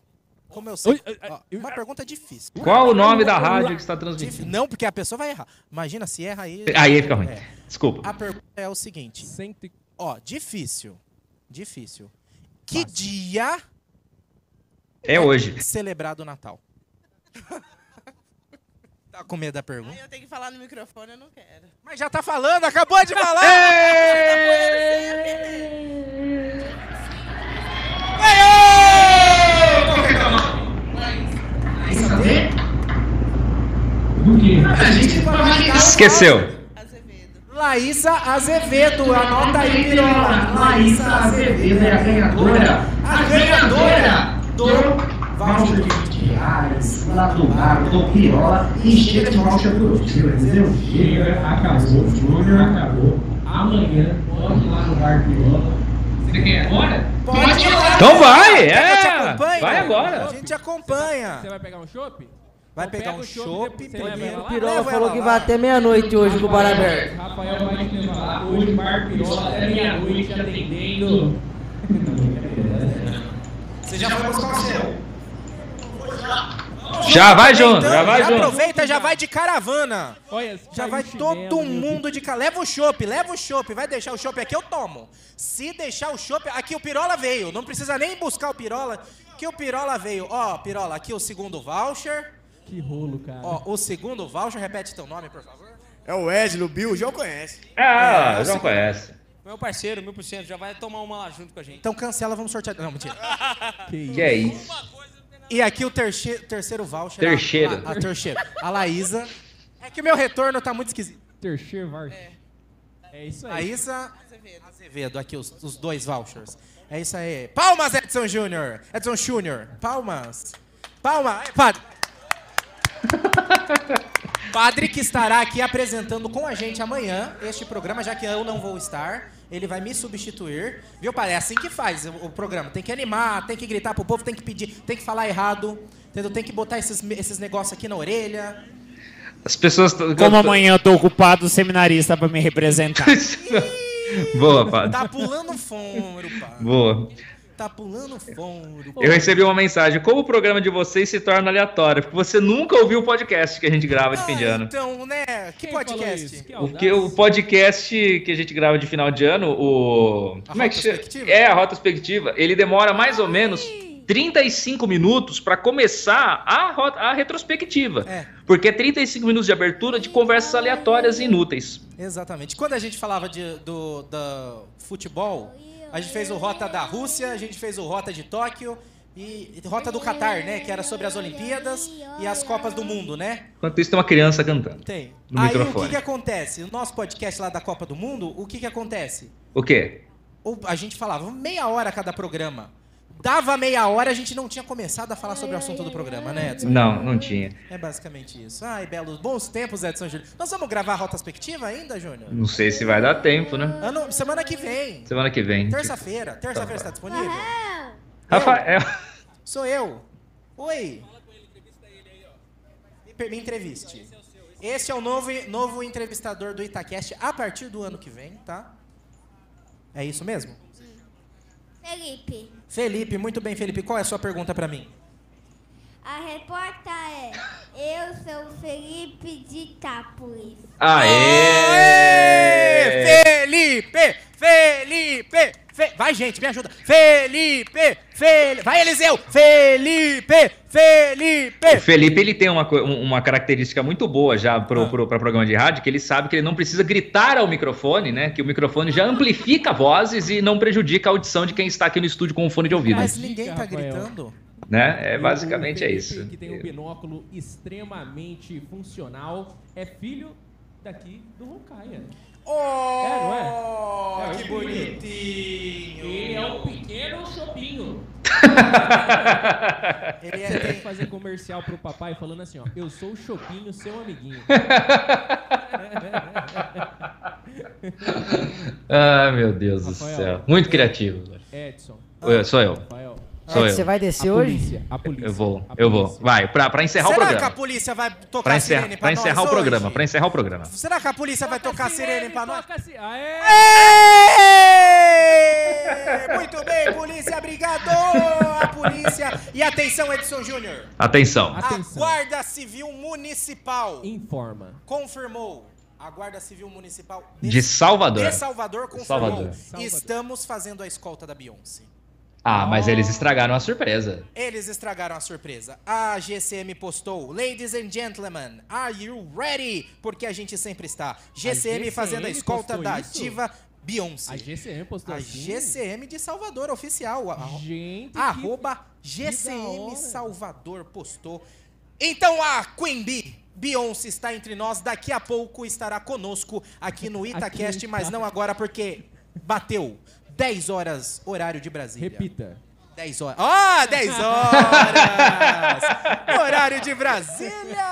como eu sei... Ó, uma pergunta difícil. Qual o nome da rádio que está transmitindo? Não, porque a pessoa vai errar. Imagina se erra aí... Aí fica ruim. É. Desculpa. A pergunta é o seguinte. Ó, difícil. Difícil. Que dia É hoje. celebrado o Natal? [LAUGHS] tá com medo da pergunta? Eu tenho que falar no microfone, eu não quero. Mas já tá falando, acabou de falar! Gente Esqueceu. Laísa Azevedo, anota aí, Pirola. Laísa Azevedo é a ganhadora. A ganhadora do voucher de 20 reais lá do bar do Pirola e chega de por hoje. Entendeu? Chega, acabou. Júnior acabou. Amanhã, pode ir lá no bar Pirola. Você quer ir agora? Pode ir lá. Então vai, é. Vai agora. A gente acompanha. Você vai pegar um chopp? Vai pegar pega um o chopp, ela lá? Pirola falou que vai até meia-noite hoje no bar aberto. Rafael vai te levar lá. Hoje, bar Pirola, até meia-noite, atendendo. [LAUGHS] Você já foi buscar o seu? Já vai junto, já vai junto. Aproveita, já vai de caravana. Olha, Já vai todo mundo de caravana. Leva o chopp, leva o chopp. Vai deixar o chopp aqui, eu tomo. Se deixar o chopp... Aqui o Pirola veio. Não precisa nem buscar o Pirola, que o Pirola veio. Ó, Pirola, aqui o segundo voucher. Que rolo, cara. Ó, o segundo voucher. Repete teu nome, por favor. É o Wesley, o Bill, o João conhece. Ah, É, o João conhece. Meu parceiro, mil por cento, já vai tomar uma lá junto com a gente. Então cancela, vamos sortear. Não, mentira. [LAUGHS] Que é isso? E aqui o terche- terceiro voucher. Terceiro. A, a, a terceiro. A Laísa. É que o meu retorno tá muito esquisito. Terceiro voucher. É isso aí. Laísa Azevedo, aqui os, os dois vouchers. É isso aí. Palmas, Edson Júnior. Edson Júnior. Palmas. Palmas. Ai, Padre. [LAUGHS] Padre que estará aqui apresentando com a gente amanhã este programa, já que eu não vou estar. Ele vai me substituir. Viu, padre? É assim que faz o, o programa. Tem que animar, tem que gritar pro povo, tem que pedir, tem que falar errado. Entendeu? Tem que botar esses, esses negócios aqui na orelha. As pessoas. Como amanhã eu tô ocupado, o seminarista pra me representar. [LAUGHS] Boa, padre. Tá pulando foro, padre. Boa. Tá pulando foro. Eu recebi uma mensagem. Como o programa de vocês se torna aleatório? Porque você nunca ouviu o podcast que a gente grava de fim de ano. Então, né? Que podcast? O que o podcast que a gente grava de final de ano, o como é que chama? É a retrospectiva. Ele demora mais ou menos 35 minutos para começar a, ro- a retrospectiva. É. Porque é 35 minutos de abertura de conversas aleatórias e inúteis. Exatamente. Quando a gente falava de, do da futebol, a gente fez o Rota da Rússia, a gente fez o Rota de Tóquio e Rota do Catar, né? Que era sobre as Olimpíadas e as Copas do Mundo, né? Enquanto isso tem uma criança cantando. Tem. No Aí o microfone. que, que acontece? O nosso podcast lá da Copa do Mundo, o que, que acontece? O quê? O- A gente falava meia hora cada programa. Dava meia hora, a gente não tinha começado a falar sobre o assunto do programa, né, Edson? Não, não tinha. É basicamente isso. Ai, belos bons tempos, Edson Júnior. Nós vamos gravar a retrospectiva ainda, Júnior? Não sei se vai dar tempo, né? Ano, semana que vem. Semana que vem. Terça-feira. Terça-feira está disponível? Rafael. Sou eu. Oi. Me, per- me entreviste. Esse é o novo, novo entrevistador do Itacast a partir do ano que vem, tá? É isso mesmo? Felipe, Felipe, muito bem, Felipe. Qual é a sua pergunta pra mim? a repórter é: Eu sou o Felipe de Itápolis. Aê! Felipe! Felipe! Fe- Vai, gente, me ajuda. Felipe! Felipe! Vai, Eliseu! Felipe! Felipe! O Felipe ele tem uma, um- uma característica muito boa já pro, pro, pra programa de rádio, que ele sabe que ele não precisa gritar ao microfone, né? Que o microfone já amplifica vozes e não prejudica a audição de quem está aqui no estúdio com o fone de ouvido. Mas ninguém tá gritando. Né? É, O basicamente é Felipe, isso. Que tem um binóculo extremamente funcional, é filho daqui do Roncaia. Oh, é, não é? É que bonitinho. Ele é um pequeno chopinho. [LAUGHS] Ele é- Você tem que fazer comercial pro papai falando assim, ó, eu sou o Chopinho, seu amiguinho. [LAUGHS] Ah, meu Deus do Rafael. céu. Muito criativo. Edson. Oi, Sou eu. Rafael. Sou Ed, eu. você vai descer A hoje? polícia, a polícia. Eu vou, a eu vou. Vai, pra, pra encerrar o Será que a programa. polícia vai tocar Pra, encerrar, sirene pra pra encerrar nós o programa, hoje? pra encerrar o programa. Será que a polícia vai tocar a sirene pra nós? Aê! Êêê! Muito bem, polícia, obrigado! A polícia. E atenção, Edson Júnior. Atenção. A Guarda Civil Municipal Informa. confirmou. A Guarda Civil Municipal De Salvador. de Salvador confirmou. Salvador. Estamos fazendo a escolta da Beyoncé. Ah, mas eles estragaram a surpresa. Eles estragaram a surpresa. A GCM postou: Ladies and gentlemen, are you ready? Porque a gente sempre está. GCM, GCM fazendo a escolta da isso? diva Beyoncé. A GCM postou A assim? GCM de Salvador, oficial. A- Gente, Arroba GCM. Salvador postou. Então a Queen Bee, Beyoncé está entre nós. Daqui a pouco estará conosco aqui no Itacast, Aqui. mas não agora porque bateu 10 horas, horário de Brasília. Repita. 10 horas. Ah, 10 horas! horário de Brasília!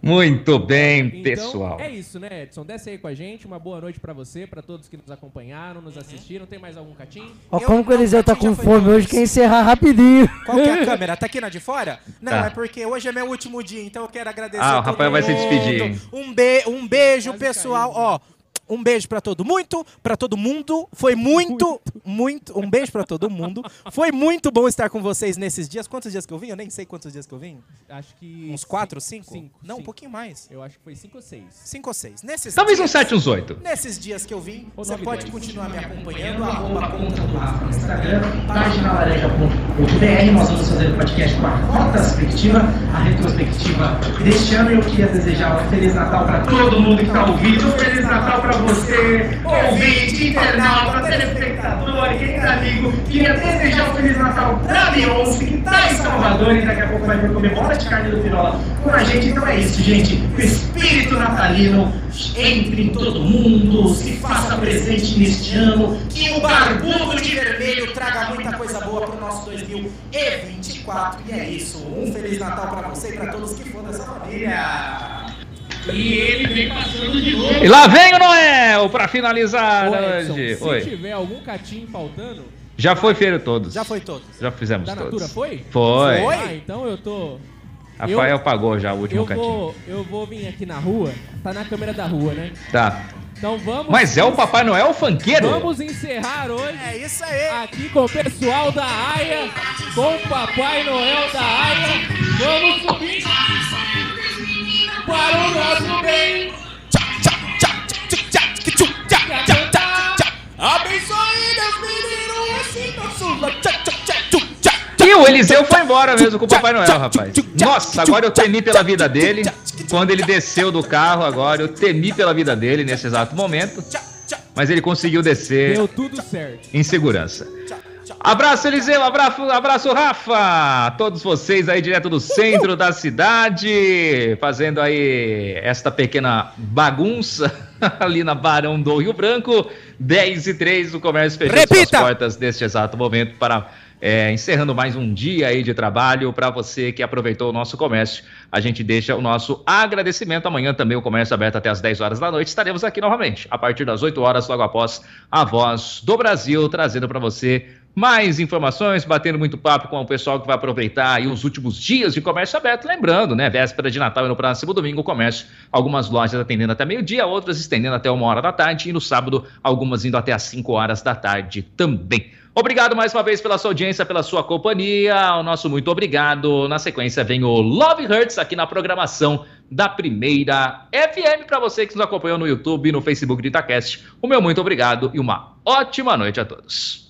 Muito bem, Então, pessoal. é isso, né, Edson? Desce aí com a gente. Uma boa noite pra você, pra todos que nos acompanharam, nos assistiram. Tem mais algum catinho? Ó, como que o Eliseu tá com fome hoje, quer encerrar rapidinho. Qual que é a câmera? Tá aqui na de fora? Não, Tá. é porque hoje é meu último dia, então eu quero agradecer Ah, o Rafael vai se despedir? Um, be um beijo, pessoal. Ó, Um beijo pra todo muito, para todo mundo. Foi muito, muito, um beijo pra todo mundo. Foi muito bom estar com vocês nesses dias. Quantos dias que eu vim? Eu nem sei quantos dias que eu vim. Acho que. Uns quatro, cinco? Cinco. Não, um cinco. pouquinho mais. Eu acho que foi cinco ou seis. Cinco ou seis. Nesses Talvez dias- uns 7, uns 8. Nesses dias que eu vim, Ou você pode dez. continuar me acompanhando, arroba conta do Rafa no Instagram, página laranja.br. Nós vamos fazer o podcast com a retrospectiva, a retrospectiva deste ano. E eu queria desejar um Feliz Natal para todo mundo que está ouvindo. Um Feliz Natal para você, ouvinte, internauta, telespectador, querido amigo. Queria desejar um Feliz Natal para Beyoncé, que está em Salvador e daqui a pouco vai vir comer bola de carne do Pirola com a gente. Então é isso, gente. O espírito natalino entre em todo mundo, se faça presente neste ano. Que o barbudo de vermelho traga muita coisa boa pro nosso 2024. E é isso. Um Feliz Natal pra você e pra todos que for dessa família. E ele vem passando de novo. E lá vem o Noel pra finalizar Ô, Edson, hoje. se Oi. tiver algum catinho faltando, Já foi feira todos. Já foi todos. Já fizemos da todos. Natura foi? Foi. Ah, então eu tô. Rafael eu, pagou já o último eu cantinho. vou, eu vou vir aqui na rua, tá na câmera da rua, né? Tá. Então vamos. Mas é o Papai Noel funkeiro? Vamos encerrar hoje. É isso aí. Aqui com o pessoal da AIA, com o Papai Noel da AIA. Vamos subir para o nosso bem. Abençoe assim sua. E o Eliseu foi embora mesmo com o Papai Noel, rapaz. Nossa, agora eu temi pela vida dele. Quando ele desceu do carro, agora eu temi pela vida dele nesse exato momento. Mas ele conseguiu descer Deu tudo certo. em segurança. Abraço, Eliseu, abraço, abraço, Rafa! Todos vocês aí direto do centro da cidade, fazendo aí esta pequena bagunça [LAUGHS] ali na Barão do Rio Branco. 10 e 3, o comércio fechou suas Repita! portas neste exato momento para é, encerrando mais um dia aí de trabalho para você que aproveitou o nosso comércio. A gente deixa o nosso agradecimento. Amanhã também o comércio aberto até as 10 horas da noite. Estaremos aqui novamente a partir das 8 horas, logo após a voz do Brasil, trazendo para você mais informações, batendo muito papo com o pessoal que vai aproveitar os últimos dias de comércio aberto. Lembrando, né? Véspera de Natal e no próximo domingo, o comércio, algumas lojas atendendo até meio-dia, outras estendendo até uma hora da tarde, e no sábado, algumas indo até às 5 horas da tarde também. Obrigado mais uma vez pela sua audiência, pela sua companhia. O nosso muito obrigado. Na sequência vem o Love Hurts aqui na programação da primeira FM para você que nos acompanhou no YouTube e no Facebook do Itacast. O meu muito obrigado e uma ótima noite a todos.